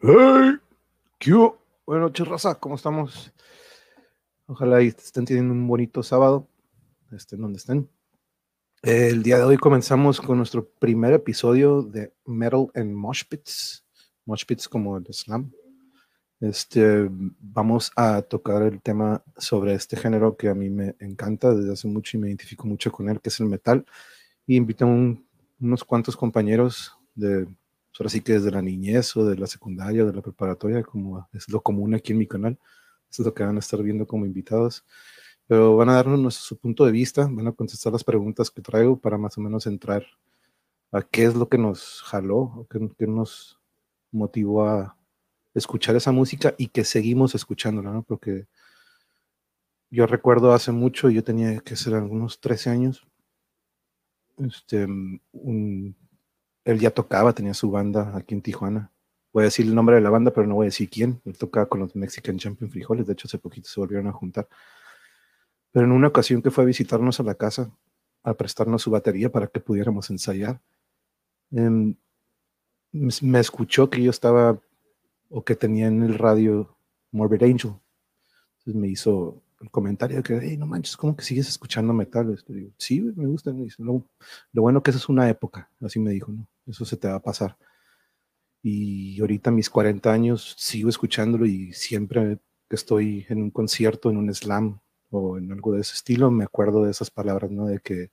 Hey, ¿qué? Buenas noches, raza, ¿cómo estamos? Ojalá y estén teniendo un bonito sábado, estén donde estén. El día de hoy comenzamos con nuestro primer episodio de Metal and Mosh Pits, como el slam. Este, vamos a tocar el tema sobre este género que a mí me encanta desde hace mucho y me identifico mucho con él, que es el metal. Y invito a un- unos cuantos compañeros de, pues ahora sí que desde la niñez o de la secundaria o de la preparatoria, como es lo común aquí en mi canal. Eso es lo que van a estar viendo como invitados. Pero van a darnos su punto de vista, van a contestar las preguntas que traigo para más o menos entrar a qué es lo que nos jaló, o qué, qué nos motivó a escuchar esa música y que seguimos escuchándola, ¿no? Porque yo recuerdo hace mucho, yo tenía que ser algunos 13 años, este, un- él ya tocaba, tenía su banda aquí en Tijuana. Voy a decir el nombre de la banda, pero no voy a decir quién. Él tocaba con los Mexican Champion Frijoles, de hecho hace poquito se volvieron a juntar. Pero en una ocasión que fue a visitarnos a la casa, a prestarnos su batería para que pudiéramos ensayar, em, me escuchó que yo estaba o que tenía en el radio Morbid Angel. Entonces me hizo el comentario de que, hey, no manches, ¿cómo que sigues escuchando metal? Digo, sí, me gusta. Me dice, lo, lo bueno que eso es una época, así me dijo, ¿no? Eso se te va a pasar. Y ahorita mis 40 años sigo escuchándolo y siempre que estoy en un concierto, en un slam o en algo de ese estilo, me acuerdo de esas palabras, ¿no? De que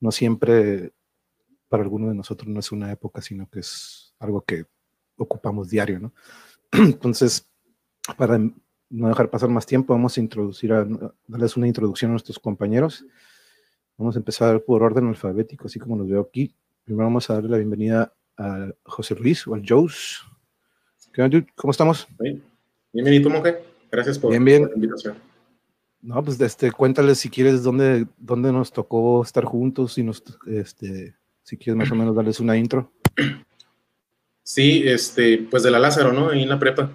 no siempre para alguno de nosotros no es una época, sino que es algo que ocupamos diario, ¿no? Entonces, para no dejar pasar más tiempo, vamos a introducir, a, darles una introducción a nuestros compañeros. Vamos a empezar por orden alfabético, así como los veo aquí. Primero vamos a darle la bienvenida a José Luis o al Joes. ¿Cómo estamos? Sí. Bienvenido, Monje. Gracias por, Bien, bien. por la invitación. No, pues este, cuéntales si quieres dónde, dónde nos tocó estar juntos y nos, este, si quieres más o menos darles una intro. Sí, este, pues de la Lázaro, ¿no? Ahí en la prepa.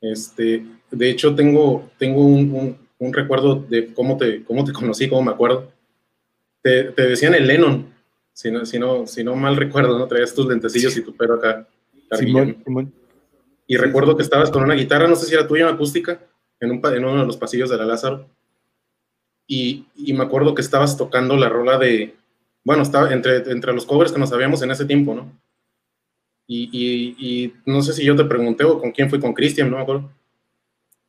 Este, de hecho, tengo, tengo un, un- un recuerdo de cómo te, cómo te conocí, cómo me acuerdo. Te, te decían el Lennon, si no, si, no, si no mal recuerdo, ¿no? Traías tus lentecillos y tu pelo acá. Simón. Simón. Y recuerdo que estabas con una guitarra, no sé si era tuya, acústica, en, un, en uno de los pasillos de la Lázaro. Y, y me acuerdo que estabas tocando la rola de, bueno, estaba entre, entre los covers que nos sabíamos en ese tiempo, ¿no? Y, y- y no sé si yo te pregunté o con quién fui, con Cristian, no me acuerdo.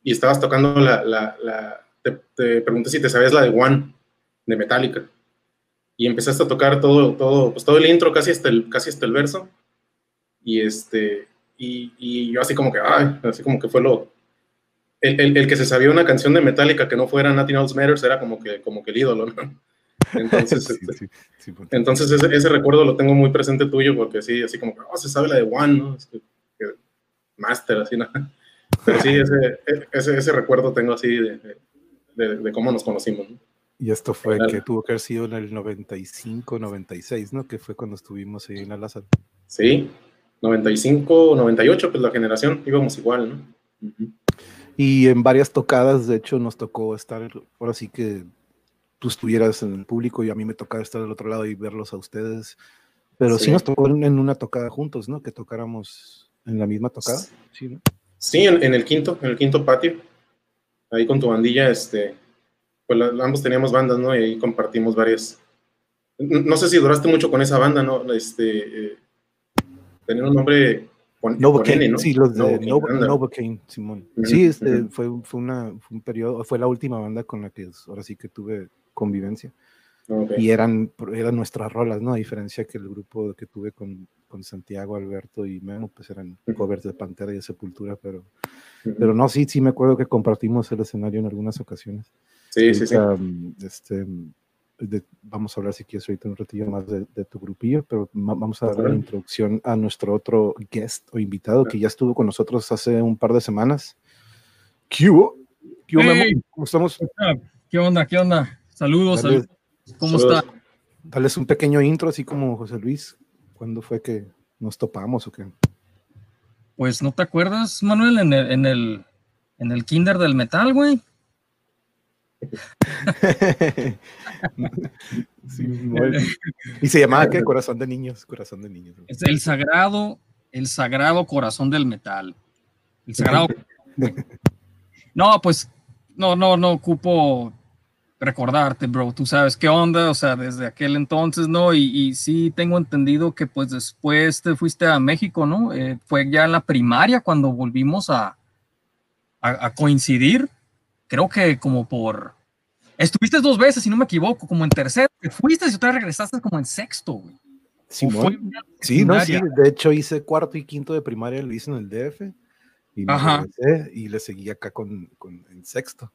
Y estabas tocando la, la, la- te, te pregunté si te sabías la de One, de Metallica. Y empezaste a tocar todo, todo, pues todo el intro, casi hasta el, casi hasta el verso. Y este, y, y yo así como que, ay, así como que fue lo... El, el- el que se sabía una canción de Metallica que no fuera Nothing Else Matters era como que, como que el ídolo, ¿no? Entonces, Sí, este, sí, Simón. entonces ese, ese recuerdo lo tengo muy presente tuyo porque sí, así como que, oh, se sabe la de One, ¿no? Es que- que Master, así, ¿no? Pero sí, ese, ese, ese recuerdo tengo así de, de, de cómo nos conocimos, ¿no? Y esto fue Claro. que tuvo que haber sido en el 95, 96, ¿no? Que fue cuando estuvimos ahí en la Lázaro. Sí, 95, 98, pues la generación, íbamos igual, ¿no? Y en varias tocadas, de hecho, nos tocó estar, ahora sí que tú estuvieras en el público y a mí me tocaba estar del otro lado y verlos a ustedes. Pero sí, Sí. nos tocó en, en una tocada juntos, ¿no? Que tocáramos en la misma tocada. Sí, ¿no? Sí, en, en el quinto, en el quinto patio, ahí con tu bandilla, este, pues ambos teníamos bandas, ¿no? Y ahí compartimos varias. No, sé si duraste mucho con esa banda, ¿no? Este, eh, tenía un nombre con, Novocaine, ¿no? sí, los de Novocaine. Novocaine, Simón. Ujú, Sí, este, ujú. fue, fue, una, fue un periodo, fue la última banda con la que ahora sí que tuve convivencia. Ok. y eran, eran nuestras rolas, ¿no? A diferencia que el grupo que tuve con, con Santiago, Alberto y Memo, pues eran covers de Pantera y de Sepultura, pero, Ujú. pero no, sí, sí me acuerdo que compartimos el escenario en algunas ocasiones. Sí, sí, sí. Mm, Este, mm, de- vamos a hablar si quieres ahorita un ratillo más de, de tu grupillo, pero vamos a dar la introducción a nuestro otro guest o invitado que ya estuvo con nosotros hace un par de semanas. ¿Qué hubo? ¿Qué hubo, Memo? Hey. ¿Cómo estamos? ¿Qué onda? ¿Qué onda? Saludos, Dale. saludos. ¿Cómo Saludos. está? Dales un pequeño intro, así como José Luis. ¿Cuándo fue que nos topamos o qué? Pues no te acuerdas, Manuel, en el, en el, en el kinder del metal, güey. Sí, y se llamaba ¿qué? Corazón de niños, corazón de niños. Es el sagrado el sagrado corazón del metal. El sagrado. no, pues no, no, no ocupo recordarte, bro. Tú sabes qué onda, o sea, desde aquel entonces, ¿no? Y, y sí tengo entendido que pues después te fuiste a México, ¿no? Eh, fue ya en la primaria cuando volvimos a, a, a coincidir. Creo que como por Estuviste dos veces, si no me equivoco, como en tercero, te fuiste y otra regresaste como en sexto, güey. Simón. Sí, no, sí, de hecho hice cuarto y quinto de primaria, lo hice en el DF y me regresé y le seguí acá con, con en sexto.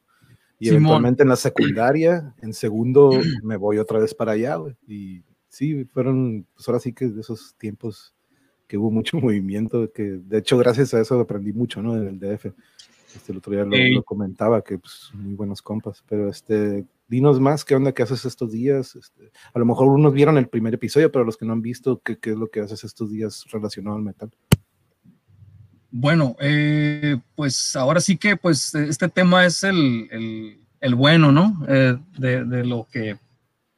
Y Simón. eventualmente en la secundaria, en segundo, me voy otra vez para allá, güey. Y sí, fueron, pues ahora sí que de esos tiempos que hubo mucho movimiento, que de hecho gracias a eso aprendí mucho, ¿no? En el DF. Este, el otro día lo, hey. lo comentaba, que pues, muy buenos compas, pero este, dinos más, ¿qué onda que haces estos días? Este, a lo mejor unos vieron el primer episodio, pero los que no han visto, ¿qué, qué es lo que haces estos días relacionado al metal? Bueno, eh, pues ahora sí que pues este tema es el, el, el bueno, ¿no? Eh, de, de, lo que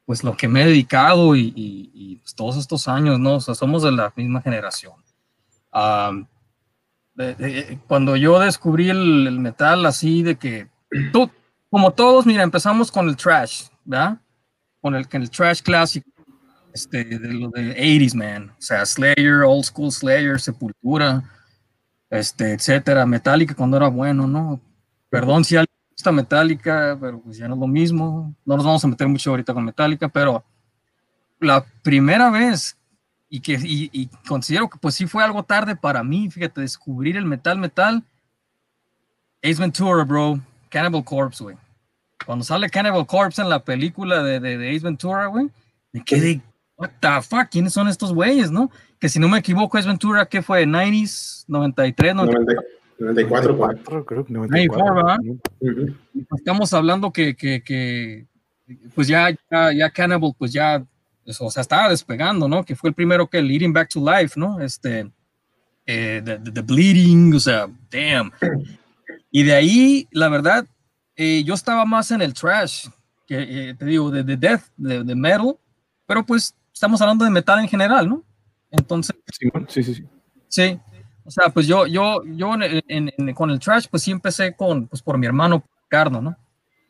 pues lo que me he dedicado y, y, y pues, todos estos años, ¿no? O sea, somos de la misma generación. Um, cuando yo descubrí el, el, metal así de que tú, como todos, mira, empezamos con el trash, ¿verdad? Con el, el trash clásico, este, de lo de 80s, man. O sea, Slayer, Old School Slayer, Sepultura, este, etcétera. Metallica cuando era bueno, ¿no? Perdón si alguien gusta Metallica, pero pues ya no es lo mismo. No nos vamos a meter mucho ahorita con Metallica, pero la primera vez y que y, y, considero que pues sí fue algo tarde para mí, fíjate, descubrir el metal metal. Ace Ventura, bro, Cannibal Corpse, güey. Cuando sale Cannibal Corpse en la película de, de, de Ace Ventura, güey, me quedé, what the fuck, ¿quiénes son estos güeyes, no? Que si no me equivoco, Ace Ventura, ¿qué fue? ¿90s? ¿93? 94, 94 creo que 94. 94 ¿verdad? Uh -huh. Estamos hablando que, que, que pues ya, ya, ya Cannibal, pues ya o sea, estaba despegando, ¿no? Que fue el primero que Leading Back to Life, ¿no? Este, eh, the, the, Bleeding, o sea, damn. Y de ahí, la verdad, eh, yo estaba más en el trash, que eh, te digo, de, de death, de, de, metal, pero pues estamos hablando de metal en general, ¿no? Entonces. Sí, sí, sí. Sí. sí. O sea, pues yo, yo, yo en, en, en, con el trash, pues sí empecé con, pues por mi hermano Ricardo, ¿no?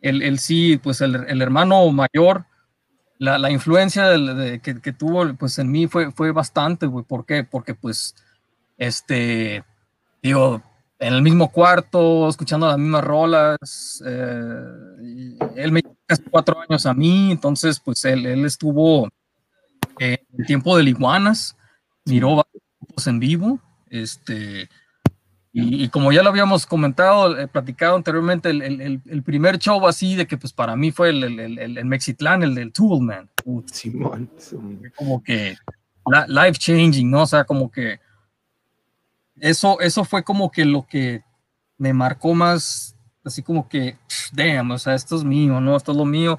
Él, él sí, pues el, el hermano mayor, la, la influencia que, que, tuvo pues en mí fue, fue bastante, güey. ¿Por qué? Porque pues, este, digo, en el mismo cuarto, escuchando las mismas rolas, eh, él me casi cuatro años a mí, entonces pues él, él estuvo eh, en el tiempo de Iguanas, miró en vivo, este, y, y, como ya lo habíamos comentado, eh, platicado anteriormente, el, el, el, primer show así de que pues para mí fue el, el Mexitlán, el del Toolman. Simón. Como que life changing, ¿no? O sea, como que eso, eso fue como que lo que me marcó más, así como que, damn, o sea, esto es mío, ¿no? Esto es lo mío.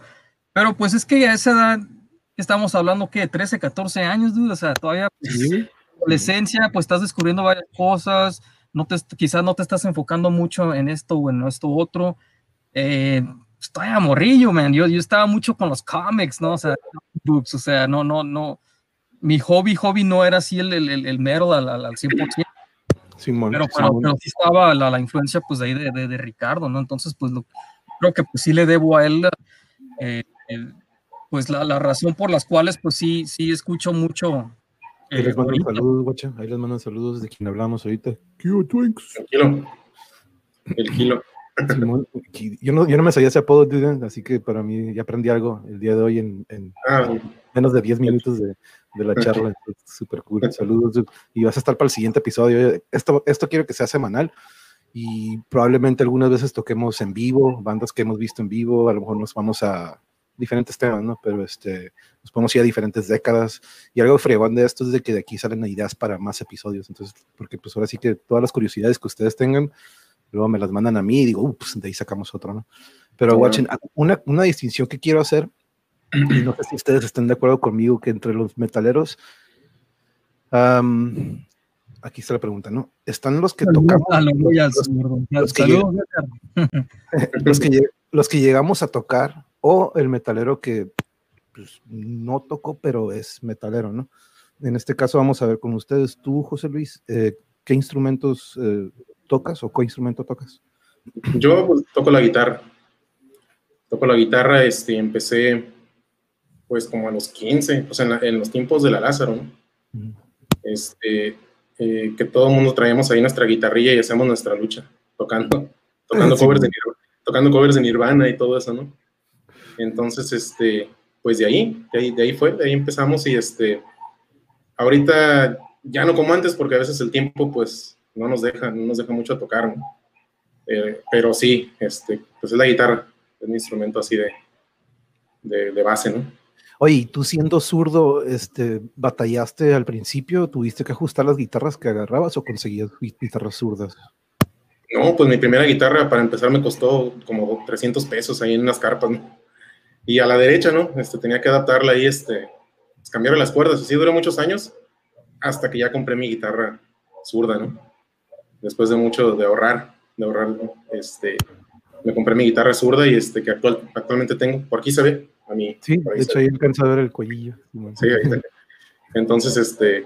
Pero pues es que a esa edad estamos hablando, que 13, 14 años, dude, o sea, todavía, pues, ¿Sí? adolescencia, pues estás descubriendo varias cosas no te, quizás no te estás enfocando mucho en esto o en esto otro. Eh, estoy a morrillo, man. Yo, yo estaba mucho con los cómics, ¿no? O sea, books, o sea, no, no, no. Mi hobby, hobby no era así el, el, el metal al, al 100%. Simón, pero, pero, Simón. pero, sí estaba la, la, influencia, pues, de ahí de, de, de, Ricardo, ¿no? Entonces, pues, lo, creo que pues sí le debo a él, eh, el, pues, la, la, razón por las cuales, pues, sí, sí escucho mucho Ahí les mandan saludos, guacha. Ahí les mandan saludos de quien hablamos ahorita. Kilo Twinks. El kilo. El kilo. Simón, yo, no, yo no me sabía ese apodo, dude, así que para mí ya aprendí algo el día de hoy en, en ah, menos de 10 minutos de, de la charla. Súper cool. Saludos, dude. Y vas a estar para el siguiente episodio. Esto, esto quiero que sea semanal y probablemente algunas veces toquemos en vivo, bandas que hemos visto en vivo. A lo mejor nos vamos a diferentes temas, ¿no? Pero este, nos podemos ir a diferentes décadas. Y algo fregón de esto es de que de aquí salen ideas para más episodios. Entonces, porque pues ahora sí que todas las curiosidades que ustedes tengan, luego me las mandan a mí y digo, ups, de ahí sacamos otro, ¿no? Pero, bueno. watchen, una, una distinción que quiero hacer, y no sé si ustedes están de acuerdo conmigo, que entre los metaleros, um, aquí está la pregunta, ¿no? Están los que tocamos. Los, que, los, que, los que llegamos a tocar o el metalero que pues, no tocó, pero es metalero, ¿no? en este caso vamos a ver con ustedes, tú, José Luis, eh, ¿qué instrumentos eh, tocas o qué instrumento tocas? Yo pues, toco la guitarra. Toco la guitarra, este, empecé pues como a los 15, o sea, en, los tiempos de la Lázaro, ¿no? Este, eh, que todo el mundo traíamos ahí nuestra guitarrilla y hacemos nuestra lucha, tocando, tocando, covers de Nirvana, tocando covers de Nirvana y todo eso, ¿no? Entonces, este, pues de ahí, de ahí, de ahí fue, de ahí empezamos y este, ahorita ya no como antes porque a veces el tiempo pues no nos deja, no nos deja mucho tocar, ¿no? Eh, pero sí, este, pues es la guitarra, es un instrumento así de, de, de base, ¿no? Oye, tú siendo zurdo, este, batallaste al principio? ¿Tuviste que ajustar las guitarras que agarrabas o conseguías guitarras zurdas? No, pues mi primera guitarra para empezar me costó como 300 pesos ahí en unas carpas, ¿no? Y a la derecha, ¿no? Este, tenía que adaptarla ahí, este, pues, cambiar las cuerdas. Así duró muchos años hasta que ya compré mi guitarra zurda, ¿no? Después de mucho de ahorrar, de ahorrar, este, me compré mi guitarra zurda y este, que actual, actualmente tengo, por aquí se ve, a mí. Sí, de hecho ahí alcanza a ver el cuellillo. Sí, ahí está. Entonces, este,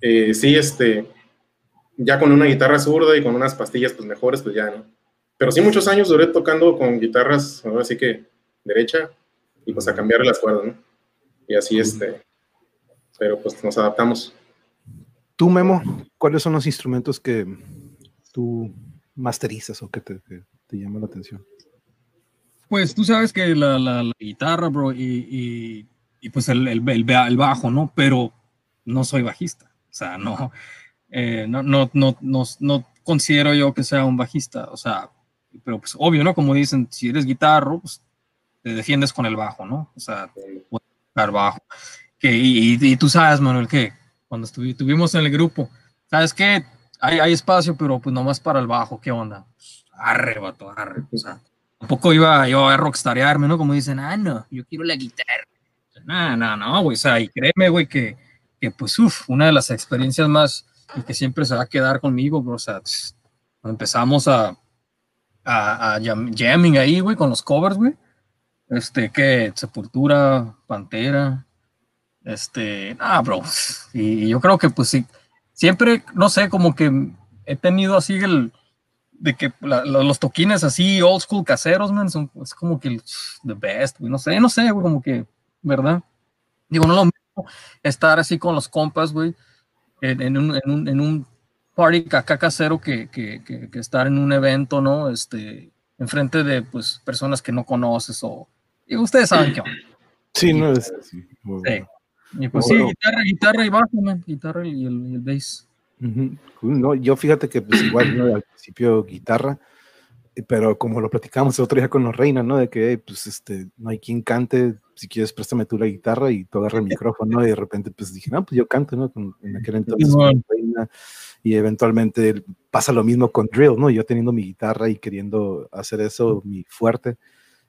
eh, sí, este, ya con una guitarra zurda y con unas pastillas pues mejores, pues ya, ¿no? Pero sí muchos años duré tocando con guitarras, ahora sí que derecha, y pues a cambiar las cuerdas, ¿no? Y así, este, pero pues nos adaptamos. Tú, Memo, ¿cuáles son los instrumentos que tú masterizas o que te, que te llaman la atención? Pues tú sabes que la, la, guitarra, bro, y, y, pues el, el, el, bajo, ¿no? Pero no soy bajista. O sea, no, eh, no, no, no, no, no considero yo que sea un bajista. O sea, pero pues obvio, ¿no? Como dicen, si eres guitarro, pues te defiendes con el bajo, ¿no? O sea, puedes tocar bajo. Que, y, y, tú sabes, Manuel, que cuando estuvimos en el grupo, ¿sabes qué? Hay, hay espacio, pero pues nomás para el bajo, ¿qué onda? Pues, arre, vato, arre. O sea, tampoco iba yo a rockstarearme, ¿no? Como dicen, ah, no, yo quiero la guitarra. No, no, no, güey, o sea, y créeme, güey, que, que pues, uff, una de las experiencias más y que siempre se va a quedar conmigo, bro, o sea, empezamos a, a, a jamming ahí, güey, con los covers, güey, este, que Sepultura, Pantera, este, ah, bro, y yo creo que, pues, sí, siempre, no sé, como que he tenido así el, de que los toquines así old school caseros, man, son es como que el, the best, no sé, no sé, güey, como que, ¿verdad? Digo, no lo mismo estar así con los compas, güey, en, un, en, un, en un party acá casero que, que, que, estar en un evento, ¿no? Este, enfrente de, pues, personas que no conoces o, y ustedes saben qué Sí, no es así. Sí. Y pues sí, guitarra, guitarra y bajo, man, guitarra y el, y el bass. No, yo fíjate que pues igual ¿no? al principio guitarra, pero como lo platicamos el otro día con los reinas, ¿no? De que pues este, no hay quien cante, si quieres préstame tú la guitarra y tú agarra el micrófono, ¿no? Y de repente pues dije, no, pues yo canto, ¿no? En aquel entonces reina, y eventualmente pasa lo mismo con drill, ¿no? Yo teniendo mi guitarra y queriendo hacer eso mi fuerte,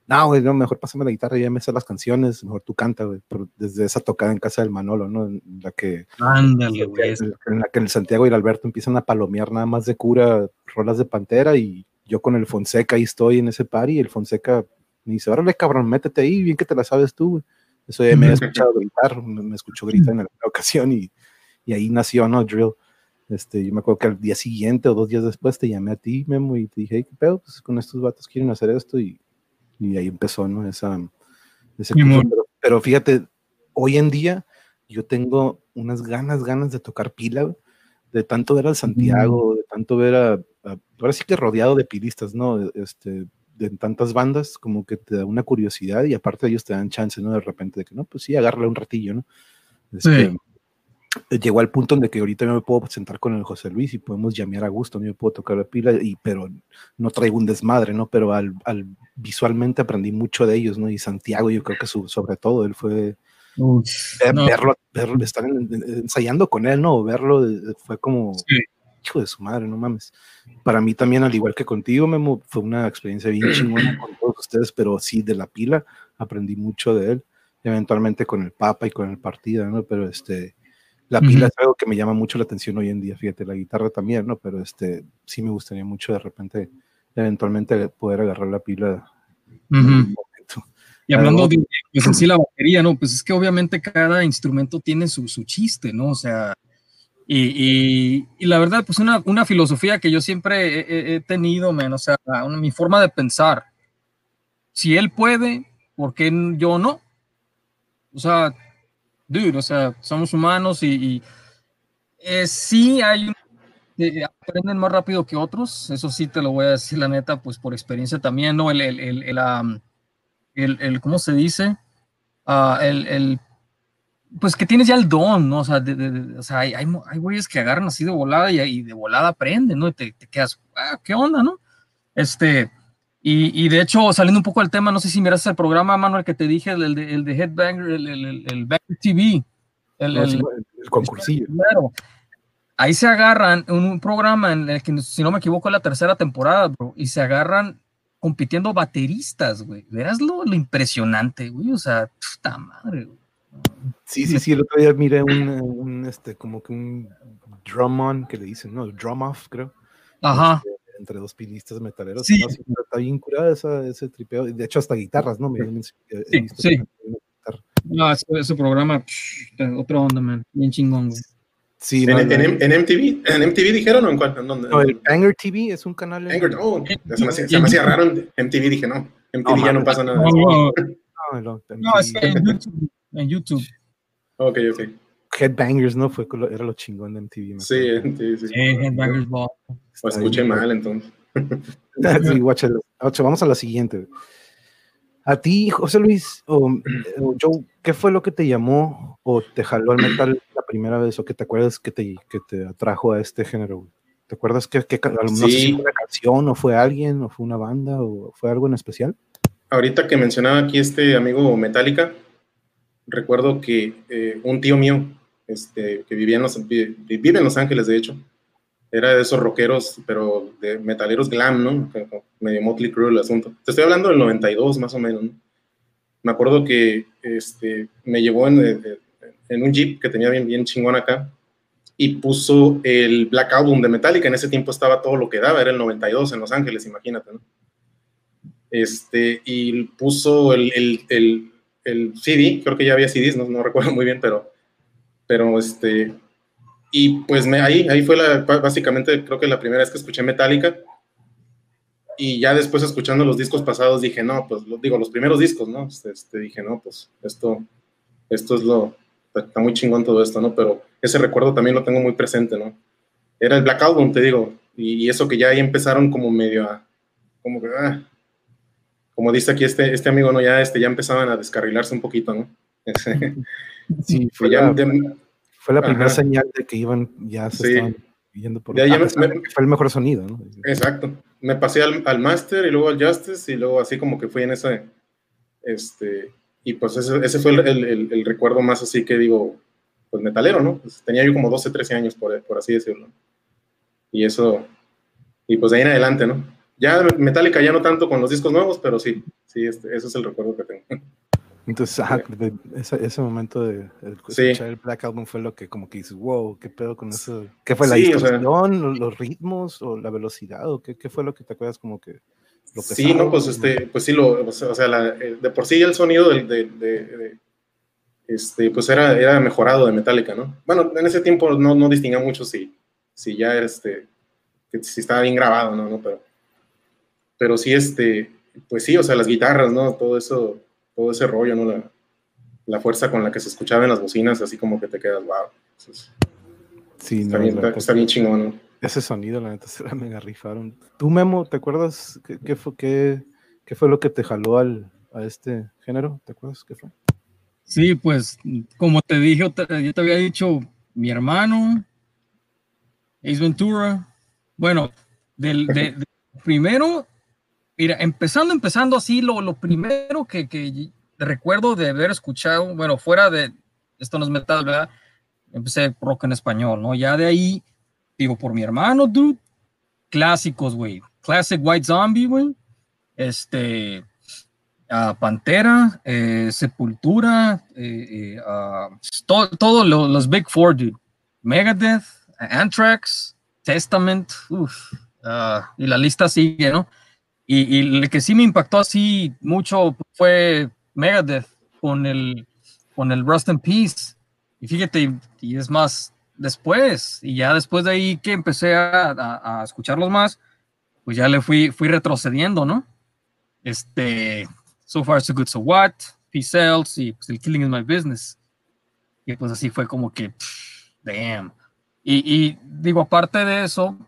no, güey, no, mejor pásame la guitarra y ya me sé las canciones, mejor tú canta, güey, desde esa tocada en casa del Manolo, ¿no? En la que, Ándale, güey. En la que el Santiago y el Alberto empiezan a palomear nada más de cura rolas de Pantera y yo con el Fonseca ahí estoy en ese par y el Fonseca me dice, órale, cabrón, métete ahí, bien que te la sabes tú, güey. Eso ya me he escuchado gritar, me, escuchó gritar en alguna ocasión y, y ahí nació, ¿no? Drill. Este, yo me acuerdo que al día siguiente o dos días después te llamé a ti, Memo, y te dije, hey, ¿qué pedo? Pues con estos vatos quieren hacer esto y y ahí empezó, ¿no? Esa, ese pero, fíjate, hoy en día yo tengo unas ganas, ganas de tocar pila, de tanto ver al Santiago, de tanto ver a, ahora sí que rodeado de pilistas, ¿no? Este, de tantas bandas, como que te da una curiosidad y aparte ellos te dan chance, ¿no? De repente de que, no, pues sí, agárrale un ratillo, ¿no? Este, sí llegó al punto donde que ahorita yo me puedo sentar con el José Luis y podemos llamear a gusto, yo me puedo tocar la pila, y, pero no traigo un desmadre, ¿no? Pero al, al visualmente aprendí mucho de ellos, ¿no? Y Santiago, yo creo que sobre todo, él fue... verlo, verlo, estar ensayando con él, ¿no? Verlo eh, fue como... Hijo de su madre, no mames. Para mí también, al igual que contigo, Memo, fue una experiencia bien chingona con todos ustedes, pero sí, de la pila aprendí mucho de él, eventualmente con el Papa y con el partido, ¿no? Pero este, la pila es algo que me llama mucho la atención hoy en día, fíjate, la guitarra también, ¿no? Pero este, sí me gustaría mucho de repente, eventualmente, poder agarrar la pila. Y hablando de, pues en sí la batería, ¿no? Pues es que obviamente cada instrumento tiene su, su chiste, ¿no? O sea, y, y, la verdad, pues una, una, filosofía que yo siempre he, he tenido, man, o sea, una, mi forma de pensar. Si él puede, ¿por qué yo no? O sea, dude, o sea, somos humanos y, eh, sí hay eh, aprenden más rápido que otros, eso sí te lo voy a decir la neta, pues por experiencia también, ¿no? El, el, el, el, um, el ¿cómo se dice? Uh, el, pues que tienes ya el don, ¿no? O sea, de, de, o sea hay, hay, güeyes que agarran así de volada y, de volada aprenden, ¿no? Te, te quedas, ah, ¿qué onda, no? Este, y, y, de hecho, saliendo un poco del tema, no sé si miras el programa, Manuel, que te dije, el de, el de Headbanger, el, el, el, Banger TV. El, concursillo. Claro. Ahí se agarran un programa en el que, si no me equivoco, es la tercera temporada, bro, y se agarran compitiendo bateristas, güey. Verás lo, lo impresionante, güey. O sea, puta madre, güey. Sí, sí, sí, el otro día miré un, un, este, como que un drum on que le dicen, ¿no? Drum off, creo. Ajá. Este, entre dos pilistas metaleros. Sí. ¿no? Sí, está bien curada esa, ese tripeo. De hecho, hasta guitarras, ¿no? Me, me, sí, sí. No, ese, ese programa, psh, otro onda, man. Bien chingón, güey. Sí, ¿En, no, en, en, MTV, ¿En MTV dijeron o en cuál? ¿En dónde? no, el Banger TV es un canal. Banger, oh, se me hacía, se me hacía raro MTV, dije no, MTV No, ya man, no pasa nada. No, no, No, no, no, es que en YouTube. En YouTube. Ok, ok. Headbangers, ¿no? Fue, lo- era lo chingón de MTV. Sí, MTV, sí. Sí, Headbangers Ball. O escuché mal entonces. Sí, guáchalo. Ocho, vamos a la siguiente. A ti, José Luis, o, o Joe, ¿qué fue lo que te llamó o te jaló al metal la primera vez o que te acuerdas que te, que te atrajo a este género? ¿Te acuerdas que, que no sé si Sí. fue una canción o fue alguien o fue una banda o fue algo en especial? Ahorita que mencionaba aquí este amigo Metallica, recuerdo que eh, un tío mío, este, que vivía en los, vi- vive Los Ángeles, de hecho, era de esos rockeros, pero de metaleros glam, ¿no? Medio Motley Crue el asunto. Te estoy hablando del 92, más o menos, ¿no? Me acuerdo que este, me llevó en, en un jeep que tenía bien, bien chingón acá y puso el Black Album de Metallica. En ese tiempo estaba todo lo que daba, era el 92 en Los Ángeles, imagínate, ¿no? Este, y puso el, el, el, el CD, creo que ya había CDs, no, no recuerdo muy bien, pero, pero este, y pues me, ahí, ahí fue la, básicamente creo que la primera vez que escuché Metallica. Y ya después escuchando los discos pasados dije, no, pues lo, digo, los primeros discos, ¿no? Este, dije, no, pues esto, esto es lo, está muy chingón todo esto, ¿no? Pero ese recuerdo también lo tengo muy presente, ¿no? Era el Black Album, te digo, y, y eso que ya ahí empezaron como medio a, como que, ah, como dice aquí este, este amigo, ¿no? Ya, este, ya empezaban a descarrilarse un poquito, ¿no? Sí, fue ya, la, de- fue la primera Ajá. señal de que iban, ya se Sí. estaban yendo por De ahí a ya me- me- fue el mejor sonido, ¿no? Exacto. Me pasé al, al Master y luego al Justice y luego así como que fui en ese, este, y pues ese, ese fue el, el- el recuerdo más así que digo, pues metalero, ¿no? Pues tenía yo como 12, 13 años, por, por así decirlo. Y eso, y pues de ahí en adelante, ¿no? Ya Metallica ya no tanto con los discos nuevos, pero sí, sí, este, ese es el recuerdo que tengo. Entonces, ajá, de- ese, ese momento de, de Sí. escuchar el Black Album fue lo que como que dices, wow, qué pedo con eso. ¿Qué fue la Sí, o sea- distorsión, los, los ritmos o la velocidad o qué, qué fue lo que te acuerdas como que lo Sí, pesado, no, pues este, pues sí, lo, o sea, la- eh, de por sí el sonido del, de, de- este, pues era, era mejorado de Metallica, ¿no? Bueno, en ese tiempo no, no distinguía mucho si, si ya este, que si estaba bien grabado, ¿no? ¿no? Pero, pero sí, este, pues sí, o sea, las guitarras, ¿no? Todo eso, todo ese rollo, ¿no? La, la fuerza con la que se escuchaba en las bocinas, así como que te quedas, wow. Entonces, Sí, está, no, bien, está, bien chingón, ¿no? ese sonido, la neta, se la mega rifaron. ¿Tú, Memo, te acuerdas qué, qué fue, qué, qué fue lo que te jaló al, a este género? ¿Te acuerdas qué fue? Sí, pues, como te dije, yo te, yo te había dicho, mi hermano, Ace Ventura. Bueno, del, de- de- primero, mira, empezando, empezando así, lo, lo primero que, que recuerdo de haber escuchado, bueno, fuera de, esto no es metal, ¿verdad? Empecé rock en español, ¿no? Ya de ahí, digo, por mi hermano, dude, clásicos, güey. Classic White Zombie, güey. Este, ah, Pantera, eh, Sepultura, eh, eh, ah, to- todo lo- los Big Four, dude. Megadeth, Anthrax, Testament, uf, ah, y la lista sigue, ¿no? Y, y el que sí me impactó así mucho fue Megadeth, con el, con el Rust in Peace. Y fíjate, y es más, después, y ya después de ahí que empecé a, escucharlos más, pues ya le fui, fui retrocediendo, ¿no? Este, So Far So Good So What, Peace Cells y pues, el Killing is My Business. Y pues así fue como que, pff, damn. Y, digo, aparte de eso,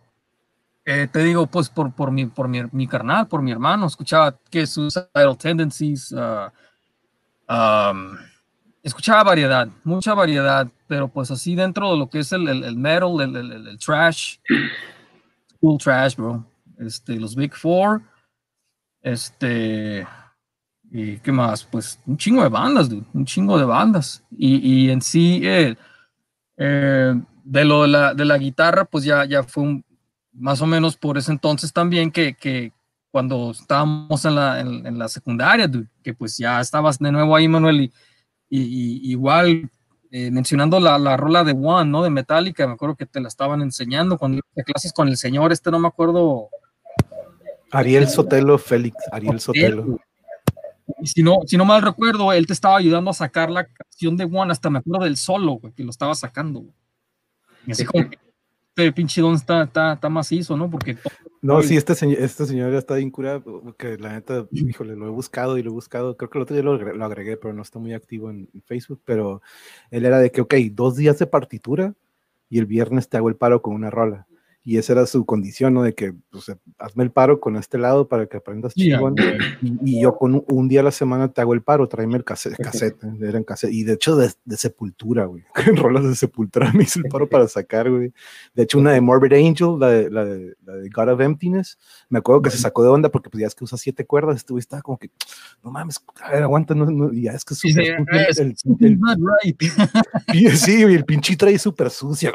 eh, te digo, pues por, por, mi, por mi, mi, carnal, por mi hermano, escuchaba que Suicidal Tendencies, uh, um, escuchaba variedad, mucha variedad, pero pues así dentro de lo que es el, el, el metal, el, el, el, trash, cool trash, bro. Este, los Big Four, este, y qué más, pues un chingo de bandas, dude, un chingo de bandas. Y, y en sí, eh, eh, de lo de la, de la, guitarra, pues ya, ya fue un, más o menos por ese entonces también que, que cuando estábamos en la, en, en la secundaria, dude, que pues ya estabas de nuevo ahí, Manuel, y, y, y igual eh, mencionando la, la, rola de One, ¿no? De Metallica, me acuerdo que te la estaban enseñando cuando iba clases con el señor, este no me acuerdo. Ariel Sotelo Félix, Ariel Sotelo. Y si no, si no mal recuerdo, él te estaba ayudando a sacar la canción de One, hasta me acuerdo del solo, güey, que lo estaba sacando. Güey. Y así como que este pinche don está, está, está macizo, ¿no? Porque no, sí, este señor, este señor ya está bien curado, porque la neta, híjole, lo he buscado y lo he buscado. Creo que el otro día lo, lo agregué, pero no está muy activo en, en, Facebook. Pero él era de que, ok, dos días de partitura y el viernes te hago el paro con una rola. Y esa era su condición, ¿no? De que, pues, hazme el paro con este lado para que aprendas chingón. Yeah. Y, y, yo con un, un, día a la semana te hago el paro, tráeme el cassette, cassette eran cassette. Y de hecho, de, de Sepultura, güey. Rolas de Sepultura me hizo el paro para sacar, güey. De hecho, una de Morbid Angel, la de, la de, la de God of Emptiness, me acuerdo que se sacó de onda porque, pues, ya es que usa siete cuerdas, este güey estaba como que, no mames, a ver, aguanta, no, no, ya es que es súper. Sí, el, el, el, sí, el pinchito ahí súper sucia.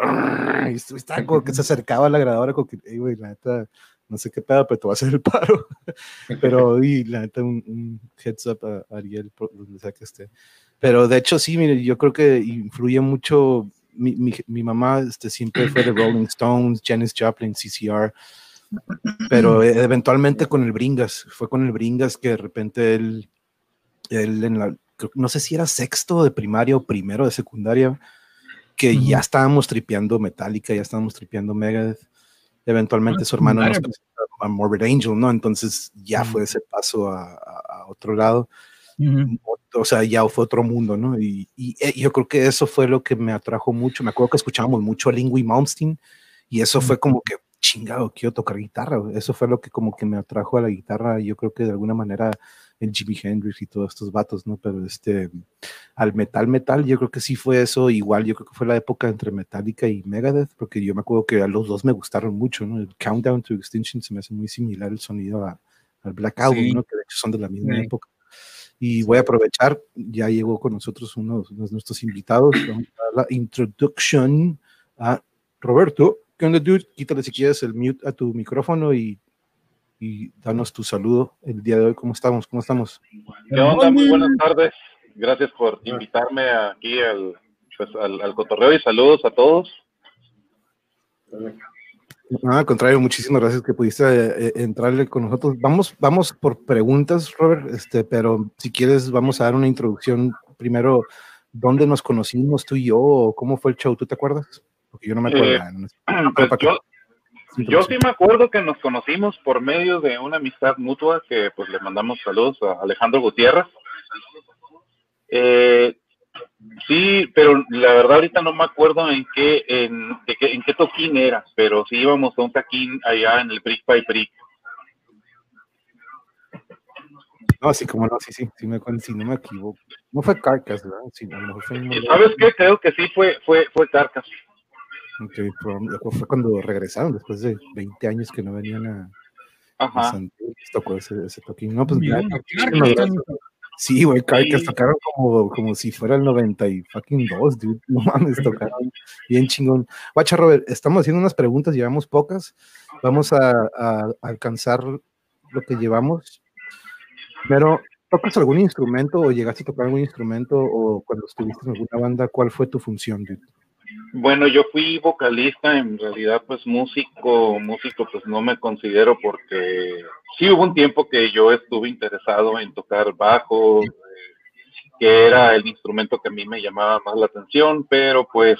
Y estaba como que se acercaba a la grabadora con que, güey, la neta, no sé qué pedo, pero te voy a hacer el paro. pero, y la neta, un, un, heads up a Ariel, por donde sea que esté. Pero de hecho, sí, mire, yo creo que influye mucho. Mi, mi, mi mamá este, siempre fue de Rolling Stones, Janis Joplin, CCR. Pero eventualmente con el Bringas, fue con el Bringas que de repente él, él en la, no sé si era sexto de primaria o primero de secundaria, que uh -huh. ya estábamos tripeando Metallica, ya estábamos tripeando Megadeth. Eventualmente su hermano nos presentó a Morbid Angel, ¿no? Entonces ya uh -huh. fue ese paso a, a, otro lado. Uh -huh. O sea, ya fue otro mundo, ¿no? Y, y, y, yo creo que eso fue lo que me atrajo mucho. Me acuerdo que escuchábamos mucho a Lingui Malmsteen y eso fue como que, chingado, quiero tocar guitarra. Eso fue lo que como que me atrajo a la guitarra. Yo creo que de alguna manera el Jimi Hendrix y todos estos vatos, ¿no? Pero este, al metal, metal, yo creo que sí fue eso, igual yo creo que fue la época entre Metallica y Megadeth, porque yo me acuerdo que a los dos me gustaron mucho, ¿no? El Countdown to Extinction se me hace muy similar el sonido a, al Black Album, sí. ¿no? Que de hecho son de la misma sí. época. Y voy a aprovechar, ya llegó con nosotros uno de nuestros invitados, vamos a dar la introduction a Roberto. ¿Qué onda, dude? Quítale si quieres el mute a tu micrófono y y danos tu saludo el día de hoy. ¿Cómo estamos? ¿Cómo estamos? ¿Qué onda? Muy buenas tardes. Gracias por invitarme aquí al, pues, al, al cotorreo y saludos a todos. Ah, al contrario, muchísimas gracias que pudiste eh, entrarle con nosotros. Vamos, vamos por preguntas, Robert, este, pero si quieres vamos a dar una introducción primero. ¿Dónde nos conocimos tú y yo? O ¿Cómo fue el show? ¿Tú te acuerdas? Porque yo no me acuerdo. Eh, no pues yo, yo sí me acuerdo que nos conocimos por medio de una amistad mutua que pues le mandamos saludos a Alejandro Gutiérrez. Eh, sí, pero la verdad ahorita no me acuerdo en qué, en, de qué, en qué toquín era, pero sí íbamos a un taquín allá en el Brick by Brick. No, sí, como no, sí, sí, sí me, si no me equivoco. No fue Carcas, ¿verdad? Sí, lo mejor fue ¿Sabes qué? Creo que sí fue, fue, fue Carcas. Okay, fue cuando regresaron, después de 20 años que no venían a, Ajá. a Santiago, tocó ese, ese toquín. No, pues ya, Sí, güey, sí. tocaron como, como si fuera el 90 y fucking 2, dude. No mames, tocaron bien chingón. Guacha, Robert, estamos haciendo unas preguntas, llevamos pocas. Vamos a, a, a alcanzar lo que llevamos. Pero, ¿tocas algún instrumento o llegaste a tocar algún instrumento o cuando estuviste en alguna banda, cuál fue tu función, dude? Bueno, yo fui vocalista, en realidad pues músico, músico pues no me considero porque sí hubo un tiempo que yo estuve interesado en tocar bajo, eh, que era el instrumento que a mí me llamaba más la atención, pero pues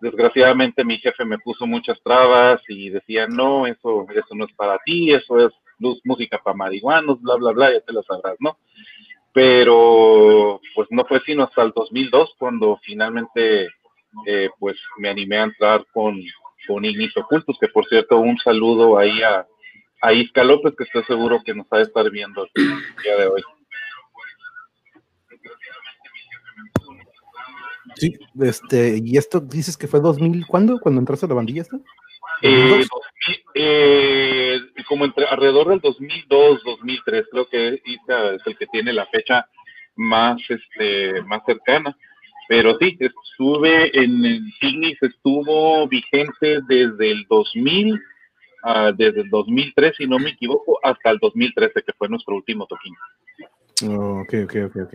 desgraciadamente mi jefe me puso muchas trabas y decía, no, eso, eso no es para ti, eso es luz, música para marihuanos, bla, bla, bla, ya te lo sabrás, ¿no? Pero pues no fue sino hasta el 2002 cuando finalmente eh, pues me animé a entrar con, con Ignis Ocultos, que por cierto un saludo ahí a, a Isca López, que estoy seguro que nos va a estar viendo el día de hoy. Sí, este, y esto dices que fue 2000, ¿cuándo? ¿Cuando entraste a la bandilla esta? Eh, eh, como entre alrededor del 2002, 2003, creo que Isca es el que tiene la fecha más, este, más cercana. Pero sí, estuve en el estuvo vigente desde el 2000, uh, desde el 2003, si no me equivoco, hasta el 2013, que fue nuestro último toquín. Oh, ok, ok, ok, ok.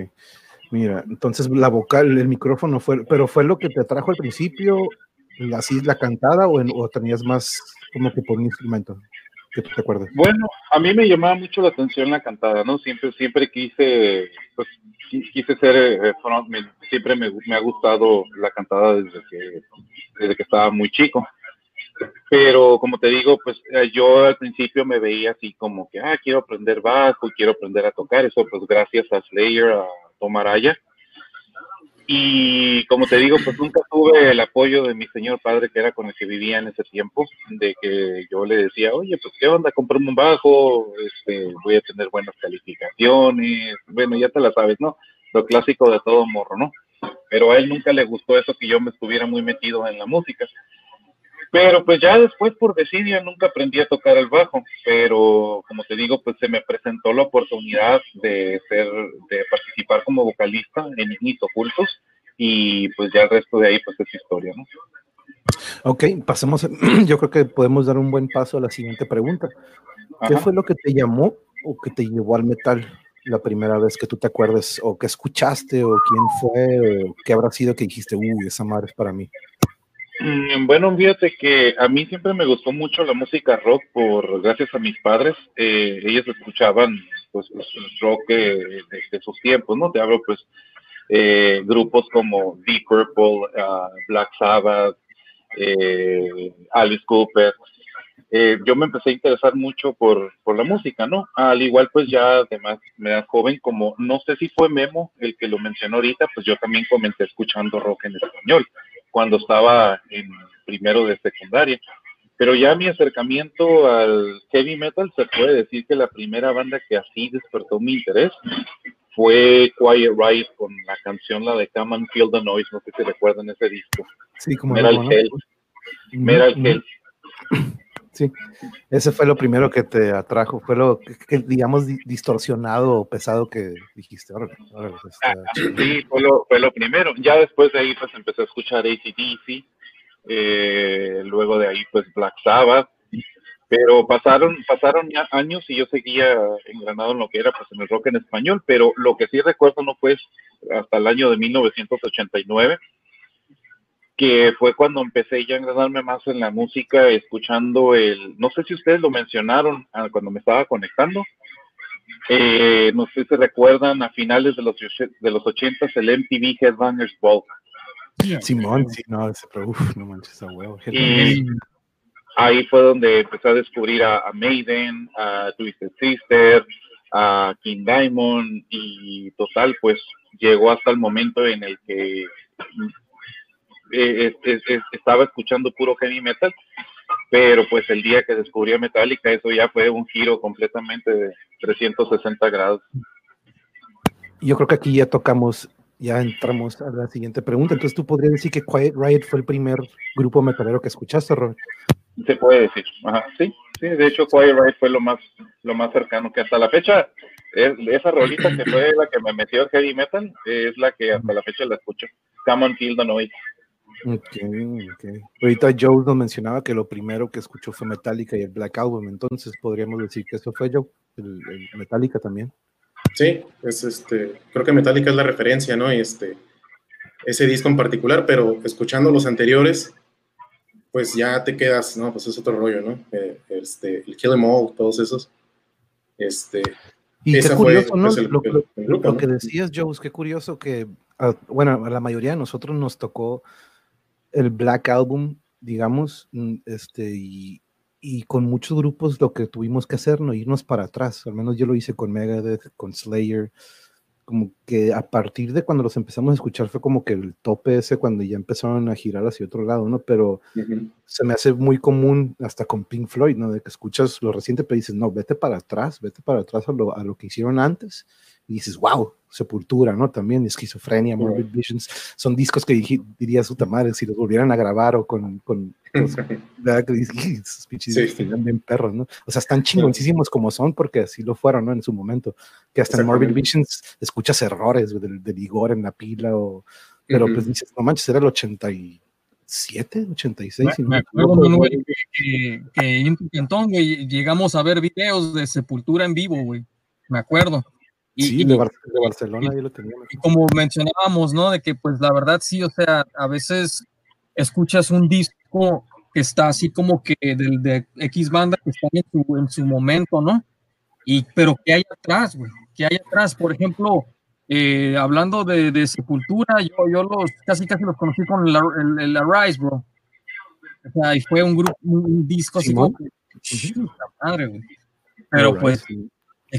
Mira, entonces la vocal, el micrófono fue, pero fue lo que te atrajo al principio, así la cantada o, o tenías más como que por un instrumento Bueno, a mí me llamaba mucho la atención la cantada, ¿no? Siempre, siempre quise, pues, quise ser eh, frontman, siempre me, me, ha gustado la cantada desde que, desde que estaba muy chico. Pero como te digo, pues eh, yo al principio me veía así como que, ah, quiero aprender bajo, quiero aprender a tocar, eso pues gracias a Slayer, a Tomaraya. Y como te digo, pues nunca tuve el apoyo de mi señor padre, que era con el que vivía en ese tiempo, de que yo le decía, oye, pues qué onda, comprame un bajo, este, voy a tener buenas calificaciones, bueno, ya te la sabes, ¿no? Lo clásico de todo morro, ¿no? Pero a él nunca le gustó eso que yo me estuviera muy metido en la música. Pero pues ya después por desidia nunca aprendí a tocar el bajo, pero como te digo, pues se me presentó la oportunidad de ser, de participar como vocalista en Ignis Ocultos y pues ya el resto de ahí pues es historia, ¿no? Ok, pasemos, yo creo que podemos dar un buen paso a la siguiente pregunta. ¿Qué fue lo que te llamó o que te llevó al metal la primera vez que tú te acuerdes o que escuchaste o quién fue o qué habrá sido que dijiste, uy, esa madre es para mí? Mm, bueno, fíjate que a mí siempre me gustó mucho la música rock por gracias a mis padres. Eh, ellos escuchaban pues, pues rock de, sus tiempos, ¿no? Te hablo pues eh, grupos como Deep Purple, uh, Black Sabbath, eh, Alice Cooper. Eh, yo me empecé a interesar mucho por, por la música, ¿no? Al igual pues ya además me da joven como, no sé si fue Memo el que lo mencionó ahorita, pues yo también comencé escuchando rock en español cuando estaba en primero de secundaria. Pero ya mi acercamiento al heavy metal se puede decir que la primera banda que así despertó mi interés fue Quiet Riot con la canción la de Come and Feel the Noise, no sé si recuerdan ese disco. Sí, como Metal Hell. Metal Hell. Sí, ese fue lo primero que te atrajo, fue lo que, digamos, distorsionado o pesado que dijiste. Órale, órale, pues, ah, sí, fue lo, fue lo primero. Ya después de ahí, pues empecé a escuchar ACDC, eh, luego de ahí, pues Black Sabbath, pero pasaron, pasaron ya años y yo seguía engranado en lo que era, pues en el rock en español, pero lo que sí recuerdo no fue hasta el año de 1989 que fue cuando empecé ya a engradarme más en la música, escuchando el, no sé si ustedes lo mencionaron ah, cuando me estaba conectando, eh, no sé si recuerdan a finales de los, de los 80 el MTV Headbangers Ball. Simón, sí, no, ese, uf, no manches a huevo. Y ahí fue donde empecé a descubrir a, Maiden, a Twisted Sister, a King Diamond y total, pues llegó hasta el momento en el que eh, estaba escuchando puro heavy metal, pero pues el día que descubrí a Metallica, eso ya fue un giro completamente de 360 grados. Yo creo que aquí ya tocamos, ya entramos a la siguiente pregunta. Entonces, ¿tú podrías decir que Quiet Riot fue el primer grupo metalero que escuchaste, Robert? Se puede decir, Ajá, sí, sí, de hecho Quiet Riot fue lo más, lo más cercano que hasta la fecha, esa rolita que fue la que me metió al heavy metal, es la que hasta la fecha la escucho. Come on, Kill the Noise. Ok, ok. Ahorita Joe nos mencionaba que lo primero que escuchó fue Metallica y el Black Album, entonces podríamos decir que eso fue Joe, el, Metallica también. Sí, es este, creo que Metallica es la referencia, ¿no? Y este, ese disco en particular, pero escuchando los anteriores, pues ya te quedas, no, pues es otro rollo, ¿no? Eh, este, el Kill Em All, todos esos. Este, Y Esa qué fue, curioso, ¿no? pues, el- lo, el- el grupo, lo que decías, Joe, qué curioso que, ah, bueno, a la mayoría de nosotros nos tocó el Black Album, digamos, mm, este, y, y con muchos grupos lo que tuvimos que hacer, no irnos para atrás, al menos yo lo hice con Megadeth, con Slayer, como que a partir de cuando los empezamos a escuchar fue como que el tope ese cuando ya empezaron a girar hacia otro lado, ¿no? Pero se me hace muy común hasta con Pink Floyd, ¿no? De que escuchas lo reciente, pero dices, no, vete para atrás, vete para atrás a lo, a lo que hicieron antes. Y dices, wow, Sepultura, ¿no? También Esquizofrenia, Morbid Visions, son discos que dije- dirías, puta madre, si los volvieran a grabar o con, con los- ¿verdad? Que dices, "Ih, esos pinches Sí. bien perros, ¿no? O sea, están chingoncísimos como son porque así lo fueron, ¿no? En su momento. Que hasta en Morbid. Visions escuchas errores del, del Igor en la pila o... Pero pues dices, no manches, era el 87, 86. Me, no acuerdo, que, que, que en tu cantón, güey, llegamos a ver videos de Sepultura en vivo, güey. Me acuerdo. Y, sí, y- de, Bar- de Barcelona, ahí lo teníamos. y como mencionábamos, ¿no? De que pues la verdad sí, o sea, a veces escuchas un disco que está así como que del de X banda que está en su, en su momento, ¿no? Y pero ¿qué hay atrás, güey? ¿Qué hay atrás? Por ejemplo, eh, hablando de, de Sepultura, yo, yo los casi casi los conocí con el, el, el Arise, bro. O sea, y fue un grupo, un, disco así Simón. como madre, güey. Pero pues sí.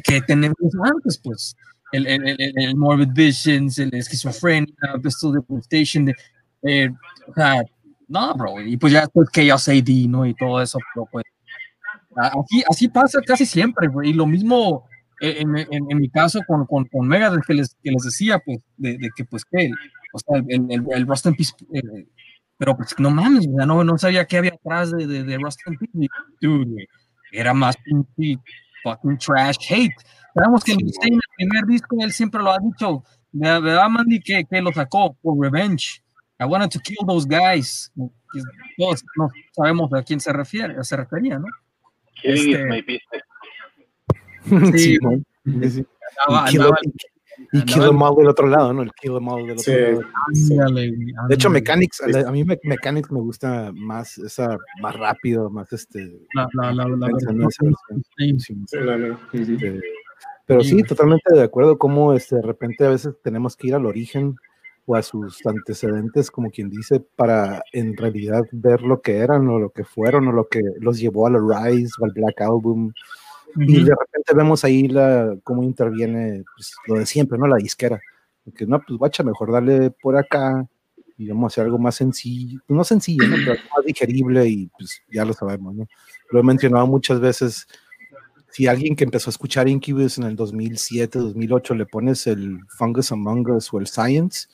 Que tenemos antes, pues. El, el, el, el- Morbid Visions, el esquizofrenia, Pistol Deportation, de, eh, o sea, no, bro, y pues ya después Chaos AD, ¿no? Y todo eso, pero pues, aquí, así pasa casi siempre, güey, y lo mismo eh, en, en, en mi caso con, con, con Megadeth que les, que les decía, pues, de, de que, pues, que, o sea, el, el, el Rust in Peace, eh, pero pues, no mames, no, no sabía qué había atrás de, de, de Rust in Peace, dude, era más pinche fucking trash hate. Sabemos que en el primer disco, él siempre lo ha dicho, ¿verdad, verdad, Mandy? Que, que lo sacó por revenge. I wanted to kill those guys. Todos no sabemos a quién se refiere, se refería, ¿no? Killing is Este- Sí, my business. Sí. Sí, sí. Andaba- andaba- y- y kill them all del otro lado, ¿no? El kill them all del otro Sí. lado. ándale, güey, De hecho, ándale. Mechanics, a, mí Me- Mechanics me gusta más, esa, más rápido, más este. La, la, la, la. Sí. Sí, Sí, pero Sí, sí, totalmente de acuerdo, como este, de repente a veces tenemos que ir al origen o a sus antecedentes, como quien dice, para en realidad ver lo que eran o lo que fueron o lo que los llevó a la Rise o al Black Album. Y de repente vemos ahí la, cómo interviene pues, lo de siempre, ¿no? La disquera. Que no, pues guacha, mejor darle por acá y vamos a hacer algo más sencillo, pues, no sencillo, ¿no? Pero más digerible y pues ya lo sabemos, ¿no? Lo he mencionado muchas veces. Si alguien que empezó a escuchar Incubus en el 2007, 2008 le pones el Fungus Among Us o el Science,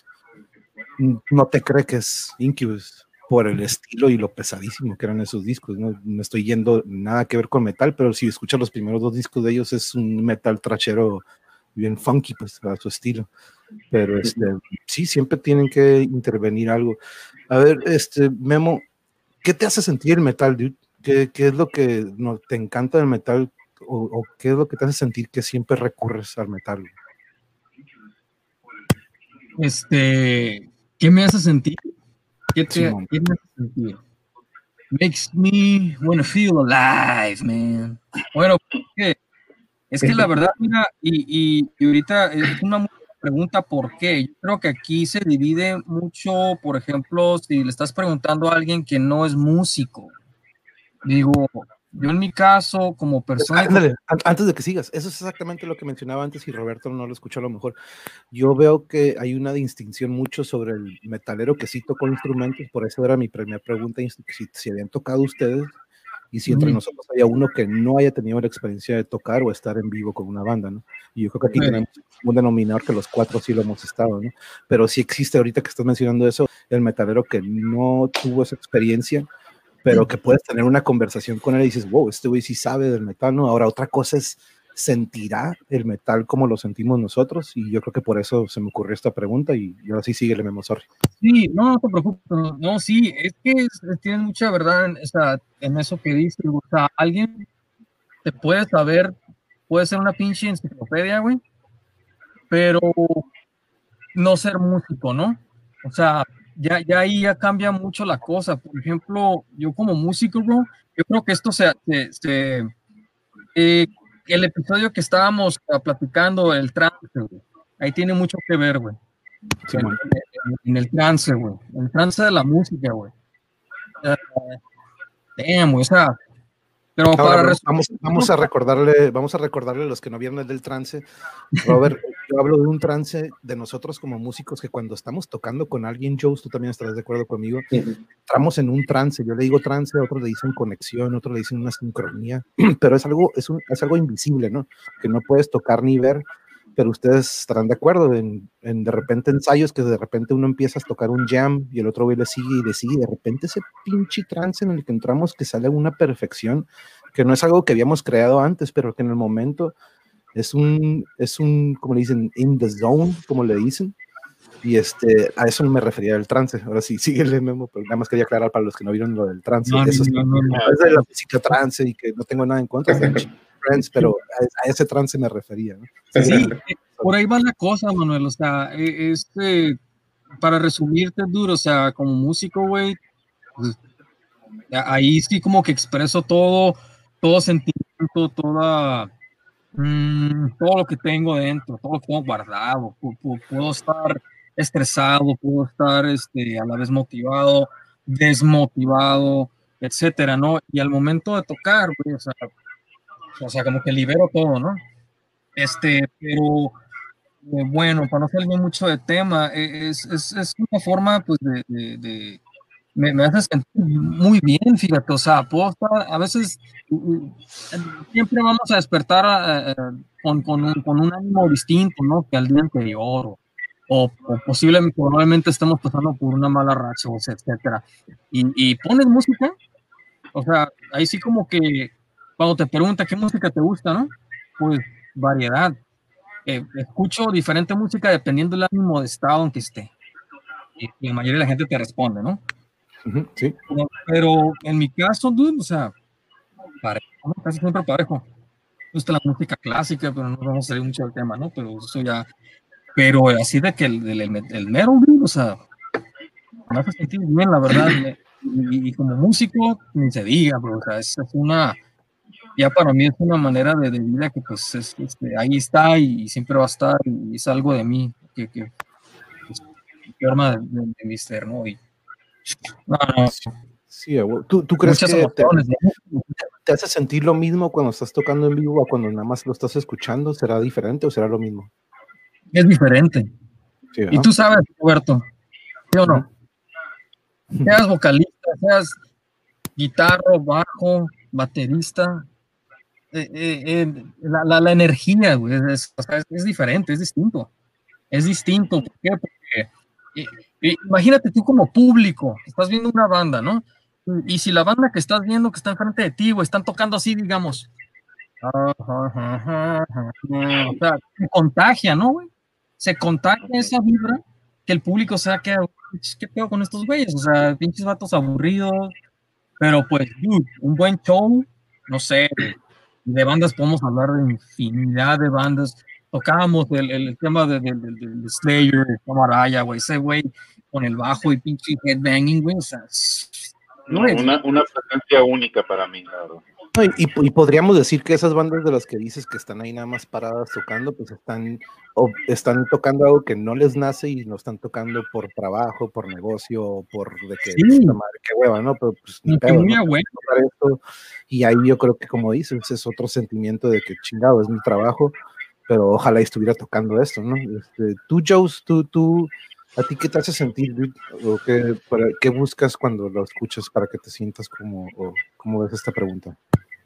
mm, no te cree que es Incubus por el estilo y lo pesadísimo que eran esos discos. No, no estoy yendo nada que ver con metal, pero si escuchas los primeros dos discos de ellos es un metal trachero bien funky, pues a su estilo. Pero este, sí, siempre tienen que intervenir algo. A ver, este Memo, ¿qué te hace sentir el metal, dude? ¿Qué, qué es lo que no, te encanta del metal o, o qué es lo que te hace sentir que siempre recurres al metal? Este, ¿qué me hace sentir? ¿Qué, te. ¿qué me hace sentir? Makes me wanna feel alive, man. Bueno, porque es que la verdad, mira, y, y, y ahorita es una pregunta, ¿por qué? Yo creo que aquí se divide mucho, por ejemplo, si le estás preguntando a alguien que no es músico. Digo, yo en mi caso, como persona... Ándale, an- antes de que sigas, eso es exactamente lo que mencionaba antes y Roberto no lo escuchó a lo mejor. Yo veo que hay una distinción mucho sobre el metalero que sí tocó instrumentos, por eso era mi primera pregunta, si, si habían tocado ustedes y si entre Ujú. nosotros había uno que no haya tenido la experiencia de tocar o estar en vivo con una banda, ¿no? Y yo creo que aquí tenemos un denominador que los cuatro sí lo hemos estado, ¿no? Pero sí existe ahorita que estás mencionando eso, el metalero que no tuvo esa experiencia, pero que puedes tener una conversación con él y dices, wow, este güey sí sabe del metal, ¿no? Ahora, otra cosa es, ¿sentirá el metal como lo sentimos nosotros? Y yo creo que por eso se me ocurrió esta pregunta y, y ahora sí sigue el memo, sorry. Sí, no, no te preocupes, no, no, sí, es que es- tienes mucha verdad en, o sea, en eso que dices, o sea, alguien te puede saber, puede ser una pinche enciclopedia, güey, pero no ser músico, ¿no? O sea, ya, ya ahí ya cambia mucho la cosa. Por ejemplo, yo como músico, bro, yo creo que esto se, se, se, eh, el episodio que estábamos ah, platicando, el trance, güey, ahí tiene mucho que ver, güey. Sí, en, man. en- en el trance, güey. En el trance de la música, güey. Ah, damn, güey, o sea, pero Ahora, para vamos, vamos a recordarle, vamos a recordarle a los que no vieron el del trance. Robert, yo hablo de un trance de nosotros como músicos que cuando estamos tocando con alguien, Joe, tú también estarás de acuerdo conmigo, entramos en un trance. Yo le digo trance, otros le dicen conexión, otros le dicen una sincronía, pero es algo, es, un- es algo invisible, ¿no? Que no puedes tocar ni ver, pero ustedes estarán de acuerdo en, en de repente ensayos que de repente uno empieza a tocar un jam y el otro güey le sigue y le sigue, y de repente ese pinche trance en el que entramos que sale una perfección que no es algo que habíamos creado antes, pero que en el momento es un, es un, como le dicen, in the zone, como le dicen. Y este, a eso me refería el trance. Ahora sí, síguele, Memo, pero nada más quería aclarar para los que no vieron lo del trance. No, eso es, no, no, es de la música trance y que no tengo nada en contra pero a, a ese trance me refería. ¿no? Sí, eh, por ahí va la cosa, Manuel. O sea, eh, este, para resumirte duro, o sea, como músico, güey, pues, ahí sí como que expreso todo, todo sentimiento, toda, mm, todo lo que tengo dentro, todo lo que tengo guardado. Pu- pu- Puedo estar estresado, puedo estar este, a la vez motivado, desmotivado, etcétera, ¿no? Y al momento de tocar, güey, o sea, o sea, como que libero todo, ¿no? Este, pero eh, bueno, para no salir mucho de tema, eh, es, es, es una forma, pues, de, de- de- me, me hace sentir muy bien, fíjate, o sea, estar, a veces, siempre vamos a despertar eh, eh, con, con un, con un ánimo distinto, ¿no? Que al día anterior, o, o posiblemente, probablemente estemos pasando por una mala racha, o sea, etcétera. Y, y pones música, o sea, ahí sí como que, cuando te pregunta qué música te gusta, ¿no? Pues variedad. Eh, escucho diferente música dependiendo del ánimo de estado en que esté. Y, y la mayoría de la gente te responde, ¿no? Sí, Pero, pero en mi caso, dude, o sea, parejo, ¿no? casi siempre parejo. Me gusta la música clásica, pero no vamos a salir mucho del tema, ¿no? Pero eso ya. Pero así de que el, el, el, el metal, dude, o sea, me hace sentir bien, la verdad. y, y como músico, ni se diga, pero o sea, es, es una. Ya para mí es una manera de, de vida que, pues, es, este, ahí está y, siempre va a estar, y es algo de mí que, que pues, forma de, de, de mi ser, ¿no? Y, no, no, sí. ¿Tú, tú crees muchas que te, emociones, ¿no? te hace sentir lo mismo cuando estás tocando en vivo o cuando nada más lo estás escuchando? ¿Será diferente o será lo mismo? Es diferente. Sí, Y tú sabes, Roberto, ¿sí o no? Seas vocalista, seas guitarra, bajo, baterista, eh, eh, eh, la, la, la energía, güey, es, diferente, es distinto. Es distinto. ¿Por qué? Imagínate tú como público, estás viendo una banda, ¿no? Y, si la banda que estás viendo que está enfrente de ti, güey, están tocando así, digamos. Se contagia, ¿no, güey? Se contagia esa vibra que el público sea que, ¿qué pedo con estos güeyes? O sea, pinches vatos aburridos. Pero pues, un buen show, no sé, de bandas podemos hablar de infinidad de bandas. Tocábamos el, el tema de, de, de, de Slayer, de Camaraya, güey, ese güey con el bajo y pinche headbanging, güey, o sea, no, una, una presencia única para mí, claro. No, y, y, y, podríamos decir que esas bandas de las que dices que están ahí nada más paradas tocando, pues están, o están tocando algo que no les nace y no están tocando por trabajo, por negocio, por de que sí. madre, qué hueva, ¿no? Pero pues ni pedo, ¿no? Esto, y ahí yo creo que como dices, es otro sentimiento de que chingado, es mi trabajo, pero ojalá estuviera tocando esto, ¿no? Este, tú, Joes, tú, tú, ¿a ti qué te hace sentir? ¿O qué, para, qué buscas cuando lo escuchas para que te sientas como, o, cómo ves esta pregunta?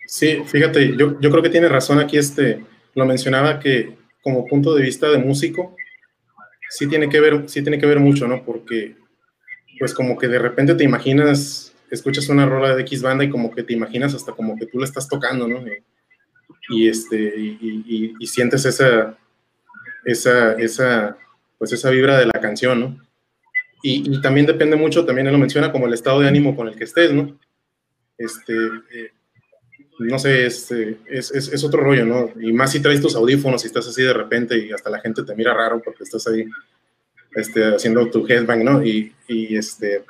Sí, fíjate, yo, yo creo que tiene razón aquí, este, lo mencionaba que como punto de vista de músico, sí tiene que ver, sí tiene que ver mucho, ¿no? Porque, pues como que de repente te imaginas, escuchas una rola de X banda y como que te imaginas hasta como que tú la estás tocando, ¿no? Y, y este, y, y, y, sientes esa, esa, esa, pues esa vibra de la canción, ¿no? Y, también depende mucho, también él lo menciona, como el estado de ánimo con el que estés, ¿no? Este, eh, no sé, es, es, es, es, otro rollo, ¿no? Y más si traes tus audífonos y estás así de repente y hasta la gente te mira raro porque estás ahí este, haciendo tu headbang, ¿no? Y, y este,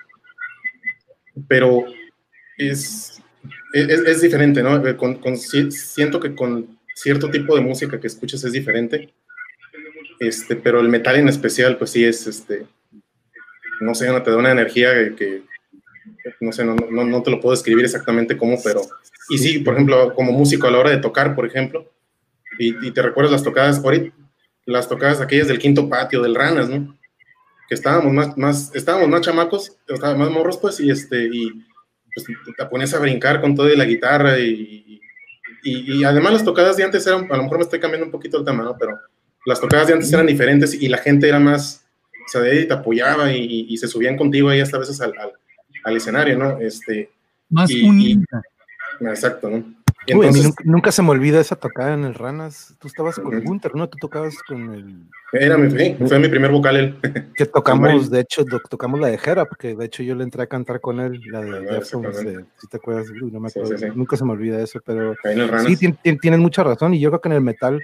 pero es, es, diferente, ¿no? Con, siento que con cierto tipo de música que escuches es diferente. Este, pero el metal en especial, pues sí es, este, no sé, te da una energía que, no sé, no, no, no, te lo puedo describir exactamente cómo, pero, y sí, por ejemplo, como músico a la hora de tocar, por ejemplo, y, te recuerdas las tocadas, ahorita, las tocadas aquellas del quinto patio, del Ranas, ¿no? Que estábamos más, más, estábamos más chamacos, más morros, pues, y este, y pues, te ponías a brincar con todo y la guitarra, y, y, y, además las tocadas de antes eran, a lo mejor me estoy cambiando un poquito el tema, ¿no? Pero las tocadas de antes eran diferentes y la gente era más, o sea, de ahí te apoyaba y, se subían contigo ahí hasta a veces al, al, escenario, ¿no? Este, más unida. Exacto, ¿no? nunca, se me olvida esa tocada en el Ranas. Tú estabas con Gunter, ¿no? Tú tocabas con el. Era mi, fue mi primer vocal él. Que tocamos, de hecho, tocamos la de Jera, porque de hecho yo le entré a cantar con él, la de si te acuerdas, no me acuerdo. Nunca se me olvida eso, pero sí, tienen mucha razón. Y yo creo que en el metal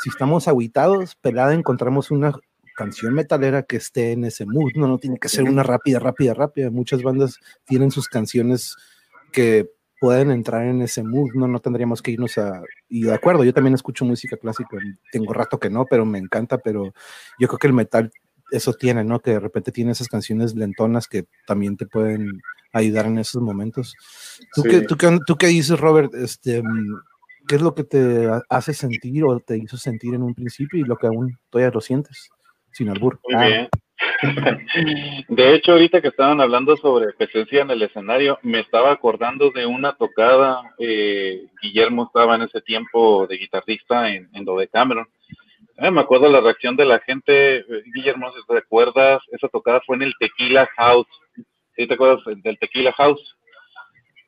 si estamos aguitados, pelada, encontramos una canción metalera que esté en ese mood, no, no tiene que ser una rápida, rápida, rápida. Muchas bandas tienen sus canciones que pueden entrar en ese mood, no, no tendríamos que irnos a... Y de acuerdo, yo también escucho música clásica, tengo rato que no, pero me encanta, pero yo creo que el metal eso tiene, ¿no? Que de repente tiene esas canciones lentonas que también te pueden ayudar en esos momentos. ¿Tú, qué, tú, qué, ¿Tú qué dices, Robert? Este, ¿Qué es lo que te hace sentir o te hizo sentir en un principio y lo que aún todavía lo sientes? Sin albur. Muy ah. bien. De hecho, ahorita que estaban hablando sobre presencia en el escenario, me estaba acordando de una tocada. Eh, Guillermo estaba en ese tiempo de guitarrista en, en Cameron. Eh, me acuerdo la reacción de la gente. Eh, Guillermo, si te recuerdas, esa tocada fue en el Tequila House. ¿Sí te acuerdas del Tequila House?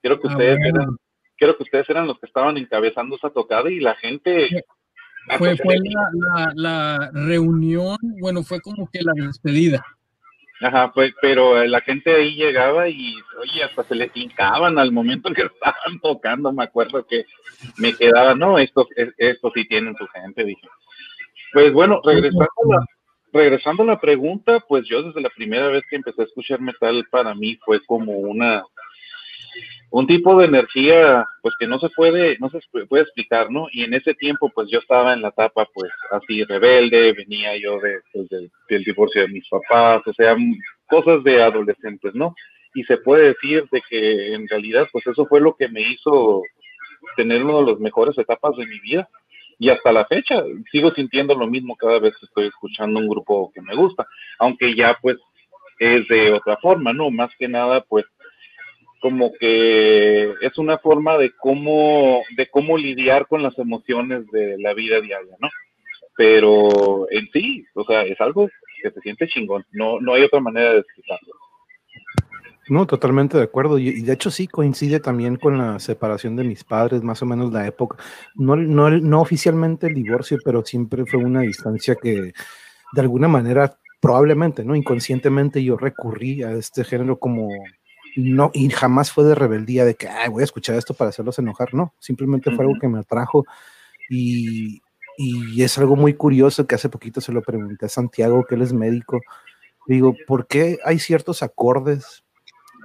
Creo que ah, ustedes eran, creo que ustedes eran los que estaban encabezando esa tocada y la gente... Fue, fue la, reunión, bueno, fue como que la despedida. Ajá, pues, pero la gente ahí llegaba y, oye, hasta se les hincaban al momento que estaban tocando, me acuerdo que me quedaba, no, estos, estos sí tienen su gente, dije. Pues bueno, regresando a, la, regresando a la pregunta, pues yo desde la primera vez que empecé a escuchar metal, para mí fue como una, un tipo de energía pues que no se puede no se puede explicar no y en ese tiempo pues yo estaba en la etapa pues así rebelde venía yo de, pues, divorcio de mis papás o sea cosas de adolescentes no y se puede decir de que en realidad pues eso fue lo que me hizo tener una de las mejores etapas de mi vida. Y hasta la fecha sigo sintiendo lo mismo cada vez que estoy escuchando un grupo que me gusta aunque ya pues es de otra forma no más que nada pues como que es una forma de cómo, de cómo lidiar con las emociones de la vida diaria, ¿no? Pero en sí, o sea, es algo que se siente chingón, no, no hay otra manera de explicarlo. No, totalmente de acuerdo. Y, de hecho sí coincide también con la separación de mis padres, más o menos la época. No, no, no oficialmente el divorcio, pero siempre fue una distancia que de alguna manera, probablemente, ¿no? Inconscientemente yo recurrí a este género como no, y jamás fue de rebeldía de que voy a escuchar esto para hacerlos enojar, no, simplemente fue algo que me atrajo y, y, es algo muy curioso que hace poquito se lo pregunté a Santiago, que él es médico, digo, ¿por qué hay ciertos acordes,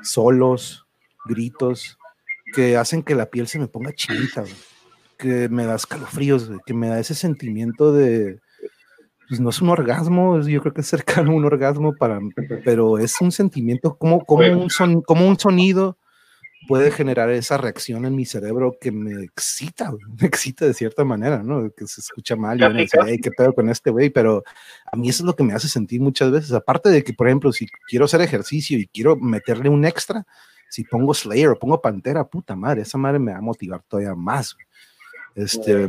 solos, gritos, que hacen que la piel se me ponga chinita, que me da escalofríos, que me da ese sentimiento de, pues no es un orgasmo, yo creo que es cercano a un orgasmo para, pero es un sentimiento, como, como, un, son, como un sonido puede generar esa reacción en mi cerebro que me excita, me excita de cierta manera, ¿no? Que se escucha mal y uno dice, ¿qué pedo con este güey? Pero a mí eso es lo que me hace sentir muchas veces. Aparte de que, por ejemplo, si quiero hacer ejercicio y quiero meterle un extra, si pongo Slayer o pongo Pantera, puta madre, esa madre me va a motivar todavía más. Este,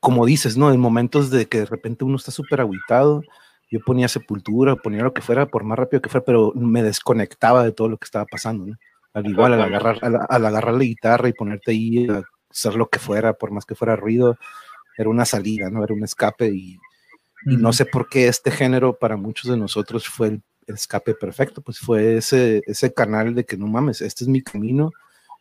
como dices, ¿no? En momentos de que de repente uno está súper aguitado, yo ponía sepultura, ponía lo que fuera, por más rápido que fuera, pero me desconectaba de todo lo que estaba pasando, ¿no? Al igual, al agarrar, al, agarrar la guitarra y ponerte ahí a hacer lo que fuera, por más que fuera ruido, era una salida, ¿no? Era un escape y, y no sé por qué este género para muchos de nosotros fue el, escape perfecto, pues fue ese, ese canal de que no mames, este es mi camino,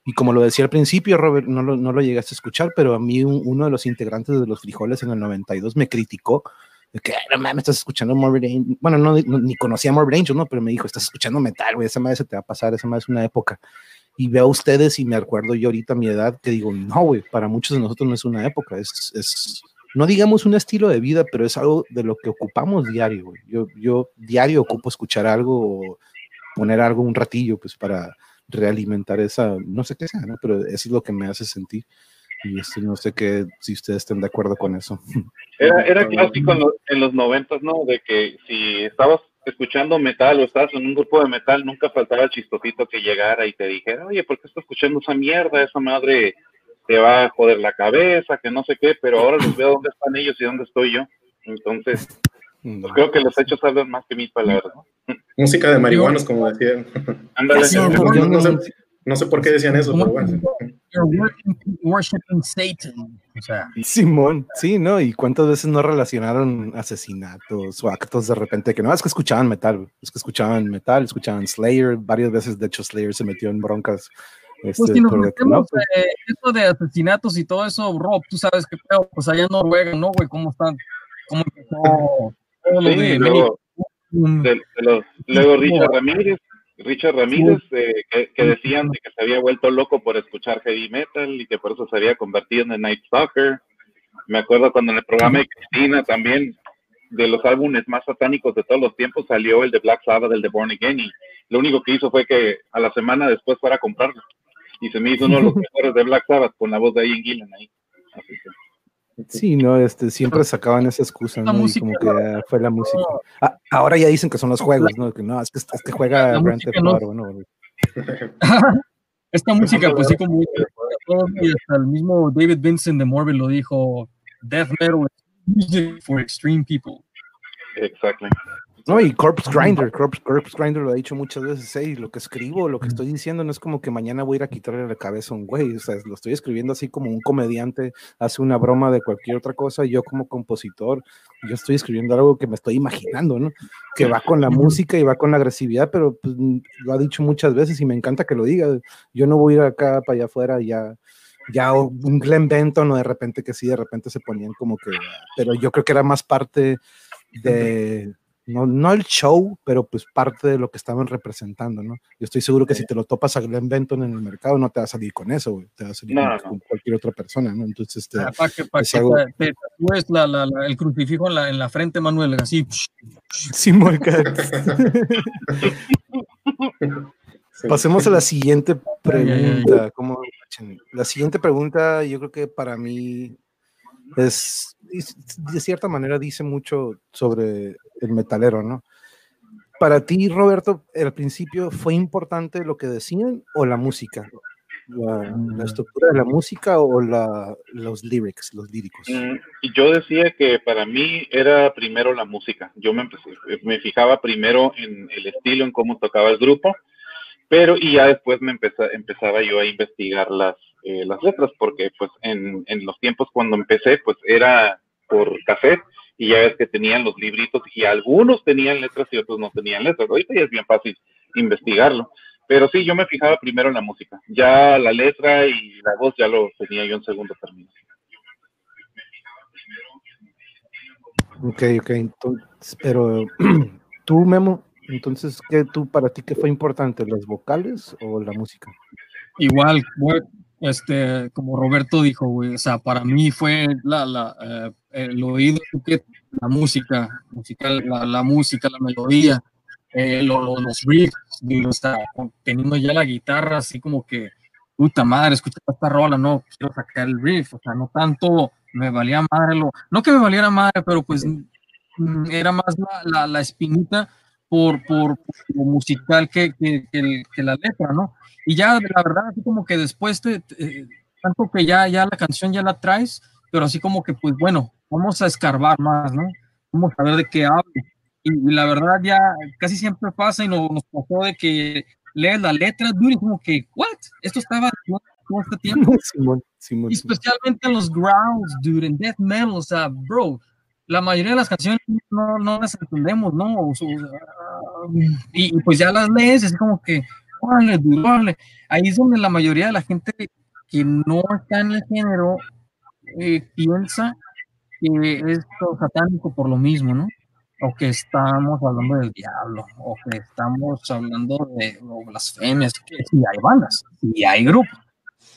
y como lo decía al principio, Robert, no lo, no lo llegaste a escuchar, pero a mí uno de los integrantes de los frijoles en el 92 me criticó de que, no mames, estás escuchando Morbid Angel. Bueno, no, ni conocía Morbid Angel, ¿no? Pero me dijo, estás escuchando metal, güey, esa madre se te va a pasar, esa madre es una época. y veo a ustedes y me acuerdo yo ahorita a mi edad que digo, no, güey, para muchos de nosotros no es una época, es, es, no digamos un estilo de vida, pero es algo de lo que ocupamos diario, güey. Yo, yo diario ocupo escuchar algo o poner algo un ratillo, pues para realimentar esa, no sé qué sea, ¿no? Pero eso es lo que me hace sentir. Y este, no sé qué, si ustedes estén de acuerdo con eso. Era, era clásico en los, en los 90, ¿no? De que si estabas escuchando metal o estabas en un grupo de metal, nunca faltaba el chistosito que llegara y te dijera, oye, ¿por qué estás escuchando esa mierda? Esa madre te va a joder la cabeza, que no sé qué, pero ahora les veo dónde están ellos y dónde estoy yo. Entonces, pues creo que los hechos hablan más que mis palabras, ¿no? Música de marihuanos, como decían. Ándale. No, no sé, no sé por qué decían eso, pero bueno. You're worshiping Satan. O sea, Simón, sí, ¿no? Y cuántas veces no relacionaron asesinatos o actos de repente que no, es que escuchaban metal, es que escuchaban metal, escuchaban Slayer, varias veces de hecho Slayer se metió en broncas. pues Este, si nos no, metemos pues, eh, eso de asesinatos y todo eso, Rob, tú sabes que pues allá en Noruega, ¿no, güey? ¿Cómo están? ¿Cómo empezó Sí, de luego, Meni- de- de los- luego Richard Ramírez, Richard Ramírez, eh, que, que decían de que se había vuelto loco por escuchar heavy metal y que por eso se había convertido en The Night Stalker. Me acuerdo cuando en el programa de Cristina también, de los álbumes más satánicos de todos los tiempos, salió el de Black Sabbath, el de Born Again, y lo único que hizo fue que a la semana después fuera a comprarlo. Y se me hizo uno de los mejores de Black Sabbath con la voz de Ian Gillan ahí. Así que, Sí, no, este, siempre sacaban esa excusa, ¿no? Y como que ah, fue la música. Ah, ahora ya dicen que son los juegos, ¿no? Que no, es que, es que juega Grand Theft Auto, ¿no? Esta música, pues sí, como y hasta el mismo David Vincent de Morbid lo dijo, Death Metal is music for extreme people. exactly. No, y Corpse Grinder, Corpse, Corpse Grinder lo ha dicho muchas veces, ¿eh? y lo que escribo, lo que estoy diciendo no es como que mañana voy a ir a quitarle la cabeza a un güey, o sea, lo estoy escribiendo así como un comediante hace una broma de cualquier otra cosa, yo como compositor, yo estoy escribiendo algo que me estoy imaginando, ¿no? Que va con la música y va con la agresividad, pero pues, lo ha dicho muchas veces y me encanta que lo diga, yo no voy a ir acá para allá afuera ya ya un Glenn Benton o de repente que sí, de repente se ponían como que, pero yo creo que era más parte de, no, no el show, pero pues parte de lo que estaban representando, ¿no? Yo estoy seguro que si te lo topas a Glenn Benton en el mercado, no te va a salir con eso, güey, te va a salir No, con, no. cualquier otra persona, ¿no? Entonces, este, Para que, pa' es que algo- te, te tatúes la, la, la- el crucifijo en la, en la frente, Manuel, así. Simón, Sí. Pasemos a la siguiente pregunta. ¿Cómo? La siguiente pregunta, yo creo que para mí es, es- de cierta manera, dice mucho sobre el metalero, ¿no? Para ti, Roberto, al principio, ¿fue importante lo que decían o la música? ¿La, estructura de la música o la, los lyrics, los líricos? Mm, yo decía que para mí era primero la música. Yo me, empecé, me fijaba primero en el estilo, en cómo tocaba el grupo, pero y ya después me empeza- empezaba yo a investigar las, eh, letras, porque pues en, en los tiempos cuando empecé, pues era por cassette y ya ves que tenían los libritos y algunos tenían letras y otros no tenían letras. Ahorita ya es bien fácil investigarlo. Pero sí, yo me fijaba primero en la música. Ya la letra y la voz ya lo tenía yo en segundo término. Ok, ok, entonces, pero tú, Memo, entonces, ¿qué tú, para ti, qué fue importante, las vocales o la música? Igual, este, como Roberto dijo, güey, o sea, para mí fue la, la, eh, el oído, la música, musical, la, música, la melodía, eh, lo- lo- los riffs, digo, o sea, teniendo ya la guitarra, así como que, puta madre, escucha esta rola, no, quiero sacar el riff, o sea, no tanto me valía madre lo, no que me valiera madre, pero pues mm, era más la, la espinita por, por, por lo musical que, que, que que la letra, ¿no? Y ya, la verdad, así como que después, te, te- tanto que ya, ya la canción ya la traes, pero así como que, pues bueno, vamos a escarbar más, ¿no? Vamos a ver de qué habla. Y, y la verdad ya casi siempre pasa y no- nos pasó de que lees la letra, dude, y como que, ¿what? Esto estaba todo este tiempo. Simón, Simón, Y Simón. especialmente en los growls, dude, en death metal, o sea, bro, la mayoría de las canciones no, no las entendemos, ¿no? O sea, y, y pues ya las lees, así como que, órale, órale. Ahí es donde la mayoría de la gente que no está en el género eh, piensa que es satánico por lo mismo, ¿no? o que estamos hablando del diablo, o que estamos hablando de blasfemias, que sí hay bandas, y hay grupos,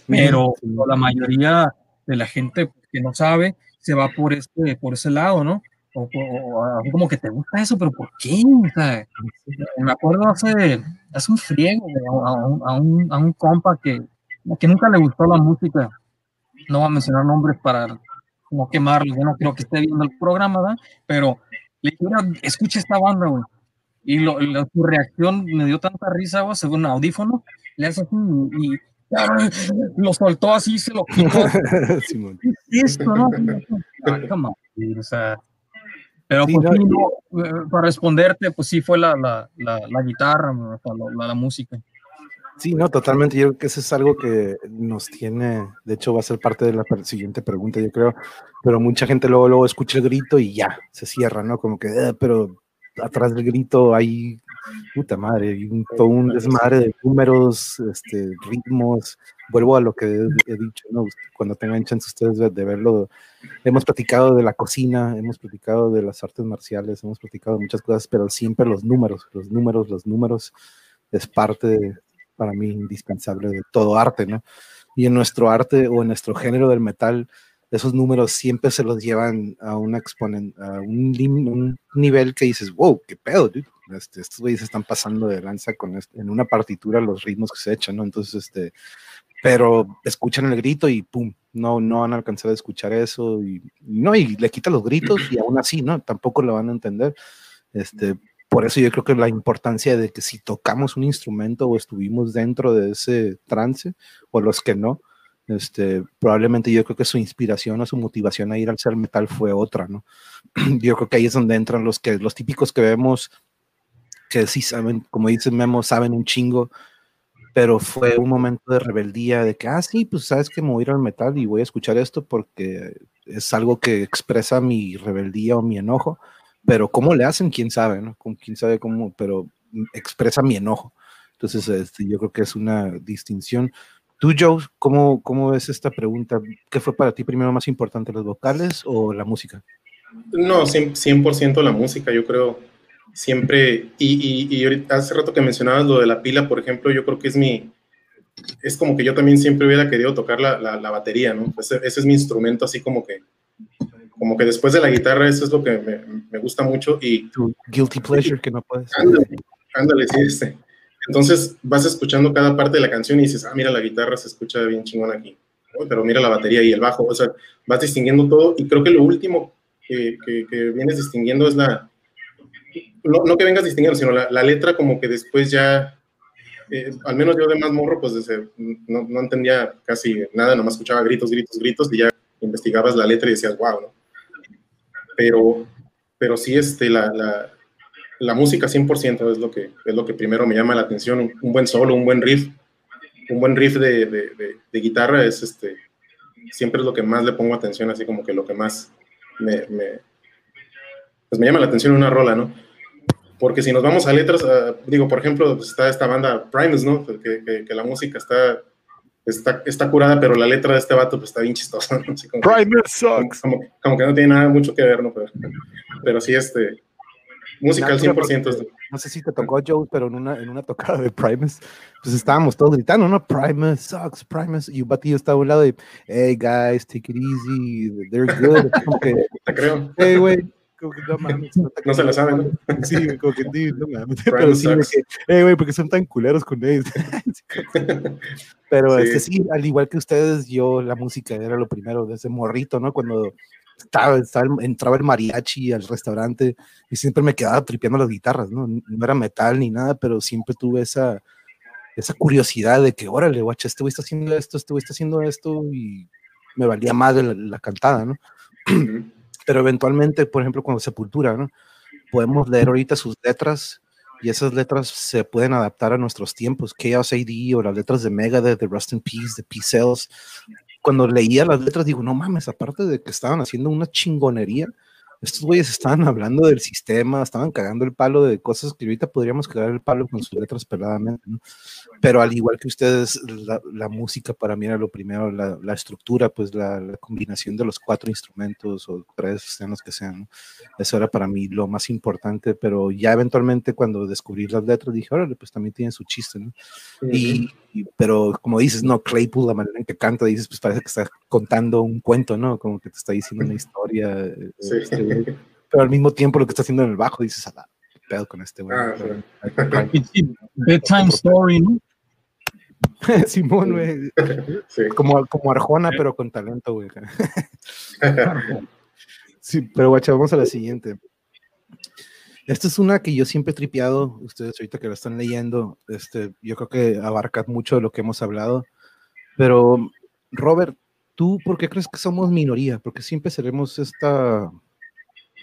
pero la mayoría de la gente que no sabe se va por, este, por ese lado, ¿no? O, como que te gusta eso, pero ¿por qué? me acuerdo hace, hace un friego a, un, a, un, compa que, que nunca le gustó la música, no voy a mencionar nombres para no quemarlo, yo no creo que esté viendo el programa, ¿verdad? Pero le dije, escucha esta banda, güey. Y lo, su reacción me dio tanta risa, güey, según audífono, le hace así y, lo soltó así, se lo quitó. Esto, ¿no? o sea, pero pues, eh, para responderte, pues sí fue la, la, la, guitarra, la, la, música. Sí, no, totalmente. Yo creo que eso es algo que nos tiene, de hecho va a ser parte de la siguiente pregunta, yo creo, pero mucha gente luego, luego escucha el grito y ya, se cierra, ¿no? Como que, eh, pero atrás del grito hay, puta madre, hay un, todo un desmadre de números, este, ritmos. Vuelvo a lo que he, dicho, ¿no? Cuando tengan chance ustedes de, verlo, hemos platicado de la cocina, hemos platicado de las artes marciales, hemos platicado de muchas cosas, pero siempre los números, los números, los números es parte para mí indispensable de todo arte, ¿no? Y en nuestro arte o en nuestro género del metal, esos números siempre se los llevan a, una a un, nivel que dices, wow, qué pedo, dude. Este, estos güeyes están pasando de lanza con en una partitura los ritmos que se echan, ¿no? Entonces, este, pero escuchan el grito y pum, no, no van a a escuchar eso y no, y le quita los gritos y aún así, ¿no? Tampoco lo van a entender. Este, por eso yo creo que la importancia de que si tocamos un instrumento o estuvimos dentro de ese trance, o los que no, este, probablemente yo creo que su inspiración o su motivación a ir al ser metal fue otra, ¿no? Yo creo que ahí es donde entran los que los típicos que vemos que sí saben, como dice Memo, saben un chingo, pero fue un momento de rebeldía de que, ah, sí, pues sabes que me voy al metal y voy a escuchar esto porque es algo que expresa mi rebeldía o mi enojo, pero cómo le hacen, quién sabe, ¿no? Quién sabe cómo, pero expresa mi enojo. Entonces, este, yo creo que es una distinción. Tú, Joe, ¿cómo, ¿cómo ves esta pregunta? ¿Qué fue para ti primero más importante, los vocales o la música? No, 100%, la música, yo creo, siempre, y, y, y hace rato que mencionabas lo de la pila, por ejemplo, yo creo que es mi, es como que yo también siempre hubiera querido tocar la, la, batería, ¿no? Ese, ese, es mi instrumento, así como que, como que después de la guitarra, eso es lo que me, me gusta mucho y... Tu guilty pleasure que no puedes. Ándale, ándale, sí, este. Entonces vas escuchando cada parte de la canción y dices, ah, mira, la guitarra se escucha bien chingón aquí, pero mira la batería y el bajo, o sea, vas distinguiendo todo y creo que lo último que, que, vienes distinguiendo es la, no, que vengas distinguiendo, sino la, letra como que después ya, eh, al menos yo de más morro, pues no, no, entendía casi nada, nomás escuchaba gritos, gritos, gritos y ya investigabas la letra y decías, wow, ¿no? Pero, pero sí, este, la, la la música 100% es lo, que, es lo que primero me llama la atención, un, buen solo, un buen riff, un buen riff de, de, de, guitarra es este, siempre es lo que más le pongo atención, así como que lo que más me, me pues me llama la atención una rola, ¿no? Porque si nos vamos a letras, digo, por ejemplo, pues está esta banda Primus, ¿no? Que, que, la música está, está, está, curada, pero la letra de este vato pues está bien chistosa, ¿no? Primus sucks. Como, como, que no tiene nada mucho que ver, ¿no? Pero, pero sí, este, Musical 100%. No sé si te tocó, Joe, pero en una, en una tocada de Primus, pues estábamos todos gritando, ¿no? Primus sucks, Primus. Y un batillo estaba a un lado y, hey, guys, take it easy, they're good. Como que, te creo. Hey, güey. no mames. No, se la saben, ¿no? Sí, como que, no mames. Pero sí, que, hey, güey, porque son tan culeros con ellos. pero es que sí, al igual que ustedes, yo, la música era lo primero, desde morrito, ¿no? Cuando estaba, entraba el mariachi al restaurante y siempre me quedaba tripeando las guitarras, ¿no? No era metal ni nada, pero siempre tuve esa, esa curiosidad de que, órale, guacha, este güey está haciendo esto, este güey está haciendo esto y me valía más de la, cantada, ¿no? pero eventualmente, por ejemplo, cuando Sepultura, ¿no? Podemos leer ahorita sus letras y esas letras se pueden adaptar a nuestros tiempos. Chaos AD o las letras de Megadeth, de Rust in Peace, de P-Cells, cuando leía las letras, digo, no mames, aparte de que estaban haciendo una chingonería, estos güeyes estaban hablando del sistema, estaban cagando el palo de cosas que ahorita podríamos cagar el palo con sus letras peladamente, ¿no? Pero al igual que ustedes, la, música para mí era lo primero, la, la estructura, pues la, combinación de los cuatro instrumentos o tres, sean los que sean, eso era para mí lo más importante, pero ya eventualmente cuando descubrí las letras dije, órale, pues también tiene su chiste, ¿no? y, pero como dices, no, Claypool, la manera en que canta, dices, pues parece que está contando un cuento, ¿no? Como que te está diciendo una historia. Eh, este, pero al mismo tiempo lo que está haciendo en el bajo, dices, a pedo con este güey. Ah, Bedtime story, ¿no? Simón, güey. Como, como Arjona, pero con talento, güey. sí, pero guacha, vamos a la siguiente. Esta es una que yo siempre he tripeado, ustedes ahorita que la están leyendo, este, yo creo que abarca mucho de lo que hemos hablado, pero Robert, ¿tú por qué crees que somos minoría? Porque siempre seremos esta,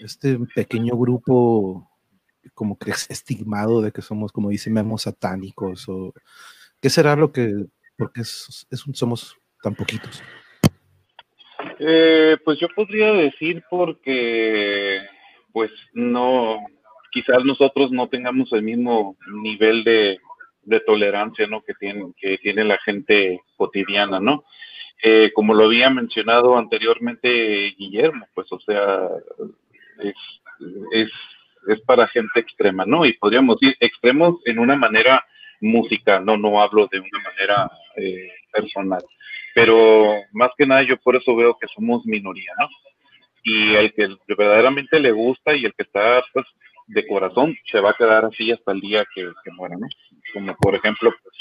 este pequeño grupo como que es estigmado de que somos, como dice Memo, satánicos o qué será lo que, porque es, somos tan poquitos. Eh, pues yo podría decir porque, pues no, quizás nosotros no tengamos el mismo nivel de, tolerancia, ¿no? Que tiene, que tiene la gente cotidiana, ¿no? Eh, como lo había mencionado anteriormente Guillermo, pues o sea, es, es es para gente extrema, ¿no? Y podríamos decir extremos en una manera musical, no, no hablo de una manera eh, personal. Pero más que nada yo por eso veo que somos minoría, ¿no? Y el que verdaderamente le gusta y el que está pues de corazón se va a quedar así hasta el día que, que muera, ¿no? Como por ejemplo, pues,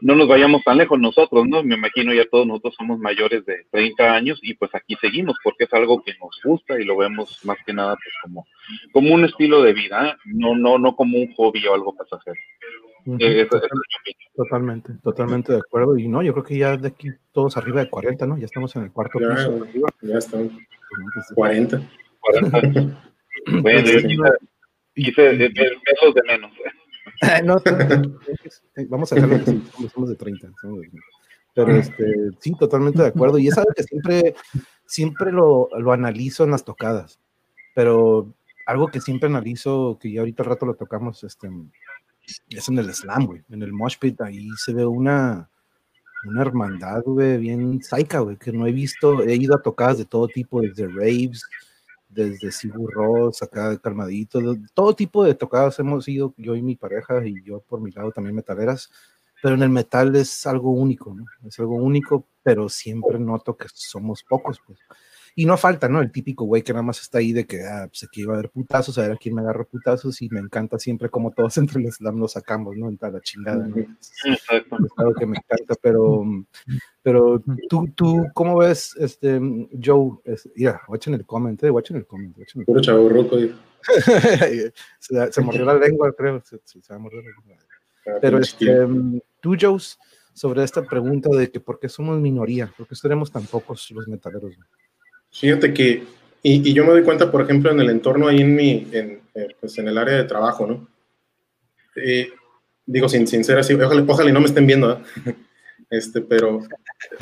no nos vayamos tan lejos nosotros, ¿no? Me imagino ya todos nosotros somos mayores de 30 años y pues aquí seguimos porque es algo que nos gusta y lo vemos más que nada pues como, como un estilo de vida, ¿eh? no, no, no como un hobby o algo pasajero. Eh, totalmente, totalmente de acuerdo. Y no, yo creo que ya de aquí todos arriba de 40, ¿no? Ya estamos en el cuarto ya, piso. Ya estamos. 40. 40. bueno, yo quise, de menos. no, vamos a dejarlo que somos de 30. Pero este, sí, totalmente de acuerdo. Y es algo que siempre, siempre lo, lo analizo en las tocadas. Pero algo que siempre analizo, que ya ahorita al rato lo tocamos, este, es en el slam, güey. En el mosh pit, ahí se ve una, una hermandad, güey, bien saica, güey, que no he visto. He ido a tocadas de todo tipo, desde raves, desde Sigur Ross, acá calmadito, todo tipo de tocadas hemos ido, yo y mi pareja, y yo por mi lado también metaleras, pero en el metal es algo único, ¿no? Es algo único, pero siempre noto que somos pocos, pues. Y no falta, ¿no? El típico güey que nada más está ahí de que, ah, pues aquí iba a haber putazos, a ver a quién me agarro putazos, y me encanta siempre como todos entre el slam sacamos, ¿no? En tal la chingada, ¿no? Es, algo que me encanta, pero, pero tú, tú, ¿cómo ves, este, Joe? Es, mira, watch en el comment, eh, watch en el comment. Watch en Puro chavo roco, se, se mordió la lengua, creo, se, se, se mordió la lengua. Ah, pero este, tú, Joe, sobre esta pregunta de que por qué somos minoría, por qué seremos tan pocos los metaleros. Fíjate que, y, yo me doy cuenta, por ejemplo, en el entorno ahí en mi, en, eh, pues en el área de trabajo, ¿no? Eh, digo, sin, sin ser así, ojalá, ojalá y no me estén viendo, ¿eh? este, pero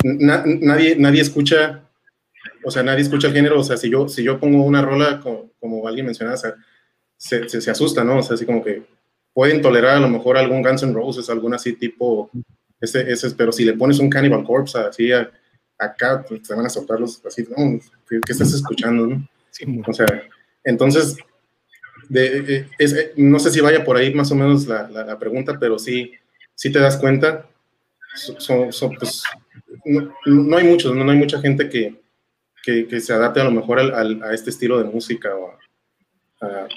nadie, nadie escucha, o sea, nadie escucha el género, o sea, si yo, si yo pongo una rola, como, como alguien mencionaba, o sea, se, se, se, asusta, ¿no? O sea, así como que pueden tolerar a lo mejor algún Guns N' Roses, algún así tipo, ese, ese, pero si le pones un Cannibal Corpse así a, acá pues, te van a soltarlos así, ¿no? ¿Qué, estás escuchando, no? o sea, entonces, de, es, no sé si vaya por ahí más o menos la, la, pregunta, pero sí, sí te das cuenta, son, son, pues, no, no, hay muchos, no, hay mucha gente que, que, que se adapte a lo mejor al, a este estilo de música o a,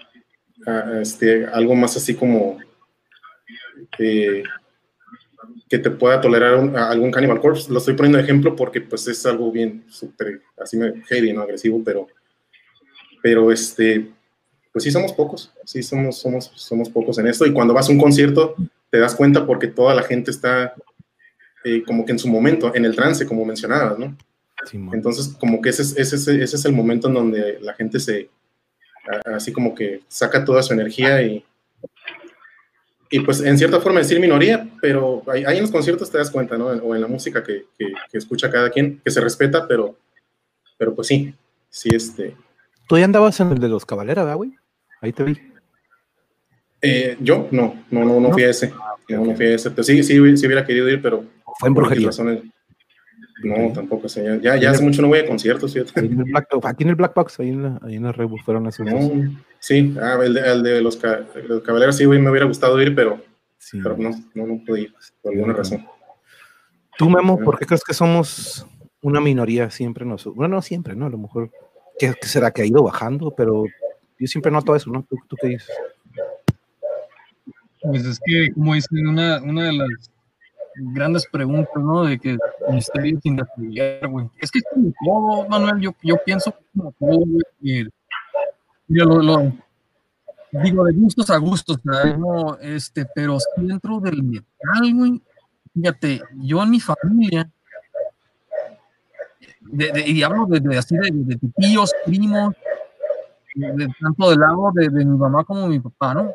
a, este, algo más así como... Eh, que te pueda tolerar algún Cannibal Corpse. Lo estoy poniendo de ejemplo porque pues es algo bien súper, así heavy, ¿no? Agresivo, pero, pero este, pues sí somos pocos, sí somos, somos, somos pocos en esto. Y cuando vas a un concierto te das cuenta porque toda la gente está eh, como que en su momento, en el trance, como mencionabas, ¿no? Entonces, como que ese, ese, ese es el momento en donde la gente se, así como que saca toda su energía y, y pues en cierta forma decir minoría, pero ahí, en los conciertos te das cuenta, ¿no? O en la música que, que, escucha cada quien, que se respeta, pero, pero pues sí, sí, este. Tú ya andabas en el de los Caballeros, ¿verdad, güey? Ahí te vi. Eh, yo no, no, no, no, fui a ese. No, no fui a ese. sí, sí, sí hubiera querido ir, pero. Fue en brujería. No, tampoco, señor. Ya, ya hace mucho no voy a conciertos, Aquí en el Black, aquí en el Black Box, ahí en la, ahí en la Rebu, fueron esos. No, sí, ah, el, de, el de los, los caballeros sí, me hubiera gustado ir, pero, pero no, no, no pude ir, por alguna razón. Tú, Memo, ¿por qué crees que somos una minoría siempre? Nosotros? Bueno, no siempre, ¿no? A lo mejor, ¿qué, será que ha ido bajando? Pero yo siempre noto eso, ¿no? ¿Tú, tú qué dices? Pues es que, como dicen, una, una de las grandes preguntas, ¿no? De que misterio sin investigar, güey. Es que es como todo, Manuel, yo, yo pienso como todo, güey. Yo lo, lo, digo, de gustos a gustos, ¿no? Este, pero dentro del metal, güey, fíjate, yo en mi familia, de, de, y hablo de, así de, de, tíos, primos, de, tanto del lado de, mi mamá como mi papá, ¿no?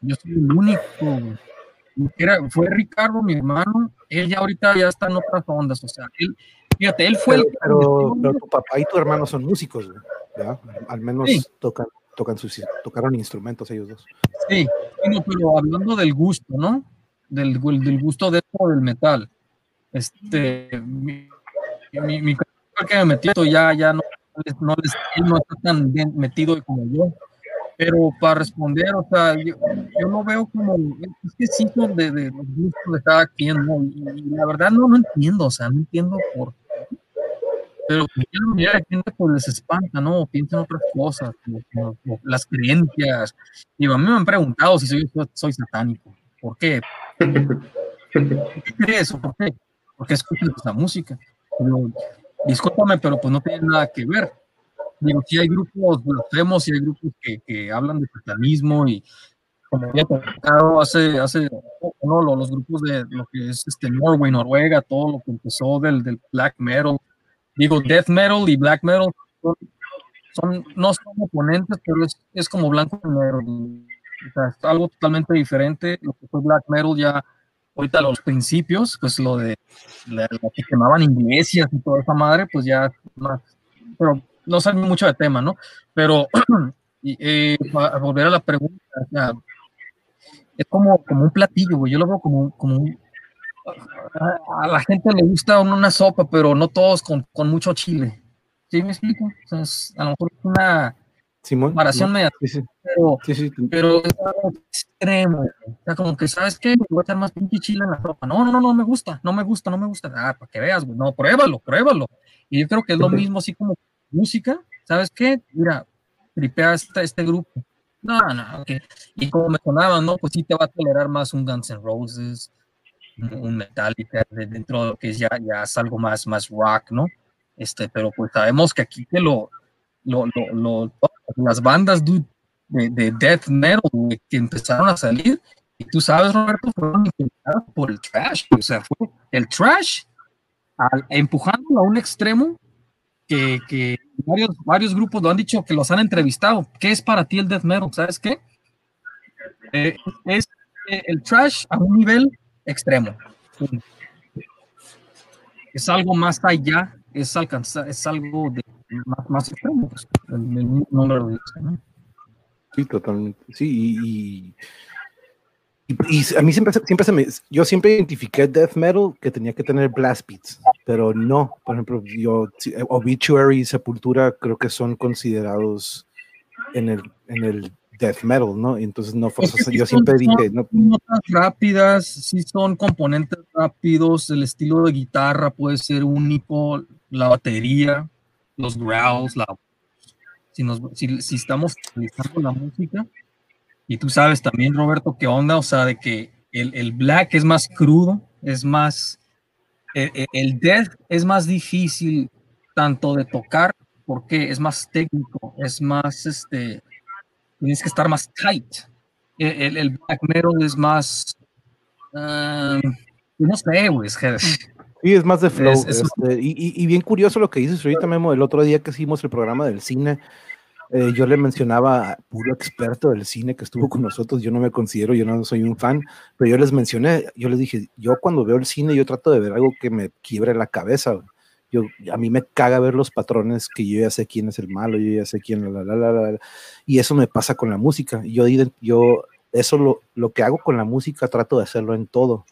Yo soy el único, güey era, fue Ricardo, mi hermano, él ya ahorita ya está en otras ondas, o sea, él, fíjate, él fue pero, el... Pero, tu papá y tu hermano son músicos, ¿ya? Al menos tocan, tocan sus, tocaron instrumentos ellos dos. Sí, pero hablando del gusto, ¿no? Del, del gusto dentro del metal. Este, mi, mi, mi que me metí, ya, ya no, no, él no está tan bien metido como yo pero para responder, o sea, yo, yo lo veo como, es que sí de, de los gustos de cada quien, ¿no? Y, la verdad no, no entiendo, o sea, no entiendo por. Pero mira, hay gente pues les espanta, ¿no? Piensan otras cosas, las creencias. Y a mí me han preguntado si soy, soy satánico. ¿Por qué? ¿Por qué crees? ¿Por qué? Porque escuchas esa música. Pero, discúlpame, pero pues no tiene nada que ver digo, sí hay grupos blasfemos y hay grupos que, que hablan de satanismo y como había comentado hace, hace no, los grupos de lo que es este Norway, Noruega, todo lo que empezó del, del black metal, digo, death metal y black metal son, no son oponentes, pero es, es como blanco y negro. O sea, es algo totalmente diferente. Lo que fue black metal ya, ahorita los principios, pues lo de la, que quemaban iglesias y toda esa madre, pues ya más, pero no sabe mucho de tema, ¿no? Pero eh, para volver a la pregunta, es como, como un platillo, güey. Yo lo veo como, como a, la gente le gusta una sopa, pero no todos con, con mucho chile. ¿Sí me explico? O sea, a lo mejor es una comparación media, sí, sí. Pero, sí, pero, es algo extremo. O sea, como que, ¿sabes qué? Voy a echar más pinche chile en la sopa. No, no, no, no me gusta, no me gusta, no me gusta. Ah, para que veas, güey. No, pruébalo, pruébalo. Y yo creo que es lo mismo así como música, ¿sabes qué? Mira, tripea este, este grupo. No, no, ok. Y como me sonaba, ¿no? Pues sí te va a tolerar más un Guns N' Roses, un Metallica, dentro de lo que es ya, ya es algo más, más rock, ¿no? Este, pero pues sabemos que aquí que lo, lo, lo, las bandas de, de, death metal que empezaron a salir, y tú sabes, Roberto, fueron influenciadas por el trash, o sea, fue el trash al, empujándolo a un extremo que, varios, varios grupos lo han dicho que los han entrevistado. ¿Qué es para ti el death metal? ¿Sabes qué? Eh, es eh, el trash a un nivel extremo. Es algo más allá, es, alcanzar, es algo de, más, extremo. Pues. Sí, totalmente. Sí, y, y, a mí siempre, siempre se me, yo siempre identifiqué death metal que tenía que tener blast beats, pero no, por ejemplo, yo, Obituary y Sepultura creo que son considerados en el, en el death metal, ¿no? entonces no yo siempre dije, no. Notas rápidas, sí son componentes rápidos, el estilo de guitarra puede ser único, la batería, los growls, la, si, nos, si, si estamos utilizando la música, y tú sabes también, Roberto, qué onda, o sea, de que el, el black es más crudo, es más, el, e, el, death es más difícil tanto de tocar, porque es más técnico, es más, este, tienes que estar más tight. E, el, el black metal es más, um, no sé, güey, es que... Sí, es más de flow. Es, este, y, y, bien curioso lo que dices ahorita, Memo, el otro día que hicimos el programa del cine, eh, yo le mencionaba puro experto del cine que estuvo con nosotros, yo no me considero, yo no soy un fan, pero yo les mencioné, yo les dije, yo cuando veo el cine, yo trato de ver algo que me quiebre la cabeza. Yo, a mí me caga ver los patrones que yo ya sé quién es el malo, yo ya sé quién, la, la, la, la, y eso me pasa con la música. Yo, yo eso lo, lo que hago con la música trato de hacerlo en todo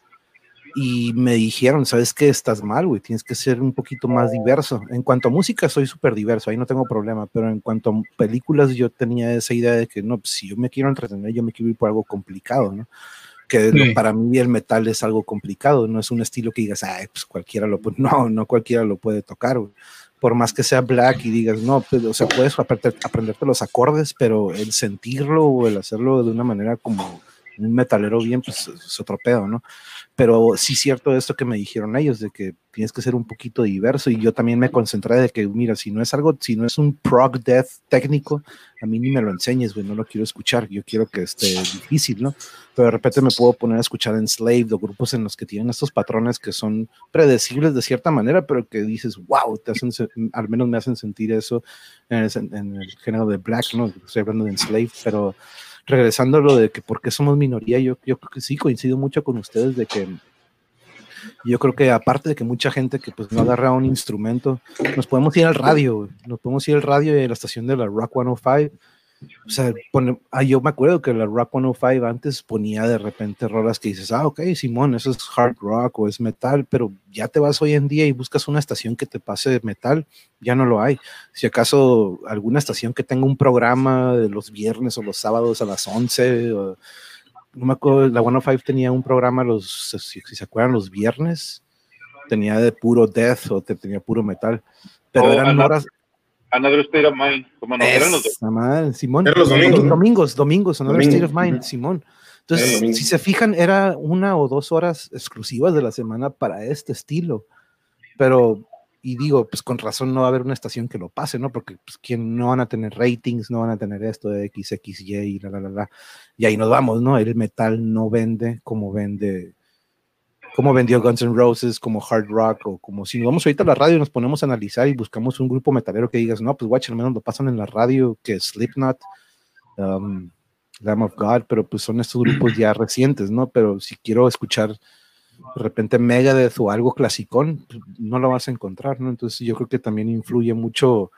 y me dijeron, ¿sabes qué? Estás mal, güey, tienes que ser un poquito más diverso. En cuanto a música, soy súper diverso, ahí no tengo problema, pero en cuanto a películas, yo tenía esa idea de que, no, pues, si yo me quiero entretener, yo me quiero ir por algo complicado, ¿no? Que para mí el metal es algo complicado, no es un estilo que digas, ay, pues cualquiera lo puede, no, no cualquiera lo puede tocar, güey. Por más que sea black y digas, no, pues, o sea, puedes aprenderte los acordes, pero el sentirlo o el hacerlo de una manera como un metalero bien, pues es otro pedo, ¿no? Pero sí cierto esto que me dijeron ellos, de que tienes que ser un poquito diverso y yo también me concentré de que, mira, si no es algo, si no es un prog death técnico, a mí ni me lo enseñes, güey, no lo quiero escuchar, yo quiero que esté difícil, ¿no? Pero de repente me puedo poner a escuchar Enslaved o grupos en los que tienen estos patrones que son predecibles de cierta manera, pero que dices, wow, te hacen, al menos me hacen sentir eso en el, en el género de black, ¿no? Estoy hablando de Enslaved, pero regresando a lo de que por qué somos minoría, yo, yo creo que sí coincido mucho con ustedes de que yo creo que aparte de que mucha gente que pues no agarra un instrumento, nos podemos ir al radio, nos podemos ir al radio y a la estación de la Rock 105 o sea, ah, yo me acuerdo que la Rock 105 antes ponía de repente rolas que dices, ah, ok, Simón, eso es hard rock o es metal, pero ya te vas hoy en día y buscas una estación que te pase metal, ya no lo hay. Si acaso alguna estación que tenga un programa de los viernes o los sábados a las 11, no me acuerdo, la 105 tenía un programa, los, si, se acuerdan, los viernes, tenía de puro death o te, tenía puro metal, pero oh, eran horas Another State of Mind, como no, eran los Simón. Eran los domingos. Domingos, domingos, Another State of Mind, Simón. Entonces, si se fijan, era una o dos horas exclusivas de la semana para este estilo. Pero, y digo, pues con razón no va a haber una estación que lo pase, ¿no? Porque pues, quien no van a tener ratings, no van a tener esto de XXY y la, la, la, la. Y ahí nos vamos, ¿no? El metal no vende como vende cómo vendió Guns N' Roses, como hard rock, o como si vamos ahorita a la radio y nos ponemos a analizar y buscamos un grupo metalero que digas, no, pues watch, al menos lo pasan en la radio, que Slipknot, um, Lamb of God, pero pues son estos grupos ya recientes, ¿no? Pero si quiero escuchar de repente Megadeth o algo clasicón, pues, no lo vas a encontrar, ¿no? Entonces yo creo que también influye mucho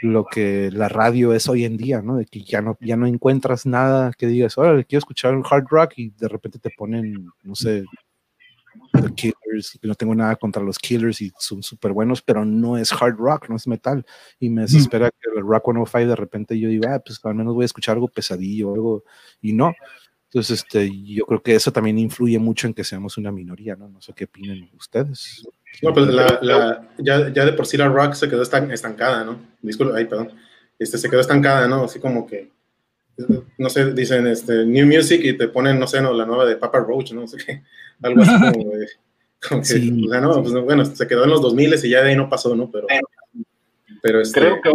lo que la radio es hoy en día, ¿no? De que ya no, ya no encuentras nada que digas, ahora quiero escuchar un hard rock y de repente te ponen, no sé, The Killers, no tengo nada contra los Killers y son súper buenos, pero no es hard rock, no es metal. Y me desespera que el Rock 105 de repente yo diga, ah, pues al menos voy a escuchar algo pesadillo, algo, y no. Entonces, este, yo creo que eso también influye mucho en que seamos una minoría, ¿no? No sé qué opinan ustedes. No, pues la, la, ya, ya, de por sí la rock se quedó estancada, ¿no? Disculpe, ay, perdón. Este, se quedó estancada, ¿no? Así como que no sé, dicen este, New Music y te ponen, no sé, no, la nueva de Papa Roach, no sé qué, algo así como, de, como que, sí. o sea, no, pues, bueno, se quedó en los 2000 y ya de ahí no pasó, ¿no? Pero, pero este, creo que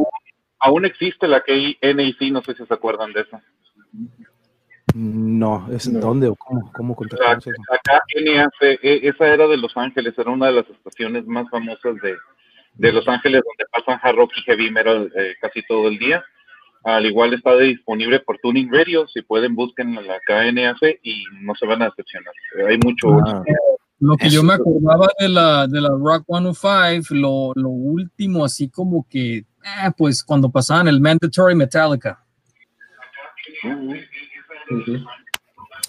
aún, existe la que NAC, no sé si se acuerdan de eso. No, ¿es en dónde o cómo, cómo contactamos eso? Acá NAC, e, esa era de Los Ángeles, era una de las estaciones más famosas de, de Los Ángeles donde pasan hard rock y heavy metal eh, casi todo el día al igual está disponible por Tuning Radio. Si pueden, busquen la KNAC y no se van a decepcionar. Hay mucho. Ah. lo que yo me acordaba de la, de la Rock 105, lo, lo último, así como que, eh, pues cuando pasaban el Mandatory Metallica.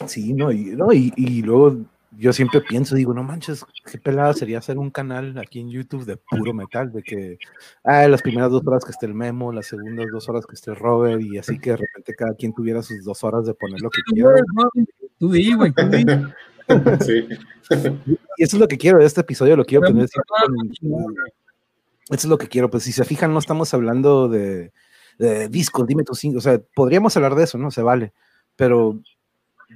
Sí, no, y, no, y, y luego yo siempre pienso, digo, no manches, qué pelada sería hacer un canal aquí en YouTube de puro metal, de que, ah, las primeras dos horas que esté el Memo, las segundas dos horas que esté Robert, y así que de repente cada quien tuviera sus dos horas de poner lo que quiera. Tú di, güey, tú di. Sí. Y eso es lo que quiero de este episodio, lo quiero tener Eso es lo que quiero, pues si se fijan, no estamos hablando de, de discos, dime tus cinco, o sea, podríamos hablar de eso, ¿no? Se vale, pero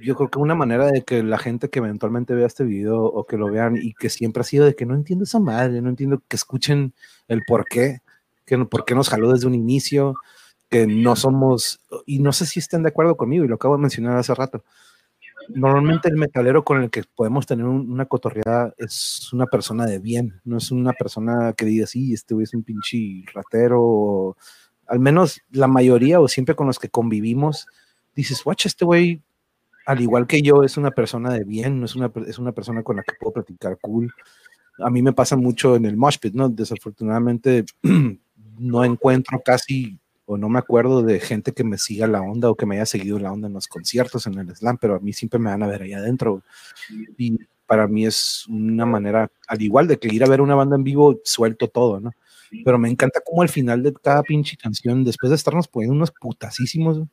yo creo que una manera de que la gente que eventualmente vea este video o que lo vean y que siempre ha sido de que no entiendo esa madre, no entiendo que escuchen el por qué, que por qué nos jaló desde un inicio, que no somos, y no sé si estén de acuerdo conmigo, y lo acabo de mencionar hace rato. Normalmente el metalero con el que podemos tener una cotorreada es una persona de bien, no es una persona que diga, sí, este güey es un pinche ratero, o, al menos la mayoría o siempre con los que convivimos, dices, watch, este güey al igual que yo, es una persona de bien, no es una, es una persona con la que puedo platicar cool. A mí me pasa mucho en el mosh pit, ¿no? Desafortunadamente no encuentro casi o no me acuerdo de gente que me siga la onda o que me haya seguido la onda en los conciertos, en el slam, pero a mí siempre me van a ver ahí adentro. Y para mí es una manera, al igual de que ir a ver una banda en vivo, suelto todo, ¿no? Pero me encanta como al final de cada pinche canción, después de estarnos poniendo unos putasísimos,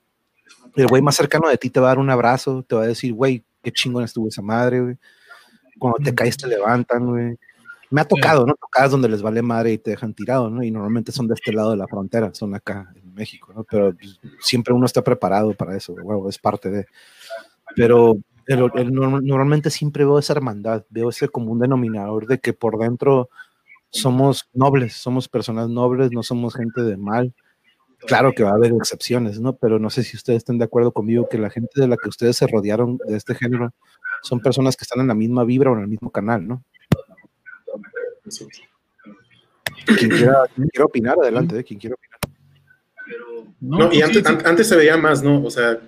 el güey más cercano de ti te va a dar un abrazo, te va a decir, güey, qué chingón estuvo esa madre, güey. Cuando te caes te levantan, güey. Me ha tocado, ¿no? Tocadas donde les vale madre y te dejan tirado, ¿no? Y normalmente son de este lado de la frontera, son acá en México, ¿no? Pero pues, siempre uno está preparado para eso, güey, es parte de. Pero normalmente siempre veo esa hermandad, veo ese común denominador de que por dentro somos nobles, somos personas nobles, no somos gente de mal. Claro que va a haber excepciones, ¿no? Pero no sé si ustedes están de acuerdo conmigo que la gente de la que ustedes se rodearon de este género son personas que están en la misma vibra o en el mismo canal, ¿no? Quien quiera, opinar, adelante, ¿eh? quien quiera opinar. No, y antes, antes se veía más, ¿no? O sea,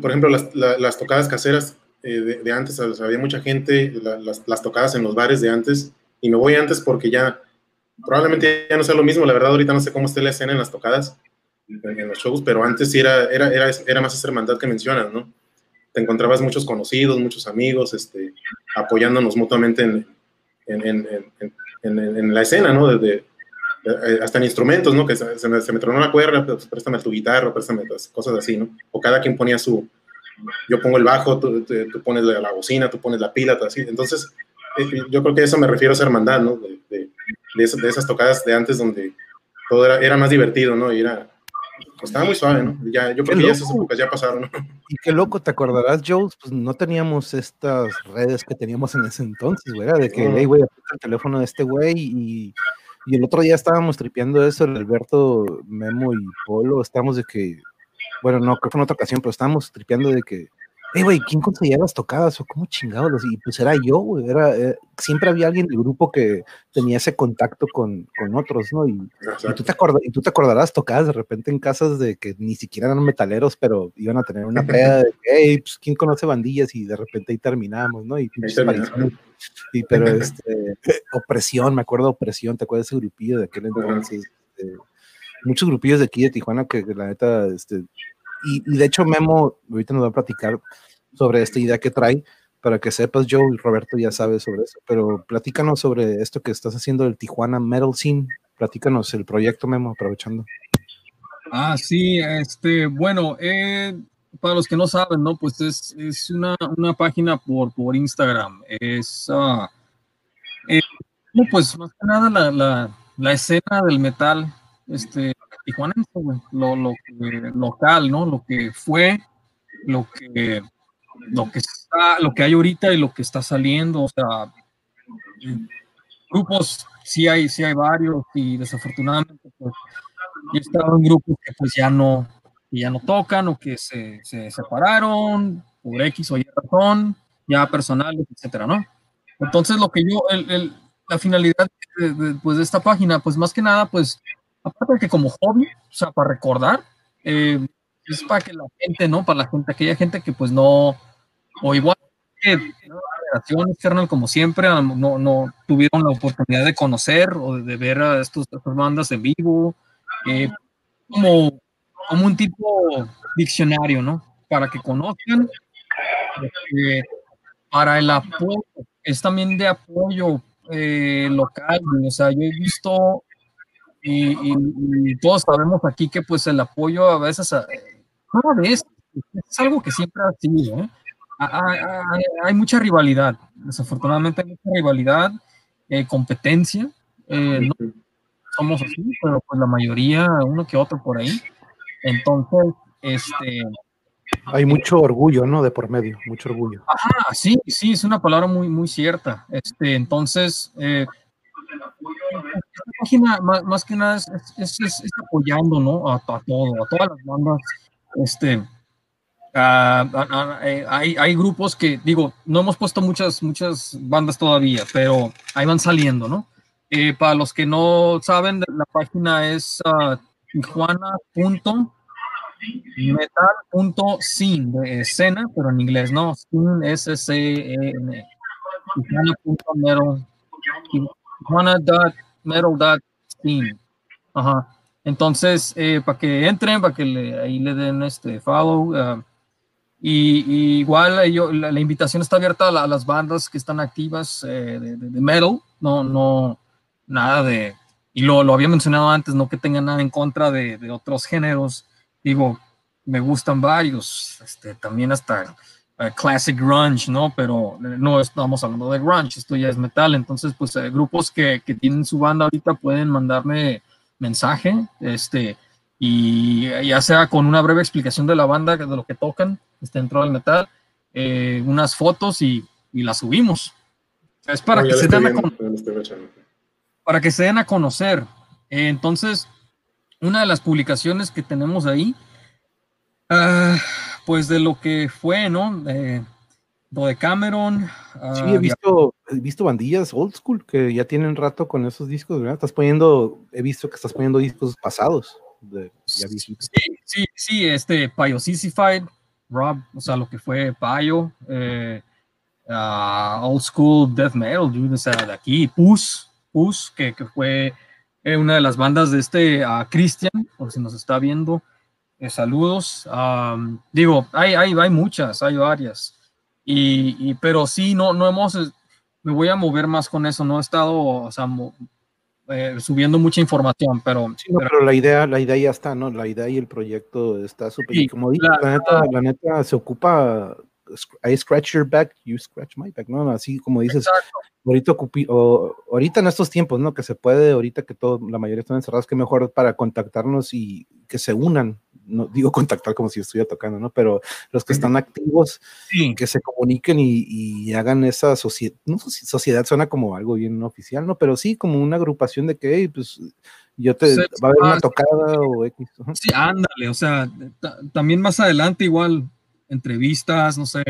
por ejemplo, las, las tocadas caseras eh, de, antes, había mucha gente, las, las, tocadas en los bares de antes, y me voy antes porque ya probablemente ya no sea lo mismo, la verdad ahorita no sé cómo esté la escena en las tocadas, en, los shows, pero antes era, era, era, era, más esa hermandad que mencionas, ¿no? Te encontrabas muchos conocidos, muchos amigos, este, apoyándonos mutuamente en, en, en la escena, ¿no? Desde, eh, hasta en instrumentos, ¿no? Que se, me, se me, tronó la cuerda, pues préstame tu guitarra, préstame cosas así, ¿no? O cada quien ponía su, yo pongo el bajo, tú, tú, pones la, la, bocina, tú pones la pila, así. Entonces, eh, yo creo que eso me refiero a esa hermandad, ¿no? De, de, de, esas, tocadas de antes donde todo era, era más divertido, ¿no? Y era, pues, estaba muy suave, ¿no? Ya, yo creo que ya esas épocas ya pasaron, ¿no? Y qué loco, ¿te acordarás, Jules? Pues no teníamos estas redes que teníamos en ese entonces, ¿verdad? De que, hey, güey, el teléfono de este güey y y el otro día estábamos tripeando eso, el Alberto, Memo y Polo, estábamos de que, bueno, no, creo que fue en otra ocasión, pero estábamos tripeando de que, hey, güey, ¿quién conseguía las tocadas? O cómo chingados, y pues era yo, güey, era, eh, siempre había alguien del grupo que tenía ese contacto con, con otros, ¿no? Y, tú te y tú te acordarás tocadas de repente en casas de que ni siquiera eran metaleros, pero iban a tener una peda de, hey, pues, ¿quién conoce bandillas? Y de repente ahí terminamos, ¿no? Y Sí, pero este, opresión, me acuerdo de opresión, ¿te acuerdas de ese grupillo de aquel entonces? Este, muchos grupillos de aquí de Tijuana que, la neta, este, y, de hecho Memo ahorita nos va a platicar sobre esta idea que trae, para que sepas, Joe y Roberto ya sabe sobre eso, pero platícanos sobre esto que estás haciendo del Tijuana Metal Scene, platícanos el proyecto Memo, aprovechando. Ah, sí, este, bueno, eh, para los que no saben, ¿no? Pues es, es una, una, página por, por Instagram. Es, uh, pues más que nada la, la, la, escena del metal este, tijuanense, lo, lo local, ¿no? Lo que fue, lo que, lo que está, lo que hay ahorita y lo que está saliendo, o sea, grupos sí hay, sí hay varios y desafortunadamente pues, he estado en grupos que pues ya no, que ya no tocan o que se, se separaron por X o Y razón, ya personales, etcétera, ¿no? Entonces, lo que yo, el, el, la finalidad de, pues, de esta página, pues más que nada, pues, aparte de que como hobby, o sea, para recordar, eh, es para que la gente, ¿no? Para la gente, aquella gente que pues no, o igual que ¿no? generación como siempre, no, no tuvieron la oportunidad de conocer o de, ver a estos, estas bandas en vivo, eh, como como un tipo diccionario, ¿no? Para que conozcan, este, para el apoyo, es también de apoyo eh, local, o sea, yo he visto y, todos sabemos aquí que pues el apoyo a veces, cada vez, es algo que siempre ha sido, ¿eh? hay, mucha rivalidad, desafortunadamente hay mucha rivalidad, eh, competencia, no somos así, pero pues la mayoría, uno que otro por ahí, entonces, este... Hay mucho orgullo, ¿no? De por medio, mucho orgullo. Ajá, sí, sí, es una palabra muy, muy cierta. Este, entonces, eh, página más, que nada es, apoyando, ¿no? A, todo, a todas las bandas. Este, eh, hay, hay, grupos que, digo, no hemos puesto muchas, muchas bandas todavía, pero ahí van saliendo, ¿no? Eh, para los que no saben, la página es uh, tijuana.metal.scene, de escena, pero en inglés, ¿no? Scene, S-C-E-N. Tijuana.metal. Tijuana.metal.scene. Ajá. Entonces, eh, para que entren, para que le, ahí le den este follow. ah, y, y igual yo, la, la invitación está abierta a, la- a las bandas que están activas eh, de, de- de metal. No, no, nada de. Y lo, lo había mencionado antes, no que tengan nada en contra de, de otros géneros. Digo, me gustan varios, este, también hasta classic grunge, ¿no? Pero eh, no estamos hablando de grunge, esto ya es metal. Entonces, pues eh, grupos que, que tienen su banda ahorita pueden mandarme mensaje, este, y ya sea con una breve explicación de la banda, de lo que tocan, este, dentro del metal, eh, unas fotos y, y las subimos. Es para No, que se den a para que se den a conocer. Eh, entonces, una de las publicaciones que tenemos ahí, ah, pues de lo que fue, ¿no? Eh, lo de Cameron. ah, Sí, he visto, he visto bandillas old school que ya tienen rato con esos discos, ¿verdad? Estás poniendo, he visto que estás poniendo discos pasados, de, ya. Sí, sí, sí, este Payo Sissified, Rob, o sea, lo que fue Payo, eh, ah, Old School Death Metal, dude, o sea, de aquí, Pus, Pus, que, que fue eh, una de las bandas de este ah, Christian, por si nos está viendo, eh, saludos. Am, digo, hay, hay, hay muchas, hay varias, y, y- pero sí, no, no hemos, eh, me voy a mover más con eso, no he estado, o sea, eh, subiendo mucha información, pero, Sí, no, pero- pero la idea, la idea ya está, ¿no? La idea y el proyecto está súper. Sí, como dije, la- la, neta, la neta se ocupa. I scratch your back, you scratch my back, ¿no? Así como dices, Exacto. ahorita, ocupi- o- ahorita en estos tiempos, ¿no? Que se puede, ahorita que todo, la mayoría están encerrados, que mejor para contactarnos y que se unan. No digo contactar como si estuviera tocando, ¿no? Pero los que están activos, sí. que se comuniquen y, y hagan esa sociedad, no soci- sociedad suena como algo bien oficial, ¿no? Pero sí como una agrupación de que, hey, pues yo te, Sí, va a haber una tocada o X. Sí, ándale, o sea, ta- también más adelante igual entrevistas, no sé,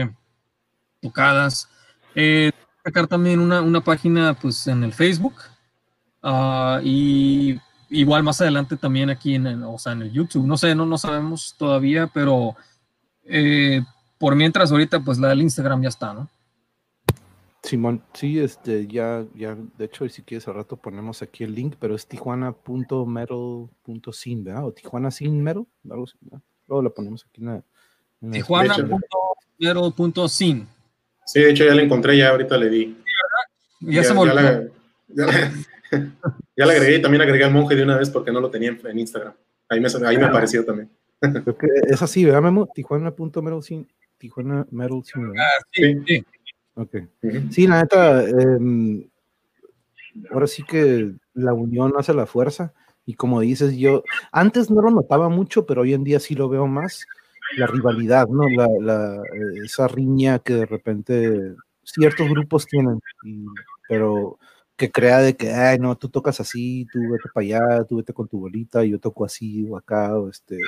tocadas. Eh, sacar también una, una página pues en el Facebook ah, y igual más adelante también aquí en el, o sea, en el YouTube. No sé, no, no sabemos todavía, pero eh, por mientras ahorita pues la del Instagram ya está, ¿no? Simón, sí, este, ya, ya, de hecho, si quieres al rato ponemos aquí el link, pero es tijuana.metal.sin, ¿verdad? O Tijuana sin metal, algo así, ¿verdad? Luego lo ponemos aquí en la... la Tijuana.sin. Sí, de hecho ya la encontré, ya ahorita le di. Ya, se la, ya, la, ya la agregué y también agregué al monje de una vez porque no lo tenía en, en Instagram. Ahí me, ahí me apareció también. Creo que es así, ¿verdad, Memo? Tijuana.metal sin, Tijuana metal sin. Ah, sí, sí. Ok. Ujú. Sí, la neta, em, ahora sí que la unión hace la fuerza. Y como dices, yo antes no lo notaba mucho, pero hoy en día sí lo veo más. La rivalidad, ¿no? La, la, eh, esa riña que de repente ciertos grupos tienen, y- pero que crea de que, ay, no, tú tocas así, tú vete para allá, tú vete con tu bolita, yo toco así o acá, o este.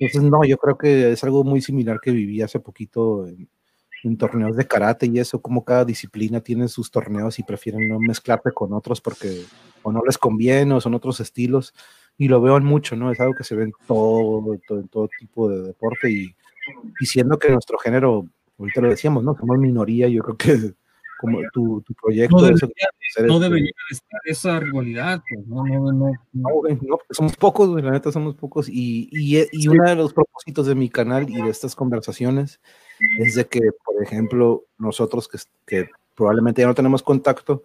Entonces, no, yo creo que es algo muy similar que viví hace poquito en, en torneos de karate y eso, como cada disciplina tiene sus torneos y prefieren no mezclarte con otros porque o no les conviene o son otros estilos y lo veo en mucho, ¿no? Es algo que se ve en todo, todo- en todo tipo de deporte y, siendo que nuestro género, ahorita lo decíamos, ¿no? Somos minoría, yo creo que como tu, tu proyecto... No debería, ser no este- debería de estar esa rivalidad, pues, no, no, no, no. somos pocos, güey, la neta somos pocos. Y, y, y uno de los propósitos de mi canal y de estas conversaciones es de que, por ejemplo, nosotros que, que probablemente ya no tenemos contacto,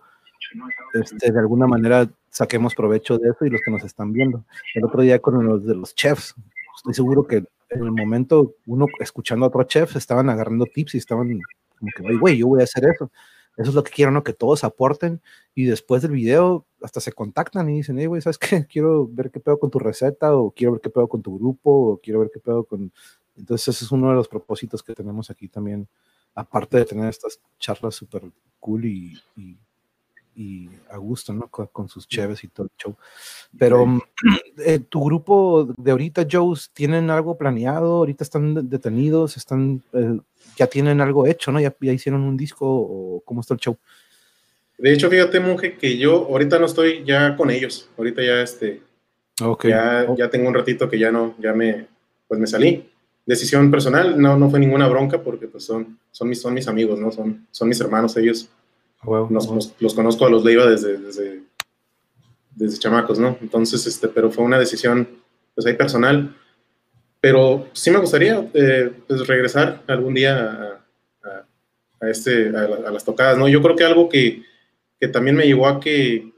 este, de alguna manera saquemos provecho de eso y los que nos están viendo. El otro día con los de los chefs, estoy seguro que en el momento uno escuchando a otro chef estaban agarrando tips y estaban como que, "Oye, güey, yo voy a hacer eso. Eso es lo que quiero. Que todos aporten y después del video hasta se contactan y dicen, hey, güey, ¿sabes qué? Quiero ver qué pedo con tu receta o quiero ver qué pedo con tu grupo o quiero ver qué pedo con... Entonces ese es uno de los propósitos que tenemos aquí también, aparte de tener estas charlas súper cool y, y a gusto, ¿no? Con, con sus cheves y todo el show. Pero mm, eh, tu grupo de ahorita, Joes, ¿tienen algo planeado? ¿Ahorita están de- detenidos? ¿Están, eh, ya tienen algo hecho, ¿no? ¿Ya, ¿Ya hicieron un disco o cómo está el show? De hecho, fíjate, monje, que yo ahorita no estoy ya con ellos. Ahorita ya este, ya, ya tengo un ratito que ya no, ya me, pues me salí. Decisión personal, no, no fue ninguna bronca porque pues son, son mis, son mis amigos, ¿no? Son, son mis hermanos ellos. Huevo, Nos- huevo. los, los conozco a los Leiva desde, desde, desde chamacos, ¿no? Entonces, este, pero fue una decisión, pues ahí personal. Pero sí me gustaría eh, pues, regresar algún día a, a, este, a, las tocadas, ¿no? Yo creo que algo que, que también me llevó a que,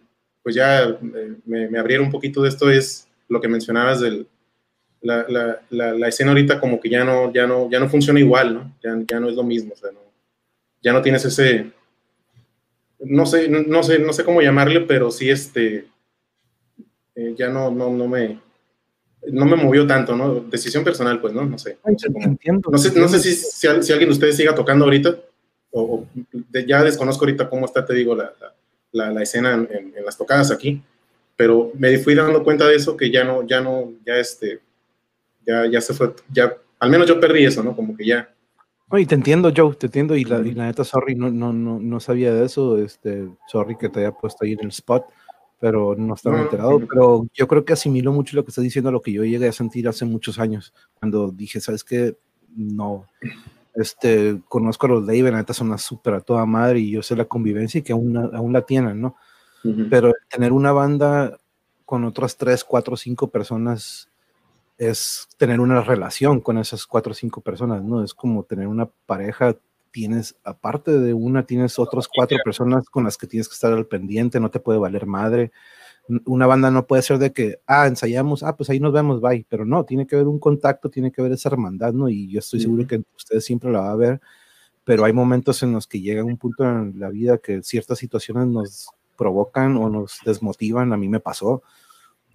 pues ya eh, me, me, abriera un poquito de esto es lo que mencionabas del, la, la, la, escena ahorita como que ya no, ya no, ya no funciona igual, ¿no? Ya, ya no es lo mismo, o sea, no, ya no tienes ese, no sé, no, sé, no sé cómo llamarle, pero sí este, eh, ya no, no, no me, no me movió tanto, ¿no? Decisión personal, pues, ¿no? No sé. No sé, no sé, no sé si, si, alguien de ustedes siga tocando ahorita, o, ya desconozco ahorita cómo está, te digo, la, la, la escena en, en, las tocadas aquí, pero me fui dando cuenta de eso, que ya no, ya no, ya este, ya, ya se fue, ya, al menos yo perdí eso, ¿no? Como que ya. Oye, te entiendo, Joe, te entiendo, y la, y la neta, sorry, no, no, no, no sabía de eso, este, sorry que te haya puesto ahí en el spot pero no estaba enterado. Pero yo creo que asimilo mucho lo que estás diciendo a lo que yo llegué a sentir hace muchos años, cuando dije, ¿sabes qué? No. Este, conozco a los Dave, la neta son una súper a toda madre y yo sé la convivencia y que aún, aún la tienen, ¿no? Pero tener una banda con otras tres, cuatro, cinco personas es tener una relación con esas cuatro o cinco personas, ¿no? Es como tener una pareja tienes, aparte de una, tienes otras cuatro personas con las que tienes que estar al pendiente, no te puede valer madre. Una banda no puede ser de que, ah, ensayamos, ah, pues ahí nos vemos, bye. Pero no, tiene que haber un contacto, tiene que haber esa hermandad, ¿no? Y yo estoy seguro que ustedes siempre la va a ver, pero hay momentos en los que llega un punto en la vida que ciertas situaciones nos provocan o nos desmotivan. A mí me pasó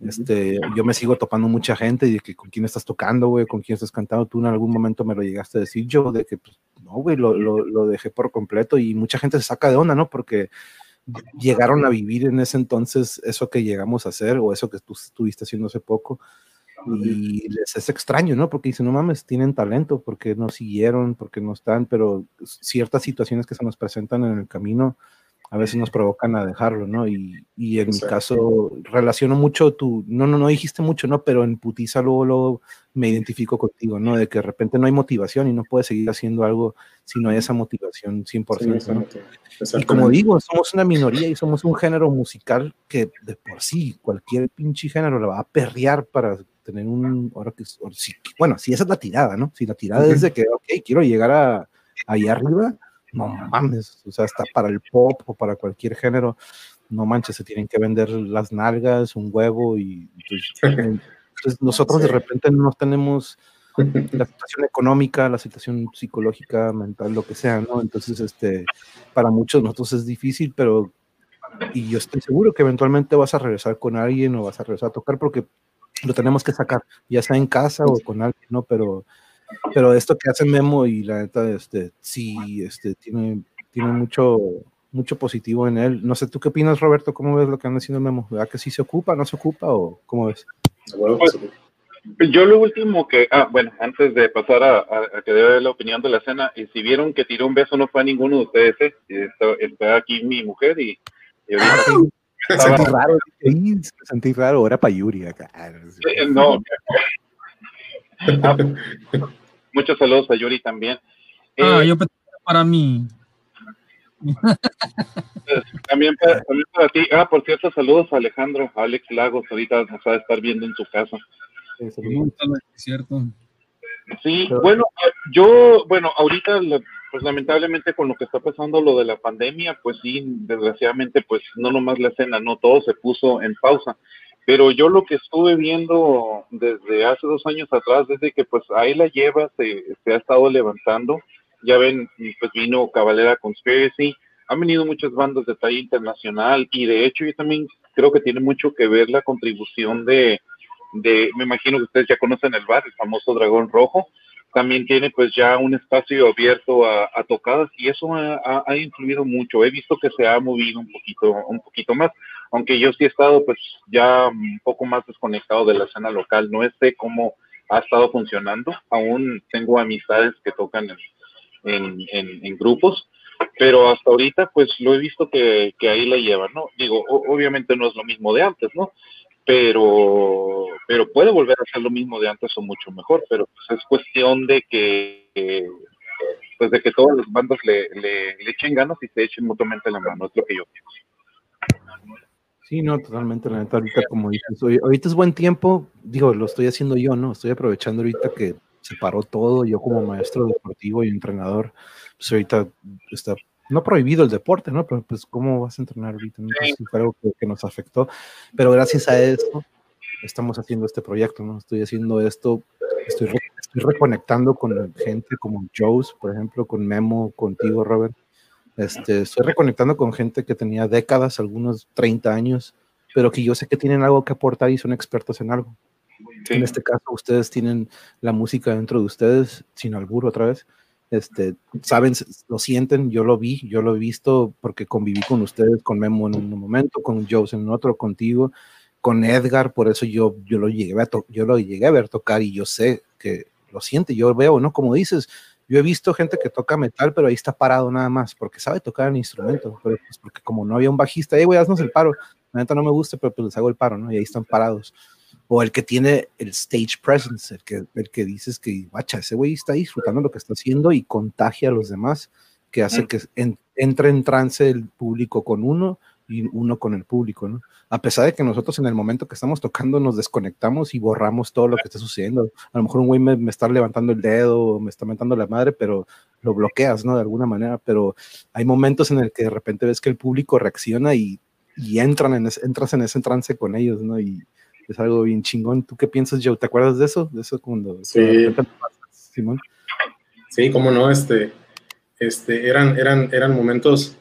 este, yo me sigo topando mucha gente y de que con quién estás tocando, güey, con quién estás cantando. Tú en algún momento me lo llegaste a decir yo, de que, pues, no, güey, lo, lo, lo, dejé por completo y mucha gente se saca de onda, ¿no? Porque llegaron a vivir en ese entonces eso que llegamos a hacer o eso que tú estuviste haciendo hace poco y les es extraño, ¿no? Porque dicen, no mames, tienen talento, porque no siguieron, porque no están, pero ciertas situaciones que se nos presentan en el camino a veces nos provocan a dejarlo, ¿no? Y, y en mi caso relaciono mucho tu, no, no, no dijiste mucho, ¿no? Pero en putiza luego, luego, me identifico contigo, ¿no? De que de repente no hay motivación y no puedes seguir haciendo algo si no hay esa motivación 100%. ¿no? Y como digo, somos una minoría y somos un género musical que de por sí cualquier pinche género la va a perrear para tener un, ahora que, bueno, si esa es la tirada, ¿no? Si la tirada es de que, ok, quiero llegar a, ahí arriba, no mames, o sea, hasta para el pop o para cualquier género, no manches, se tienen que vender las nalgas, un huevo y pues, entonces, nosotros de repente no tenemos la situación económica, la situación psicológica, mental, lo que sea, ¿no? Entonces, este, para muchos de nosotros es difícil, pero y yo estoy seguro que eventualmente vas a regresar con alguien o vas a regresar a tocar porque lo tenemos que sacar, ya sea en casa o con alguien, ¿no? Pero pero esto que hace Memo y la neta, este, sí, este, tiene, tiene mucho, mucho positivo en él. No sé, ¿tú qué opinas, Roberto? ¿Cómo ves lo que anda haciendo Memo? ¿Verdad que sí se ocupa, no se ocupa o cómo ves? Pues, yo lo último que, ah, bueno, antes de pasar a, a, que dé la opinión de la escena, y si vieron que tiró un beso no fue a ninguno de ustedes, ¿eh? está, está, aquí mi mujer y, y ahorita... Ah, sentí raro, sentí raro, era para Yuri acá. No, Ah, muchos saludos a Yuri también. Ah, eh, yo para mí. También para, ti. Ah, por cierto, saludos a Alejandro, Alex Lagos, ahorita nos va a estar viendo en su casa. cierto. Sí, bueno, yo, bueno, ahorita, pues lamentablemente con lo que está pasando lo de la pandemia, pues sí, desgraciadamente, pues no nomás la escena, no todo se puso en pausa. Pero yo lo que estuve viendo desde hace dos años atrás, desde que pues ahí la lleva, se, se ha estado levantando. Ya ven, pues vino Cabalera Conspiracy, han venido muchas bandas de talla internacional y de hecho yo también creo que tiene mucho que ver la contribución de, de me imagino que ustedes ya conocen el bar, el famoso Dragón Rojo, también tiene pues ya un espacio abierto a, tocadas y eso ha, ha, influido mucho. He visto que se ha movido un poquito, un poquito más aunque yo sí he estado pues ya un poco más desconectado de la escena local, no sé cómo ha estado funcionando, aún tengo amistades que tocan en, en, grupos, pero hasta ahorita pues lo he visto que, ahí la llevan, ¿no? Digo, obviamente no es lo mismo de antes, ¿no? Pero, pero puede volver a ser lo mismo de antes o mucho mejor, pero pues es cuestión de que, pues de que todas las bandas le, le, le echen ganas y se echen mutuamente la mano, es lo que yo pienso. Sí, no, totalmente, la neta, ahorita como dices, ahorita es buen tiempo, digo, lo estoy haciendo yo, ¿no? Estoy aprovechando ahorita que se paró todo, yo como maestro deportivo y entrenador, pues ahorita está, no prohibido el deporte, ¿no? Pero pues, ¿cómo vas a entrenar ahorita? fue algo que, nos afectó, pero gracias a esto estamos haciendo este proyecto, ¿no? Estoy haciendo esto, estoy reconectando con gente como Joe's, por ejemplo, con Memo, contigo, Robert, este, estoy reconectando con gente que tenía décadas, algunos 30 años, pero que yo sé que tienen algo que aportar y son expertos en algo. En este caso, ustedes tienen la música dentro de ustedes, sin albur otra vez. Este, saben, lo sienten, yo lo vi, yo lo he visto porque conviví con ustedes, con Memo en un momento, con Joe en otro, contigo, con Edgar, por eso yo, yo, lo llegué a yo lo llegué a ver tocar y yo sé que lo siente, yo veo, ¿no? Como dices, yo he visto gente que toca metal, pero ahí está parado nada más, porque sabe tocar el instrumento, pero pues porque como no había un bajista, hey, güey, haznos el paro. La neta no me gusta, pero pues les hago el paro, ¿no? Y ahí están parados. O el que tiene el stage presence, el que, el que dices que, guacha, ese güey está disfrutando lo que está haciendo y contagia a los demás, que hace que entre en trance el público con uno y uno con el público, ¿no? A pesar de que nosotros en el momento que estamos tocando nos desconectamos y borramos todo lo que está sucediendo. A lo mejor un güey me, está levantando el dedo, me está mentando la madre, pero lo bloqueas, ¿no? De alguna manera, pero hay momentos en el que de repente ves que el público reacciona y, y entran en entras en ese trance con ellos, ¿no? Y es algo bien chingón. ¿Tú qué piensas, Joe? ¿Te acuerdas de eso? De eso cuando... Sí. Simón. Sí, cómo no, este, este, eran, eran, eran momentos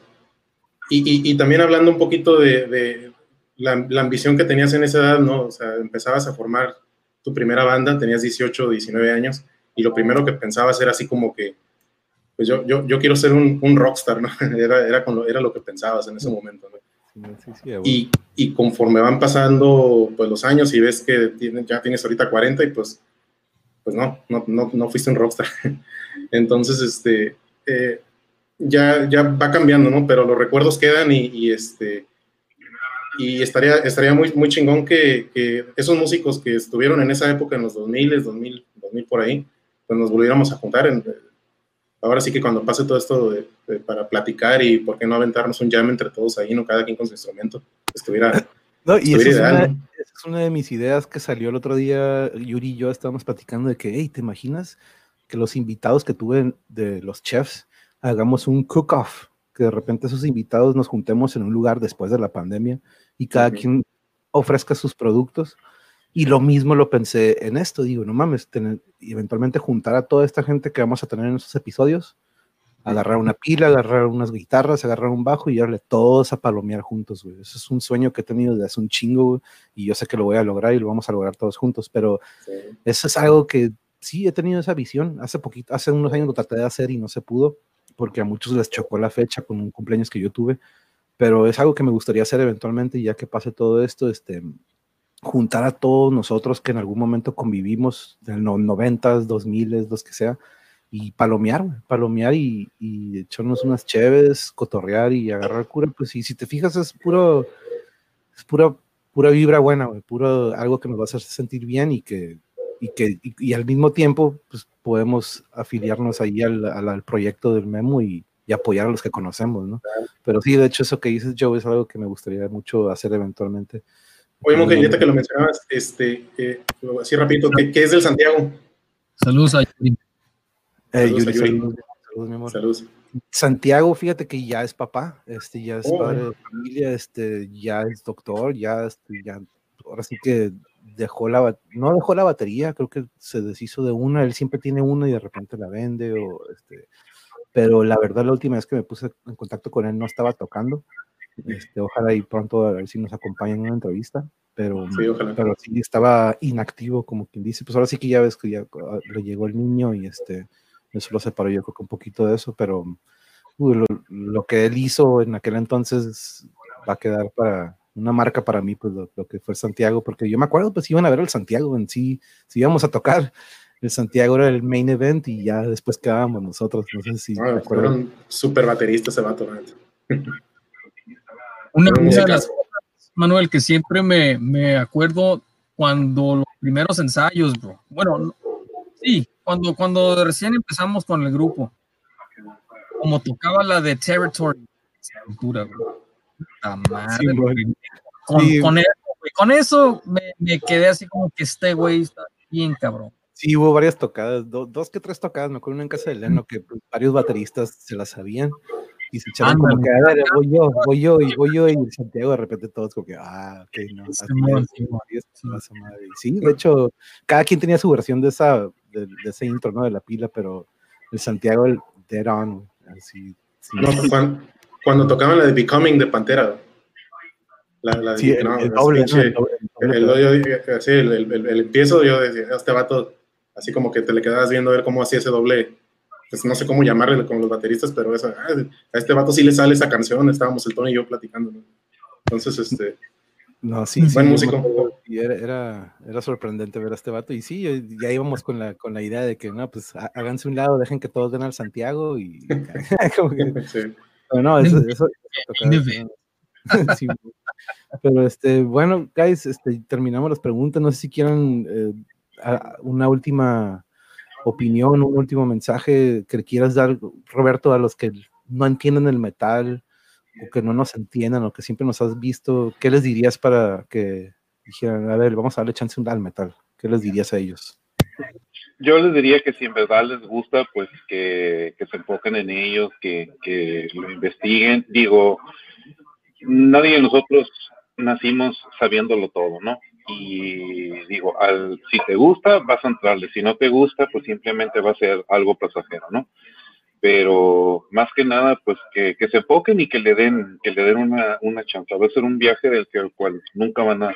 y, también hablando un poquito de, la, ambición que tenías en esa edad, ¿no? O sea, empezabas a formar tu primera banda, tenías 18, 19 años, y lo primero que pensabas era así como que, pues yo, yo, yo quiero ser un, un rockstar, ¿no? Era, era, era lo que pensabas en ese momento, ¿no? y, y, conforme van pasando pues, los años y ves que ya tienes ahorita 40 y pues, pues no, no, no, no fuiste un rockstar. Entonces, este, eh, ya, ya va cambiando, ¿no? Pero los recuerdos quedan y, este y estaría, estaría muy, muy chingón que, que, esos músicos que estuvieron en esa época, en los 2000, 2000, 2000 por ahí, pues nos volviéramos a juntar. En, ahora sí que cuando pase todo esto para platicar y por qué no aventarnos un jam entre todos ahí, no cada quien con su instrumento, estuviera... No, y esa es, una, es, una, de mis ideas que salió el otro día, Yuri y yo estábamos platicando de que, hey, ¿te imaginas que los invitados que tuve de los chefs hagamos un cook-off, que de repente esos invitados nos juntemos en un lugar después de la pandemia y cada quien ofrezca sus productos. Y lo mismo lo pensé en esto, digo, no mames, tener, eventualmente juntar a toda esta gente que vamos a tener en esos episodios, agarrar una pila, agarrar unas guitarras, agarrar un bajo y darle todos a palomear juntos, güey. Eso es un sueño que he tenido desde hace un chingo, y yo sé que lo voy a lograr y lo vamos a lograr todos juntos, pero eso es algo que sí he tenido esa visión. Hace poquito, hace unos años lo traté de hacer y no se pudo porque a muchos les chocó la fecha con un cumpleaños que yo tuve, pero es algo que me gustaría hacer eventualmente, ya que pase todo esto, este, juntar a todos nosotros que en algún momento convivimos, en los noventas, dos miles, los que sea, y palomear, palomear y, y, echarnos unas chéves, cotorrear y agarrar cura, pues y si te fijas es puro, es pura, pura vibra buena, puro algo que nos va a hacer sentir bien y que y que y, al mismo tiempo pues, podemos afiliarnos ahí al, al, proyecto del Memo y, y, apoyar a los que conocemos, ¿no? Pero sí, de hecho, eso que dices, Joe, es algo que me gustaría mucho hacer eventualmente. Oye, Monje, ya que lo mencionabas, este, eh, así rapidito, ¿qué, ¿qué, es del Santiago? Saludos a Yuri. Eh, Yuri, Saludos, saludos, mi amor. Saludos. Santiago, fíjate que ya es papá, este, ya es oh. padre de familia, este, ya es doctor, ya, este, ya, ahora sí que dejó la, no dejó la batería, creo que se deshizo de una, él siempre tiene una y de repente la vende, o este, pero la verdad la última vez que me puse en contacto con él no estaba tocando, este, ojalá y pronto a ver si nos acompaña en una entrevista, pero sí, pero sí estaba inactivo, como quien dice, pues ahora sí que ya ves que ya ah, le llegó el niño y este, eso lo separó yo creo que un poquito de eso, pero lo, lo que él hizo en aquel entonces va a quedar para una marca para mí, pues lo, que fue Santiago, porque yo me acuerdo, pues iban a ver el Santiago en sí, si íbamos a tocar, el Santiago era el main event y ya después quedábamos nosotros, no sé si ah, Fueron súper bateristas ese vato. Una, de las Manuel, que siempre me, me acuerdo cuando los primeros ensayos, bro. Bueno, sí, cuando, cuando recién empezamos con el grupo, como tocaba la de Territory, bro con, Sí. con eso, güey, con eso me, me quedé así como que este güey está bien cabrón. Sí, hubo varias tocadas, do- dos que tres tocadas, me acuerdo una en casa de Leno que varios bateristas se las sabían y se echaron como que, a ver, voy yo, voy yo, y voy yo, y Santiago de repente todos como que, ah, ok, no, así es, sí. madre. Sí, de hecho, cada quien tenía su versión de esa, de, de ese intro, ¿no? De la pila, pero el Santiago, el dead on, así, sí, No, cuando, cuando tocaban la de Becoming de Pantera. La, la de- sí, el, no, el doble, ¿no? pinche- El doble, el doble el, yo sí, el, el- el- el empiezo, yo decía, este vato, así como que te le quedabas viendo a ver cómo hacía ese doble, pues no sé cómo llamarle con los bateristas, pero eso, ah, a este vato sí le sale esa canción, estábamos el Tony y yo platicando, ¿no? Entonces, este, No, sí, sí, Buen me músico. y era, era, era sorprendente ver a este vato. Y sí, yo- ya íbamos con la, con la idea de que, no, pues há- háganse un lado, dejen que todos den al Santiago y como que, sí. No, eso, eso, eso sí, pero este, bueno, guys, este, terminamos las preguntas. No sé si quieran eh, una última opinión, un último mensaje que quieras dar, Roberto, a los que no entienden el metal o que no nos entiendan o que siempre nos has visto. ¿Qué les dirías para que dijeran, a ver, vamos a darle chance al metal? ¿Qué les dirías a ellos? Yo les diría que si en verdad les gusta, pues que, que se enfoquen en ellos, que, que lo investiguen. Digo, nadie de nosotros nacimos sabiéndolo todo, ¿no? Y digo, al, si te gusta, vas a entrarle. Si no te gusta, pues simplemente va a ser algo pasajero, ¿no? Pero más que nada, pues que, que se enfoquen y que le den, que le den una, una chance. Va a ser un viaje del que, al cual nunca van a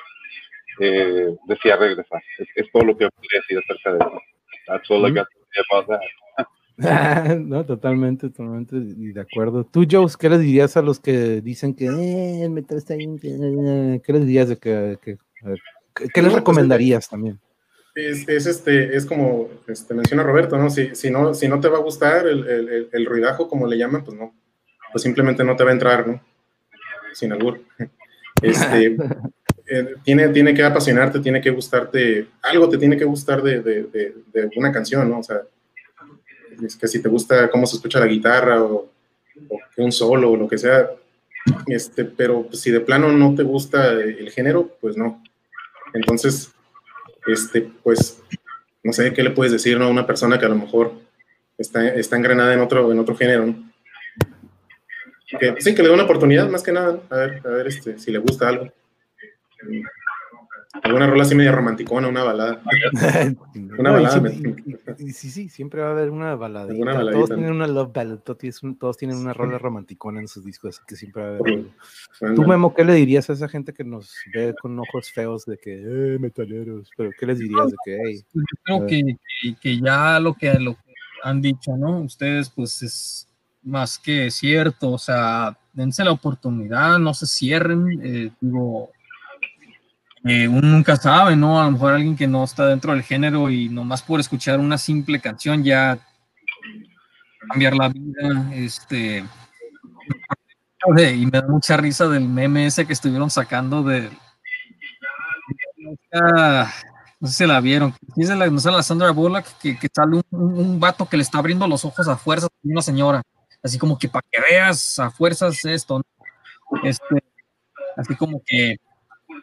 eh, desear regresar. Es, todo lo que podría decir acerca de eso. That's all I got to say about that. no, totalmente, totalmente y de acuerdo. Tú, Joes, ¿qué les dirías a los que dicen que eh, el metal está bien? eh, ¿Qué les dirías de que, que- a ver, ¿qué- ¿qué les pues, recomendarías también? Es, es, este, es como este, menciona Roberto, ¿no? Si, si ¿no? si no te va a gustar el, el, el- el ruidajo, como le llaman, pues no. Pues simplemente no te va a entrar, ¿no? Sin albur. Este, eh, tiene, tiene que apasionarte, tiene que gustarte, algo te tiene que gustar de, de, de, una canción, ¿no? O sea, es que si te gusta cómo se escucha la guitarra o, o un solo o lo que sea, este, pero pues, si de plano no te gusta el género, pues no. Entonces, este, pues, no sé qué le puedes decir ¿no? a una persona que a lo mejor está, está engranada en otro, en otro género, ¿no? Que, sí, que le dé una oportunidad, más que nada, a ver, a ver este, si le gusta algo. Alguna rola así media romanticona, una balada. Una balada. siempre- y- y- y sí, sí, siempre va a haber una. Alguna todos tienen una love ballad, todos tienen- todos tienen una rola romanticona en sus discos, así que siempre va a haber. Bueno, Tú, Memo, ¿qué le dirías a esa gente que nos ve con ojos feos de que, eh, metaleros? Pero, ¿qué les dirías de que, hey, Pues yo creo que, que- que ya lo que, lo que han dicho, ¿no? Ustedes, pues es más que cierto, o sea, dense la oportunidad, no se cierren, eh, digo, uno nunca sabe, ¿no? A lo mejor alguien que no está dentro del género y nomás por escuchar una simple canción ya cambiar la vida, este... Y me da mucha risa del meme ese que estuvieron sacando de... No sé si la vieron. Dice la, no sé, la Sandra Bullock que, que sale un- un vato que le está abriendo los ojos a fuerzas a una señora. Así como que para que veas a fuerzas esto. ¿no? Este, así como que,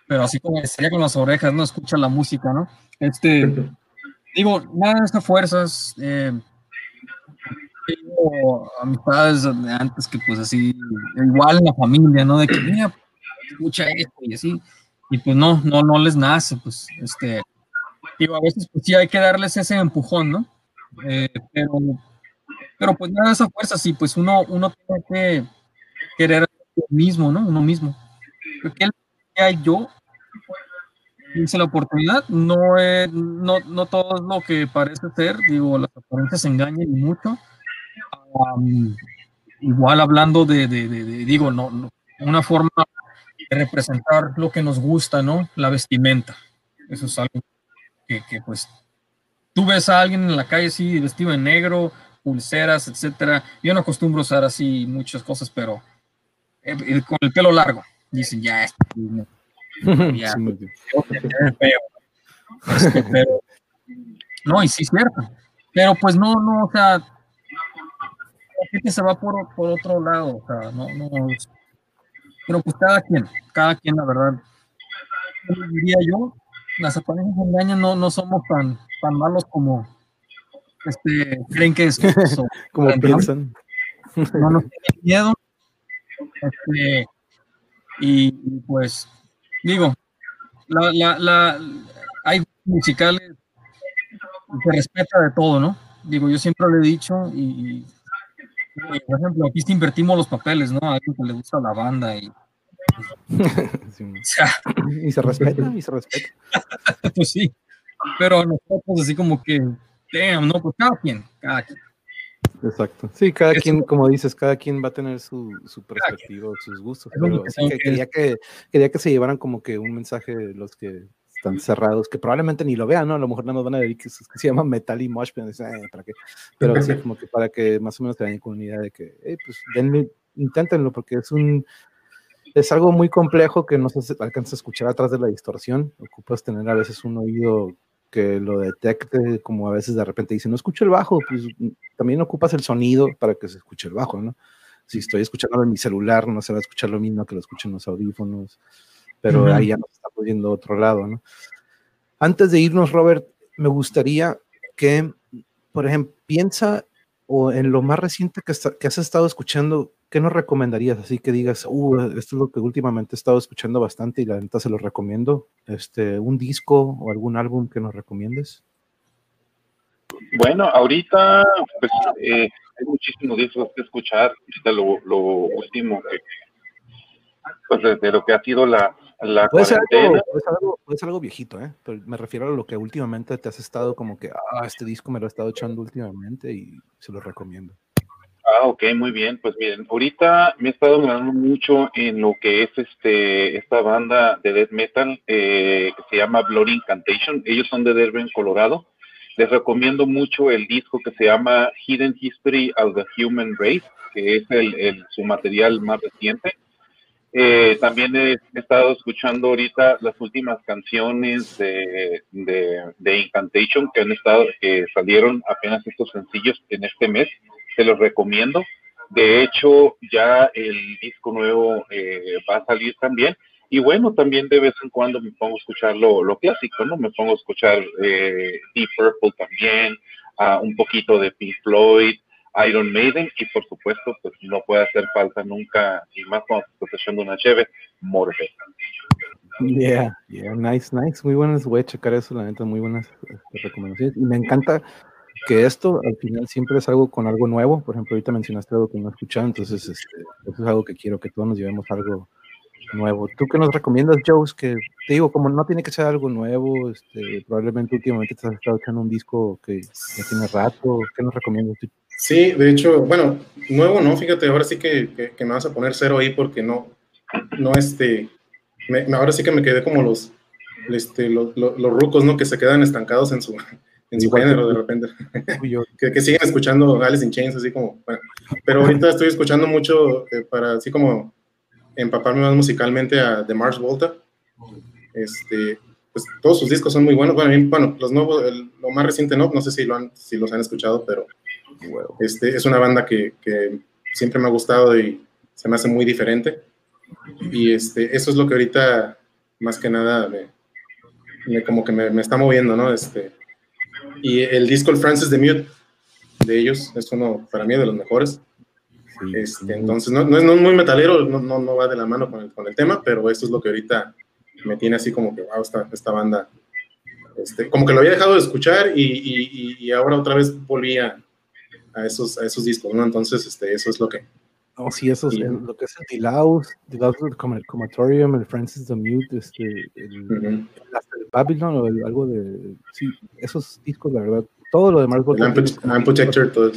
pero así como sería con las orejas, no escucha la música, ¿no? Este, digo, nada de estas fuerzas. Eh, tengo amistades de antes que pues así, igual en la familia, ¿no? De que, mira, escucha esto y así y pues no, no, no les nace, pues, este, digo, a veces pues sí hay que darles ese empujón, ¿no? Eh, pero, pero pues nada de esa fuerza, sí, pues uno, uno tiene que querer uno mismo, ¿no? Uno mismo. Porque que hay yo, hice la oportunidad, no, es- no, no todo es lo que parece ser, digo, las apariencias engañan mucho. Am, igual hablando de, de- de- de- digo, no, no, una forma de representar lo que nos gusta, ¿no? La vestimenta. Eso es algo que, que, pues tú ves a alguien en la calle así vestido en negro, pulseras, etcétera. Yo no acostumbro usar así muchas cosas, pero eh, eh, con el pelo largo, dicen ya, este, no, Ya. Sí, feo. Este, pero, no, y sí es cierto. Pero pues no, no, o sea, la gente se va por, por otro lado, o sea, no, no. Pero pues cada quien, cada quien, la verdad, diría yo, las apariencias engañan, no, no somos tan, tan malos como este, creen que es. como piensan. No nos tienen miedo. Este, y, pues, digo, la, la, la, hay musicales que respeta de todo, ¿no? Digo, yo siempre lo he dicho y, por ejemplo, aquí invertimos los papeles, ¿no? A alguien que le gusta la banda y y se respeta, y se respeta. pues sí, pero nosotros así como que, damn, no, pues cada quien, cada quien. Exacto. Sí, cada quien, como dices, cada quien va a tener su, su perspectiva, sus gustos. Pero que quería, que, quería que se llevaran como que un mensaje de los que están cerrados, que probablemente ni lo vean, ¿no? A lo mejor no nos van a decir que, se llama Metal y Mosh, pero, ¿para qué? pero sí, como que para que más o menos te den con una idea de que, hey, pues denle, inténtenlo, porque es un, es algo muy complejo que no se alcanza a escuchar atrás de la distorsión. Ocupas tener a veces un oído que lo detecte, como a veces de repente dice, no escucho el bajo, pues también ocupas el sonido para que se escuche el bajo, ¿no? Si estoy escuchando en mi celular, no se va a escuchar lo mismo que lo escuchen los audífonos, pero ahí ya nos estamos yendo a otro lado, ¿no? Antes de irnos, Robert, me gustaría que, por ejemplo, piensa o en lo más reciente que, que has estado escuchando, ¿qué nos recomendarías? Así que digas, uh, esto es lo que últimamente he estado escuchando bastante y la neta se lo recomiendo. Este, ¿Un disco o algún álbum que nos recomiendes? Bueno, ahorita pues, eh, hay muchísimos discos que escuchar. Ahorita lo, último que, pues, de, lo que ha sido la, la puede ser, algo, puede, ser algo, viejito, ¿eh? Pero me refiero a lo que últimamente te has estado como que, ah, este disco me lo he estado echando últimamente y se lo recomiendo. Ah, ok, muy bien. Pues miren, ahorita me he estado ganando mucho en lo que es este esta banda de death metal eh, que se llama Blood Incantation. Ellos son de Denver, Colorado. Les recomiendo mucho el disco que se llama Hidden History of the Human Race, que es el, su material más reciente. Eh, también he, estado escuchando ahorita las últimas canciones de, de, de, Incantation que han estado, que salieron apenas estos sencillos en este mes te los recomiendo. De hecho, ya el disco nuevo eh, va a salir también. Y bueno, también de vez en cuando me pongo a escuchar lo, lo clásico, ¿no? Me pongo a escuchar eh, Deep Purple también, uh, un poquito de Pink Floyd, Iron Maiden y por supuesto, pues no puede hacer falta nunca, y más cuando estás echando una cheve, Morbid. Yeah, yeah, nice, nice, muy buenas, voy a checar eso, la neta, muy buenas este, recomendaciones. Y me encanta que esto al final siempre es algo con algo nuevo. Por ejemplo, ahorita mencionaste algo que no he escuchado, entonces este, eso es algo que quiero que todos nos llevemos algo nuevo. ¿Tú qué nos recomiendas, Joe? Que te digo, como no tiene que ser algo nuevo, este, probablemente últimamente te has estado echando un disco que ya tiene rato. ¿Qué nos recomiendas? Sí, de hecho, bueno, nuevo no, fíjate, ahora sí que, que, me vas a poner cero ahí porque no, no, este, ahora sí que me quedé como los, este, los, los, los rucos, ¿no? Que se quedan estancados en su, en su género de repente. que, que, siguen escuchando Alice in Chains, así como, bueno. Pero ahorita estoy escuchando mucho eh, para así como empaparme más musicalmente a The Mars Volta. Este, pues todos sus discos son muy buenos. Bueno, bueno los nuevos, lo más reciente no, no sé si, lo han, si los han escuchado, pero este, es una banda que, que, siempre me ha gustado y se me hace muy diferente. Y este, eso es lo que ahorita, más que nada, me, como que me, me, está moviendo, ¿no? Este, y el disco El Francis de Mute de ellos es uno para mí de los mejores. Este, entonces, no, no, es muy metalero, no, no, va de la mano con el, con el, tema, pero esto es lo que ahorita me tiene así como que, wow, esta, esta banda, este, como que lo había dejado de escuchar y, y, y ahora otra vez volví a, a, esos, a esos discos, ¿no? Entonces, este, eso es lo que... Oh, sí, eso es lo que es el Dilaus, Dilaus el Comatorium, el Francis the Mute, este, el, el Babylon o algo de... Sí, esos discos, la verdad, todo lo demás... Protector, todo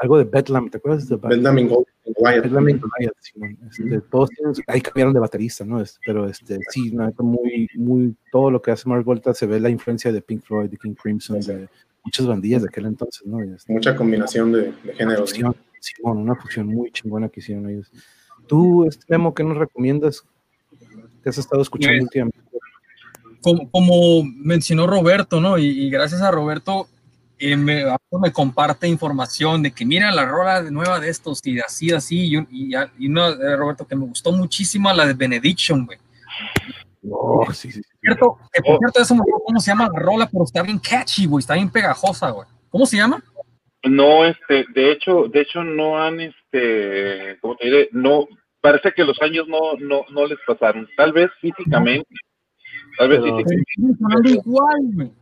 Algo de Bedlam, ¿te acuerdas de Bedlam Goliath? Bedlam en Goliath, Simón. Este, todos tienen, ahí cambiaron de baterista, ¿no? Este, pero este, sí, no, muy, muy, todo lo que hace Mark Volta se ve la influencia de Pink Floyd, de King Crimson, de muchas bandillas de aquel entonces, ¿no? Este, Mucha combinación de, de géneros. Simón, una fusión muy chingona que hicieron ellos. Tú, Memo, ¿qué nos recomiendas? ¿Qué has estado escuchando pues, últimamente? Como, como, mencionó Roberto, ¿no? Y, gracias a Roberto eh, me, me, comparte información de que mira la rola nueva de estos y así, así. Y, y, y una de Roberto que me gustó muchísimo, la de Benediction, güey. Oh, sí, sí, sí. Cierto, que por cierto, eso me acuerdo cómo se llama la rola, pero está bien catchy, güey, está bien pegajosa, güey. ¿Cómo se llama? No, este, de hecho, de hecho no han, este, ¿cómo te diré? No, parece que los años no, no, no les pasaron. Tal vez físicamente, tal vez Pero- físicamente. Igual.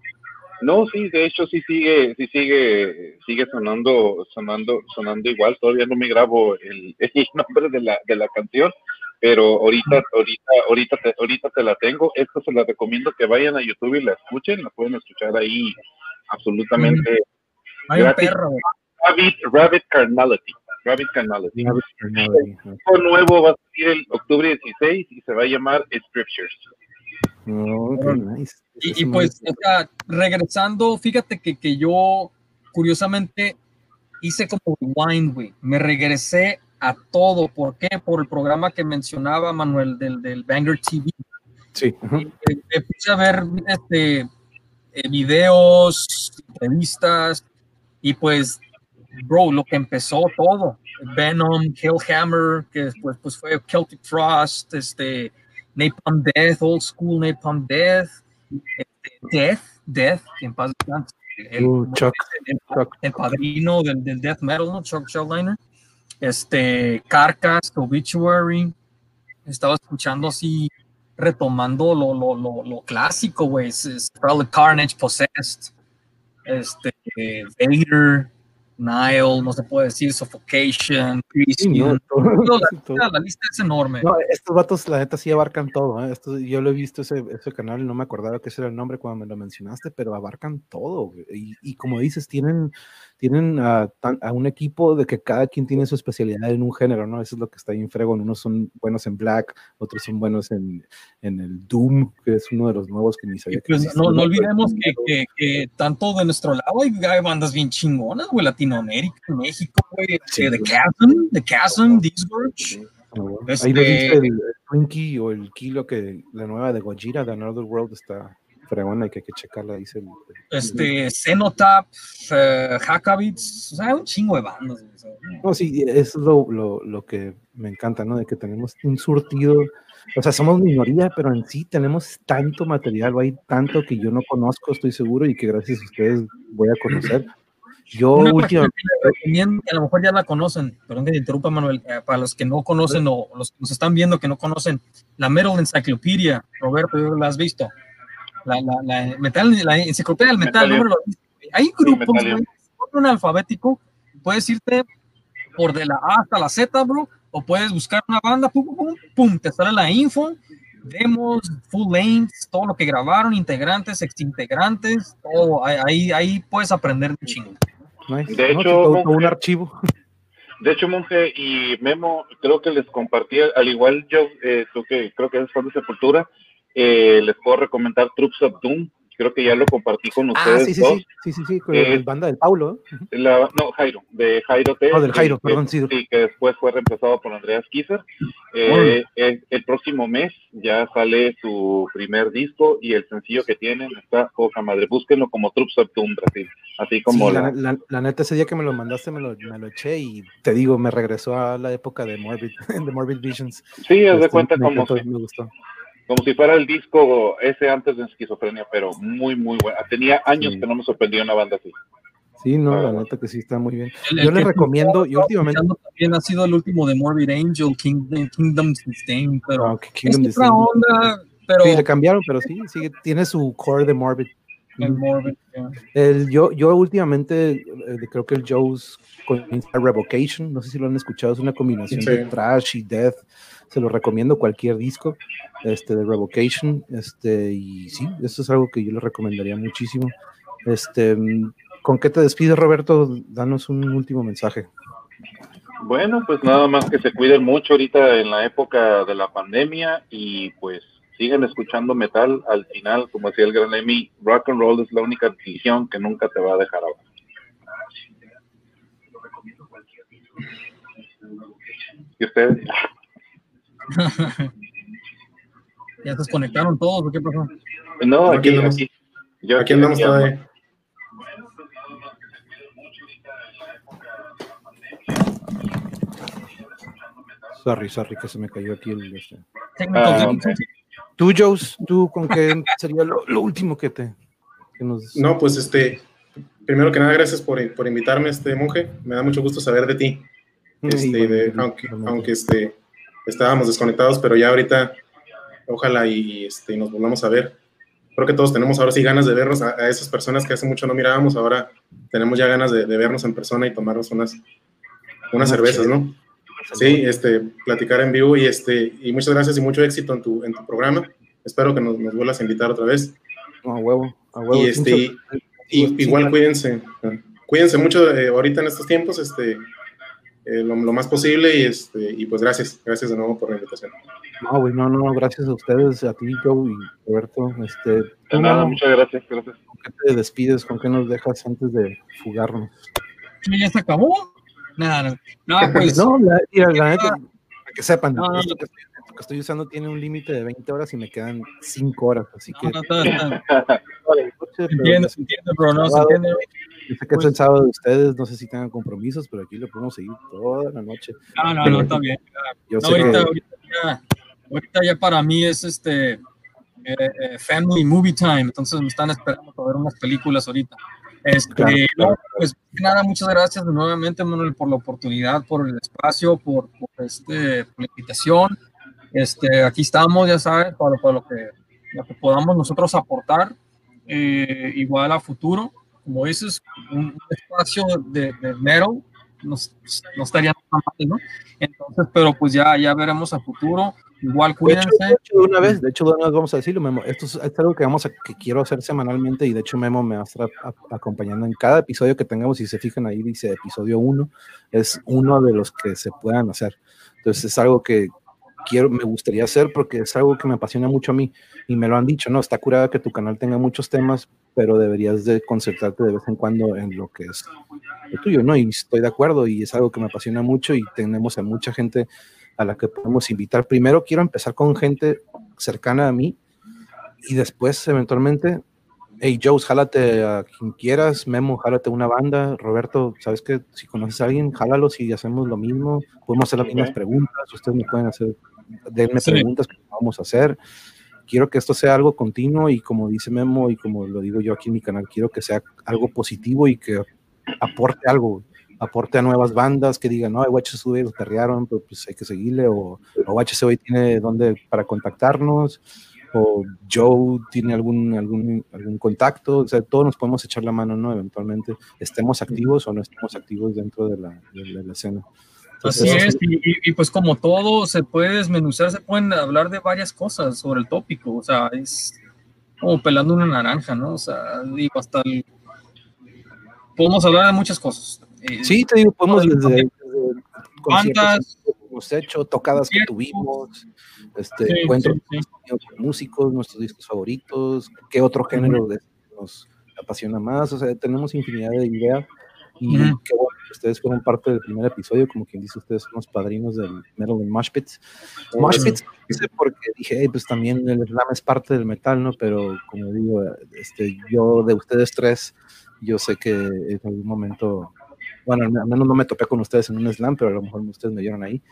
No, sí, de hecho sí sigue, sí sigue, sigue sonando, sonando, sonando igual. Todavía no me grabo el, el nombre de la, de la canción, pero ahorita, ahorita, ahorita te, ahorita te la tengo. Esta se la recomiendo que vayan a YouTube y la escuchen, la pueden escuchar ahí absolutamente. Hay un Gratis. perro. Rabbit, Rabbit Carnality. Rabbit Carnality. Rabbit Carnality, disco nuevo va a salir el octubre 16 y se va a llamar Scriptures. Oh, qué nice. Y, y pues, o sea, regresando, fíjate que, que yo, curiosamente, hice como rewind, güey. Me regresé a todo. ¿Por qué? Por el programa que mencionaba Manuel del, del Banger TV. Sí. ajá. Y me, me puse a ver este, eh, videos, entrevistas, y pues, bro, lo que empezó todo. Venom, Killhammer, que después pues, fue Celtic Frost, este, Napalm Death, Old School Napalm Death, este, Death, Death, que en paz descanse, el, Uh, Chuck, el- Chuck. el padrino del, del death metal, ¿no? Chuck Schuldiner. Este, Carcass, Obituary. Estaba escuchando así, retomando lo, lo, lo, lo clásico, güey. Carnage, Possessed, este, Vader, Nile, no se puede decir, Suffocation, Sí, no, todo- la, todo. la lista es enorme. No, estos vatos, la neta, sí abarcan todo. ¿eh? Esto- yo lo he visto ese, ese canal y no me acordaba que ese era el nombre cuando me lo mencionaste, pero abarcan todo. y como dices, tienen, tienen a, tan- a un equipo de que cada quien tiene su especialidad en un género, ¿no? Eso es lo que está bien fregón. Unos son buenos en Black, otros son buenos en, en el Doom, que es uno de los nuevos que ni sabía que pues no, olvidemos que, que, que tanto de nuestro lado hay, hay bandas bien chingonas, güey, Latinoamérica, México, güey, Sí, The. Chasm, The Chasm, Disgorge. Ah. Este- Ahí lo viste el, el Twinkie o el Kilo, que la nueva de Gojira, de Another World, está fregona y que hay que checarla, dice el, el- este, Cenotap, eh, Hackabits, o sea, hay un chingo de bandas. güey, o sea, No, sí, es lo, lo, lo que me encanta, ¿no? De que tenemos un surtido, o sea, somos minoría, pero en sí tenemos tanto material, hay tanto que yo no conozco, estoy seguro, y que gracias a ustedes voy a conocer. Yo últimamente, a lo mejor ya la conocen, perdón que te interrumpa, Manuel, eh, para los que no conocen o los que nos están viendo que no conocen, la Metal Encyclopedia, Roberto, ¿yo la has visto? La, la, la, metal, la enciclopedia del metal, visto? Hay grupos, güey, un alfabético, puedes irte por de la A hasta la Z, bro, o puedes buscar una banda, pum, pum, pum, pum, te sale la info, demos, full lengths, todo lo que grabaron, integrantes, exintegrantes, todo, ahí, ahí, ahí puedes aprender un chingo. nice, De ¿no? hecho, un archivo. De hecho, Monje y Memo, creo que les compartí, al igual yo, eh, tú que creo que eres fan de Sepultura, eh, les puedo recomendar Troops of Doom. Creo que ya lo compartí con Ah, ustedes sí, sí, dos. sí, sí, sí, sí, con Eh, el banda del Paulo, ¿eh? La- no, Jairo, de Jairo T. Oh, del Jairo, que- perdón, sí. que después fue reemplazado por Andreas Kisser. Eh, el, el próximo mes ya sale su primer disco y el sencillo que tienen está poca madre. Búsquenlo como Troops of Doom Brasil. Así como Sí, la, la, neta, ese día que me lo mandaste, me lo, me lo eché y te digo, me regresó a la época de Morbid, de Morbid Visions. Sí, haz de Este, cuenta me como encantó, me gustó. Como si fuera el disco ese antes de esquizofrenia, pero muy, muy bueno. Tenía años Sí. que no me sorprendió una banda así. Sí, no, Ah. la neta que sí está muy bien. El- el Yo les recomiendo, yo últimamente, también ha sido el último de Morbid Angel, King- Kingdom Sustain, pero Ah, que es Kingdom otra Descend. onda, pero Sí, le cambiaron, pero sí, sigue, tiene su core de Morbid. el Morbid, yeah. El, yo, yo últimamente eh, creo que el Joe's con Revocation, no sé si lo han escuchado, es una combinación Sí. de trash y death. Se lo recomiendo cualquier disco este, de Revocation. Este, y sí, eso es algo que yo le recomendaría muchísimo. Este, ¿Con qué te despides, Roberto? Danos un último mensaje. Bueno, pues nada más que se cuiden mucho ahorita en la época de la pandemia y pues sigan escuchando metal. Al final, como decía el gran Lemmy, rock and roll es la única religión que nunca te va a dejar abajo. ¿Y ustedes? ¿Ya se desconectaron todos o qué pasó? No, Aquí aquí. Yo Aquí andamos todavía. Sorry, sorry, que se me cayó aquí el... este. Ah. Tú, Joes, ¿tú con qué sería lo, lo último que te... Que nos... No, pues este, primero que nada, gracias por, por invitarme, este monje. Me da mucho gusto saber de ti. Este, de, aunque, aunque este, estábamos desconectados, pero ya ahorita ojalá y este, nos volvamos a ver. Creo que todos tenemos ahora sí ganas de vernos a, a esas personas que hace mucho no mirábamos, ahora tenemos ya ganas de, de vernos en persona y tomarnos unas, unas cervezas, ¿no? Sí, este, platicar en vivo y, este, y muchas gracias y mucho éxito en tu, en tu programa. Espero que nos, nos vuelvas a invitar otra vez. No, a huevo, a huevo. Y, este, y, y igual cuídense, cuídense mucho eh, ahorita en estos tiempos, este, eh, lo, lo, más posible y, este, y pues gracias, gracias de nuevo por la invitación. No, güey, no, no, gracias a ustedes, a ti, Joe y Roberto. Este, de nada, muchas gracias, gracias. ¿Con qué te despides? ¿Con qué nos dejas antes de fugarnos? ¿Ya se acabó? Nada, no, no, pues. no, la, la, la neta, para que sepan, no, esto, que estoy, esto, que estoy, usando tiene un límite de 20 horas y me quedan 5 horas, así que. No, no, no, entiendo, entiendo, pero no se entiende. Yo sé que es el sábado de ustedes, no sé si tengan compromisos, pero aquí lo podemos seguir toda la noche. No, no, no, está bien. Yo sé ahorita, que... ahorita, ya, ahorita ya para mí es este eh, eh, family movie time, entonces me están esperando para ver unas películas ahorita. Este, claro, claro. No, pues nada, muchas gracias nuevamente, Manuel, por la oportunidad, por el espacio, por, por, este, por la invitación. Este, aquí estamos, ya sabes, para, para lo, que, lo que podamos nosotros aportar, eh, igual a futuro. Como dices, un espacio de, de metal no, no estaría mal, ¿no? Entonces, pero pues ya, ya veremos a futuro. Igual cuídense. De hecho, de, hecho, de una vez, de hecho, de una vez vamos a decirlo, Memo. Esto es, es, algo que vamos a, que quiero hacer semanalmente y de hecho Memo me va a estar a, acompañando en cada episodio que tengamos. Si se fijan ahí dice episodio 1, es uno de los que se puedan hacer. Entonces es algo que quiero, me gustaría hacer porque es algo que me apasiona mucho a mí y me lo han dicho, ¿no? Está curada que tu canal tenga muchos temas, pero deberías de concentrarte de vez en cuando en lo que es lo tuyo, ¿no? Y estoy de acuerdo y es algo que me apasiona mucho y tenemos a mucha gente a la que podemos invitar. Primero quiero empezar con gente cercana a mí y después eventualmente, hey Joe, jálate a quien quieras, Memo, jálate una banda, Roberto, sabes que si conoces a alguien, jálalos y hacemos lo mismo, podemos hacer las mismas preguntas, ustedes me pueden hacer, denme sí. preguntas que vamos a hacer. Quiero que esto sea algo continuo y como dice Memo y como lo digo yo aquí en mi canal, quiero que sea algo positivo y que aporte algo, aporte a nuevas bandas que digan, no, HCV los perrearon, pero pues hay que seguirle, o, o HCV tiene donde para contactarnos, o Joe tiene algún, algún, algún contacto, o sea, todos nos podemos echar la mano, ¿no? Eventualmente, estemos activos o no estemos activos dentro de la, de de la escena. Así es, y, y, pues como todo se puede desmenuzar, se pueden hablar de varias cosas sobre el tópico, o sea, es como pelando una naranja, ¿no? O sea, digo, hasta el... Podemos hablar de muchas cosas. Sí, te digo, podemos desde, desde cuántas que hemos hecho, tocadas que tuvimos, este, sí, encuentros sí, sí. con músicos, nuestros discos favoritos, qué otro género uh -huh. nos apasiona más, o sea, tenemos infinidad de ideas y uh -huh. qué bueno ustedes fueron parte del primer episodio, como quien dice, ustedes son los padrinos del metal en Mosh Pits. Mosh Pits hice porque dije, hey, pues también el slam es parte del metal, ¿no? Pero como digo, este, yo de ustedes tres, yo sé que en algún momento bueno, al menos no me topé con ustedes en un slam, pero a lo mejor ustedes me dieron ahí.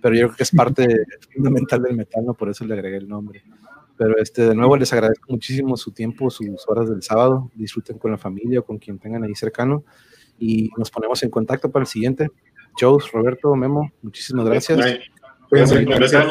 Pero yo creo que es parte fundamental del metal, ¿no? Por eso le agregué el nombre. Pero este, de nuevo les agradezco muchísimo su tiempo, sus horas del sábado. Disfruten con la familia o con quien tengan ahí cercano. Y nos ponemos en contacto para el siguiente. Joe, Roberto, Memo, muchísimas gracias. Cuídense, gracias.